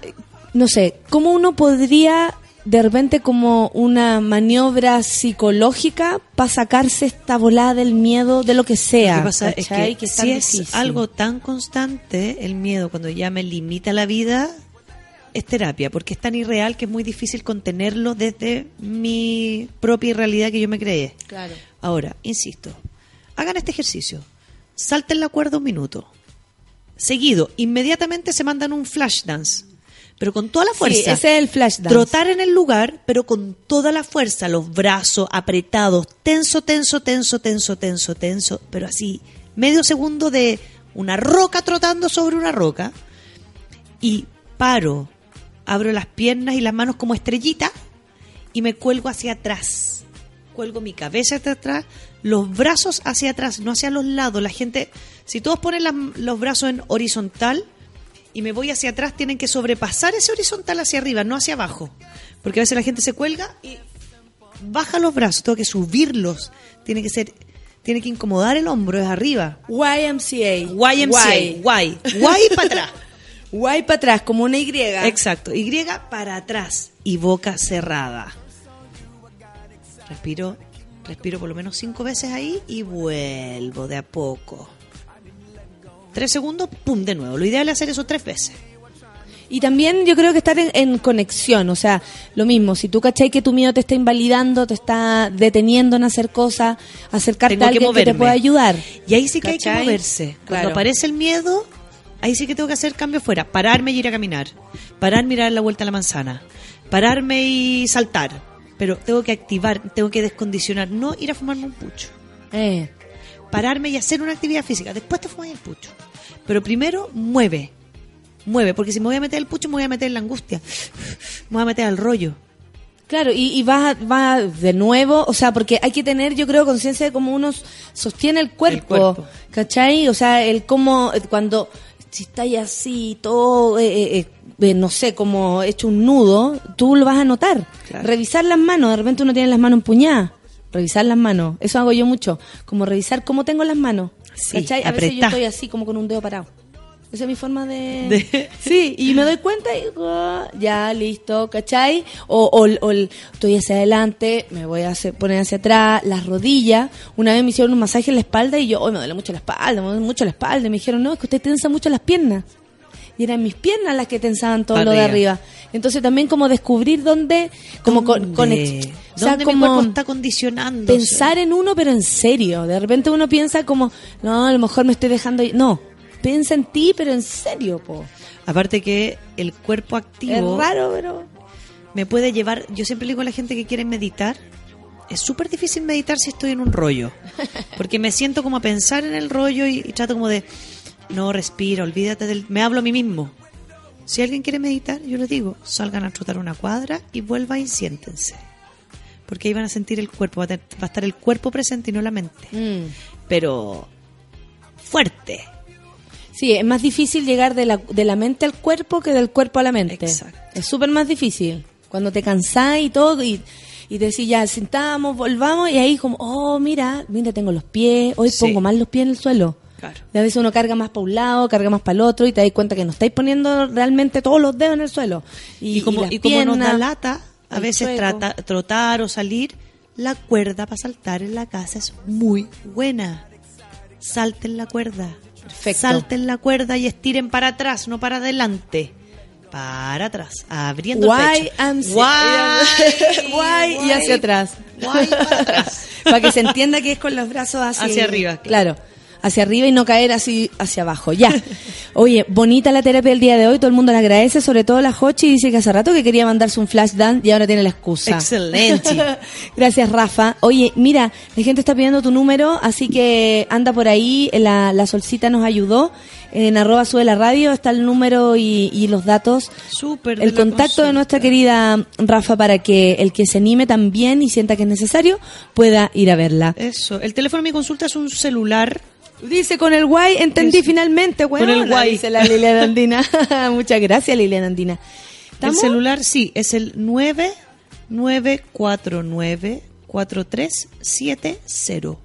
no sé, ¿cómo uno podría de repente como una maniobra psicológica para sacarse esta volada del miedo de lo que sea? Lo que pasa es que, es si es algo tan constante, el miedo cuando ya me limita la vida, es terapia, porque es tan irreal que es muy difícil contenerlo desde mi propia realidad que yo me creé. Claro. Ahora, insisto, hagan este ejercicio. Salten la cuerda un minuto. Seguido, inmediatamente se mandan un flash dance. Pero con toda la fuerza. Sí, ese es el flash dance. Trotar en el lugar, pero con toda la fuerza, los brazos apretados, tenso, tenso, tenso, tenso, tenso, tenso, pero así, medio segundo de una roca trotando sobre una roca, y paro, abro las piernas y las manos como estrellita, y me cuelgo hacia atrás. Cuelgo mi cabeza hacia atrás, los brazos hacia atrás, no hacia los lados. La gente, si todos ponen los brazos en horizontal, y me voy hacia atrás, tienen que sobrepasar ese horizontal hacia arriba, no hacia abajo. Porque a veces la gente se cuelga y baja los brazos, tengo que subirlos. Tiene que ser, tiene que incomodar el hombro, es arriba. YMCA. YMCA, Y, Y para atrás. (laughs) Y para atrás, como una Y. Exacto, Y para atrás y boca cerrada. Respiro, respiro por lo menos cinco veces ahí y vuelvo de a poco. Tres segundos, pum, de nuevo. Lo ideal es hacer eso tres veces. Y también yo creo que estar en, en conexión, o sea, lo mismo, si tú cachai que tu miedo te está invalidando, te está deteniendo en hacer cosas, acercarte Tengo a alguien que, te pueda ayudar. Y ahí sí que hay que moverse. Cuando Claro. aparece el miedo, ahí sí que tengo que hacer cambio fuera. Pararme y ir a caminar. Parar, mirar la vuelta a la manzana. Pararme y saltar. Pero tengo que activar, tengo que descondicionar. No ir a fumarme un pucho. Eh, Pararme y hacer una actividad física. Después te fumas el pucho. Pero primero mueve. Mueve, porque si me voy a meter el pucho, me voy a meter en la angustia. Me voy a meter al rollo. Claro, y, y vas, va de nuevo, o sea, porque hay que tener, yo creo, conciencia de cómo uno sostiene el cuerpo, cuerpo. ¿cachai? O sea, el cómo, cuando si estáis así, todo, eh, eh, eh, eh, no sé, como hecho un nudo, tú lo vas a notar. Claro. Revisar las manos, de repente uno tiene las manos empuñadas. Revisar las manos, eso hago yo mucho. Como revisar cómo tengo las manos. Sí, ¿Cachai? A veces yo estoy así, como con un dedo parado. Esa es mi forma (laughs) de... De- Sí, y me doy cuenta y ah, ya, listo, ¿cachai? O, o, o estoy hacia adelante, me voy a hacer- poner hacia atrás, las rodillas. Una vez me hicieron un masaje en la espalda y yo, hoy me duele mucho la espalda, me duele mucho la espalda. Y me dijeron, no, es que usted tensa mucho las piernas. Y eran mis piernas las que tensaban todo lo de Arriba. Entonces también como descubrir dónde, como con, con ¿Dónde? ex- o sea, ¿Dónde mi como cuerpo está condicionando? pensar en uno pero en serio. De repente uno piensa como, no, a lo mejor me estoy dejando... ir". No, piensa en ti pero en serio, po. Aparte que el cuerpo Es activo raro, pero... me puede llevar. Yo siempre le digo a la gente que quiere meditar. Es súper difícil meditar si estoy en un rollo. (laughs) Porque me siento como a pensar en el rollo y, y trato como de. No, respira, olvídate del. Me hablo a mí mismo. Si alguien quiere meditar, yo les digo: salgan a trotar una cuadra y vuelvan y siéntense. Porque ahí van a sentir el cuerpo. Va a, tener- va a estar el cuerpo presente y no la mente. Mm. Pero. fuerte. Sí, es más difícil llegar de la, de la mente al cuerpo que del cuerpo a la mente. Exacto. Es súper más difícil. Cuando te cansás y todo y, y te decís ya, sentamos, volvamos y ahí como, oh, mira, mira, tengo los pies, hoy Sí. pongo más los pies en el suelo. Claro. Y a veces uno carga más para un lado, carga más para el otro y te das cuenta que no estáis poniendo realmente todos los dedos en el suelo. Y, como, y como nos da lata, a veces trata, trotar o salir, la cuerda para saltar en la casa es muy buena. Salten la cuerda. Perfecto. Salten la cuerda y estiren para atrás, no para adelante. Para atrás, abriendo el Guay, pecho. I'm- Guay, guay y hacia atrás. Guay para atrás. (laughs) Para que se entienda que es con los brazos hacia, Hacia arriba, Claro. Hacia arriba y no caer así hacia abajo. Ya. (laughs) Oye, bonita la terapia del día de hoy. Todo el mundo le agradece, sobre todo la Hochi. Dice que hace rato que quería mandarse un flash dance y ahora tiene la excusa. Excelente. (laughs) Gracias, Rafa. Oye, mira, la gente está pidiendo tu número, así que anda por ahí. La, la solcita nos ayudó. En arroba sube la radio está el número y, y los datos. Súper. El la contacto de nuestra querida Rafa para que el que se anime también y sienta que es necesario pueda ir a verla. Eso. El teléfono de mi consulta es un celular. Dice con el guay, entendí finalmente, Con el guay. Dice la Liliana (laughs) Andina. (laughs) Muchas gracias, Liliana Andina. El celular, sí, es el 9949-4370.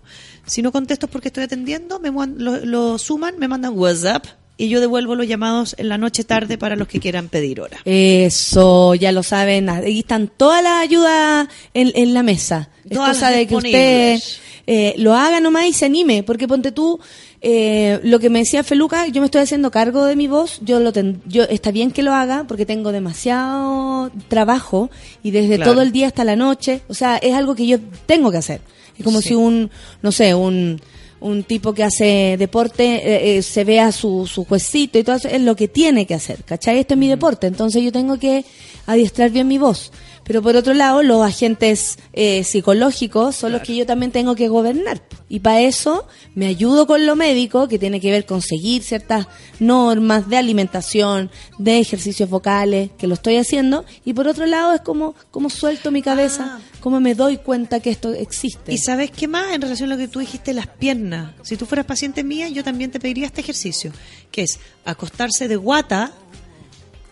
Si no contesto porque estoy atendiendo, me lo suman, me mandan WhatsApp y yo devuelvo los llamados en la noche tarde para los que quieran pedir hora. Eso, ya lo saben. Ahí están todas las ayudas en, en la mesa. Es Todas cosa las de que usted eh, lo haga nomás y se anime. Porque ponte tú, eh, lo que me decía Feluca, yo me estoy haciendo cargo de mi voz. Yo lo ten- yo Está bien que lo haga porque tengo demasiado trabajo y desde Claro. todo el día hasta la noche. O sea, es algo que yo tengo que hacer. Es como Sí. si un, no sé, un, un tipo que hace deporte eh, eh, se vea su, su juecito y todo eso, es lo que tiene que hacer, ¿cachai? Esto es mi deporte, entonces yo tengo que adiestrar bien mi voz. Pero por otro lado, los agentes eh, psicológicos son los que yo también tengo que gobernar. Y para eso me ayudo con lo médico, que tiene que ver con seguir ciertas normas de alimentación, de ejercicios vocales, que lo estoy haciendo. Y por otro lado, es como, como suelto mi cabeza, Ah. como me doy cuenta que esto existe. ¿Y sabes qué más en relación a lo que tú dijiste, las piernas? Si tú fueras paciente mía, yo también te pediría este ejercicio, que es acostarse de guata,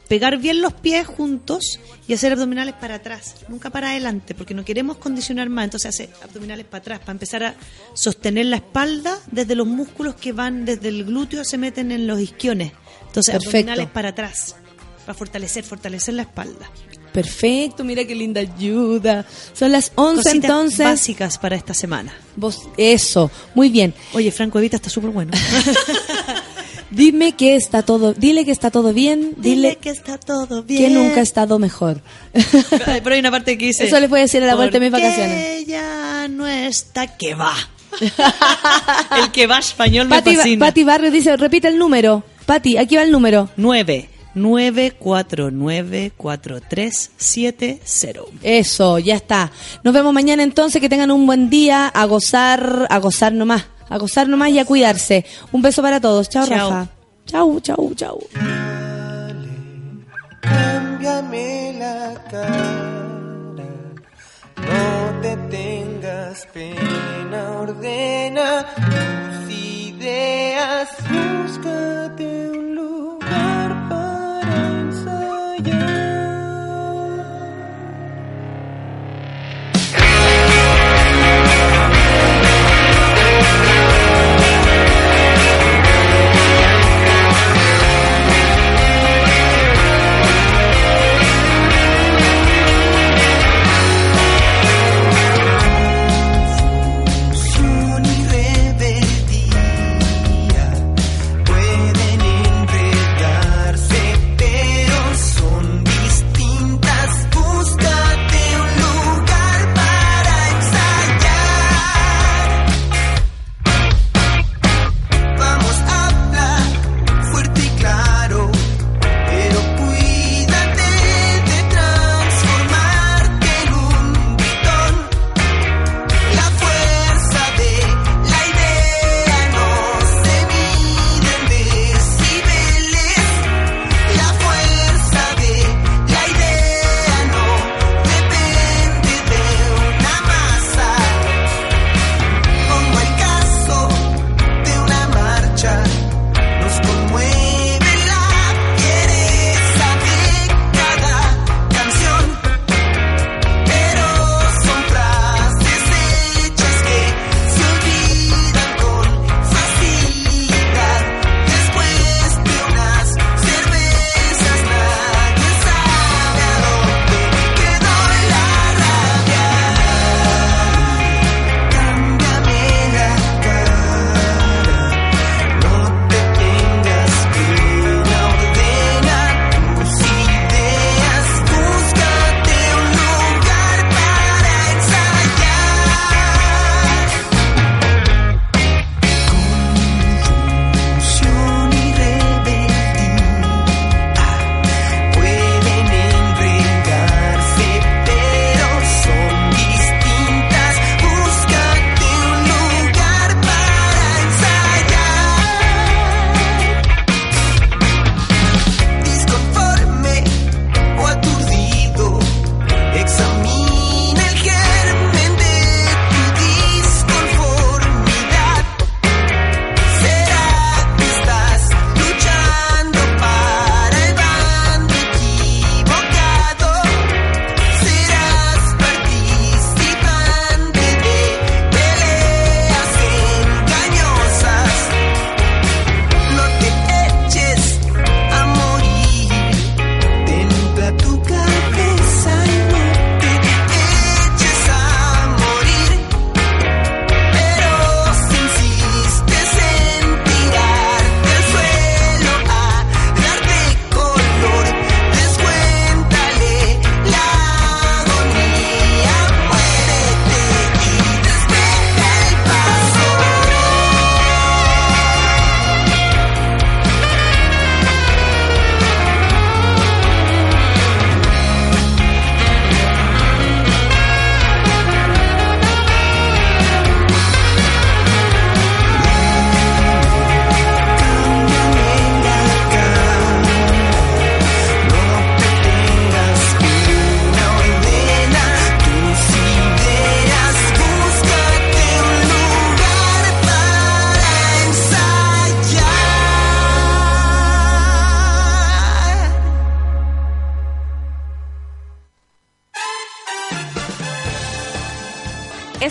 pegar bien los pies juntos y hacer abdominales para atrás, nunca para adelante, porque no queremos condicionar más, entonces hace abdominales para atrás, para empezar a sostener la espalda desde los músculos que van desde el glúteo, se meten en los isquiones. Entonces Perfecto. abdominales para atrás, para fortalecer, fortalecer la espalda. Perfecto, mira qué linda ayuda. Son las 11 Cositas entonces. básicas para esta semana. Vos, eso, muy bien. Oye, Franco Evita está súper bueno. (laughs) Dime que está todo, dile que está todo bien, dile, que está todo bien. que nunca ha estado mejor. Pero hay una parte que dice... (laughs) Eso les voy a decir a la vuelta de mis "¿Por qué vacaciones?" ya no está que va. (laughs) el que va español me Pati, fascina. Pati Barrio dice, repite el número. Pati, aquí va el número. 9 949 4370. Eso, ya está. Nos vemos mañana entonces, que tengan un buen día, a gozar, a gozar nomás, a gozar nomás y a cuidarse. Un beso para todos. Chao, Chao. Rafa. Chao, chao, chao. Cámbiame la cara, no te tengas pena, ordena tus ideas, búscate un lugar.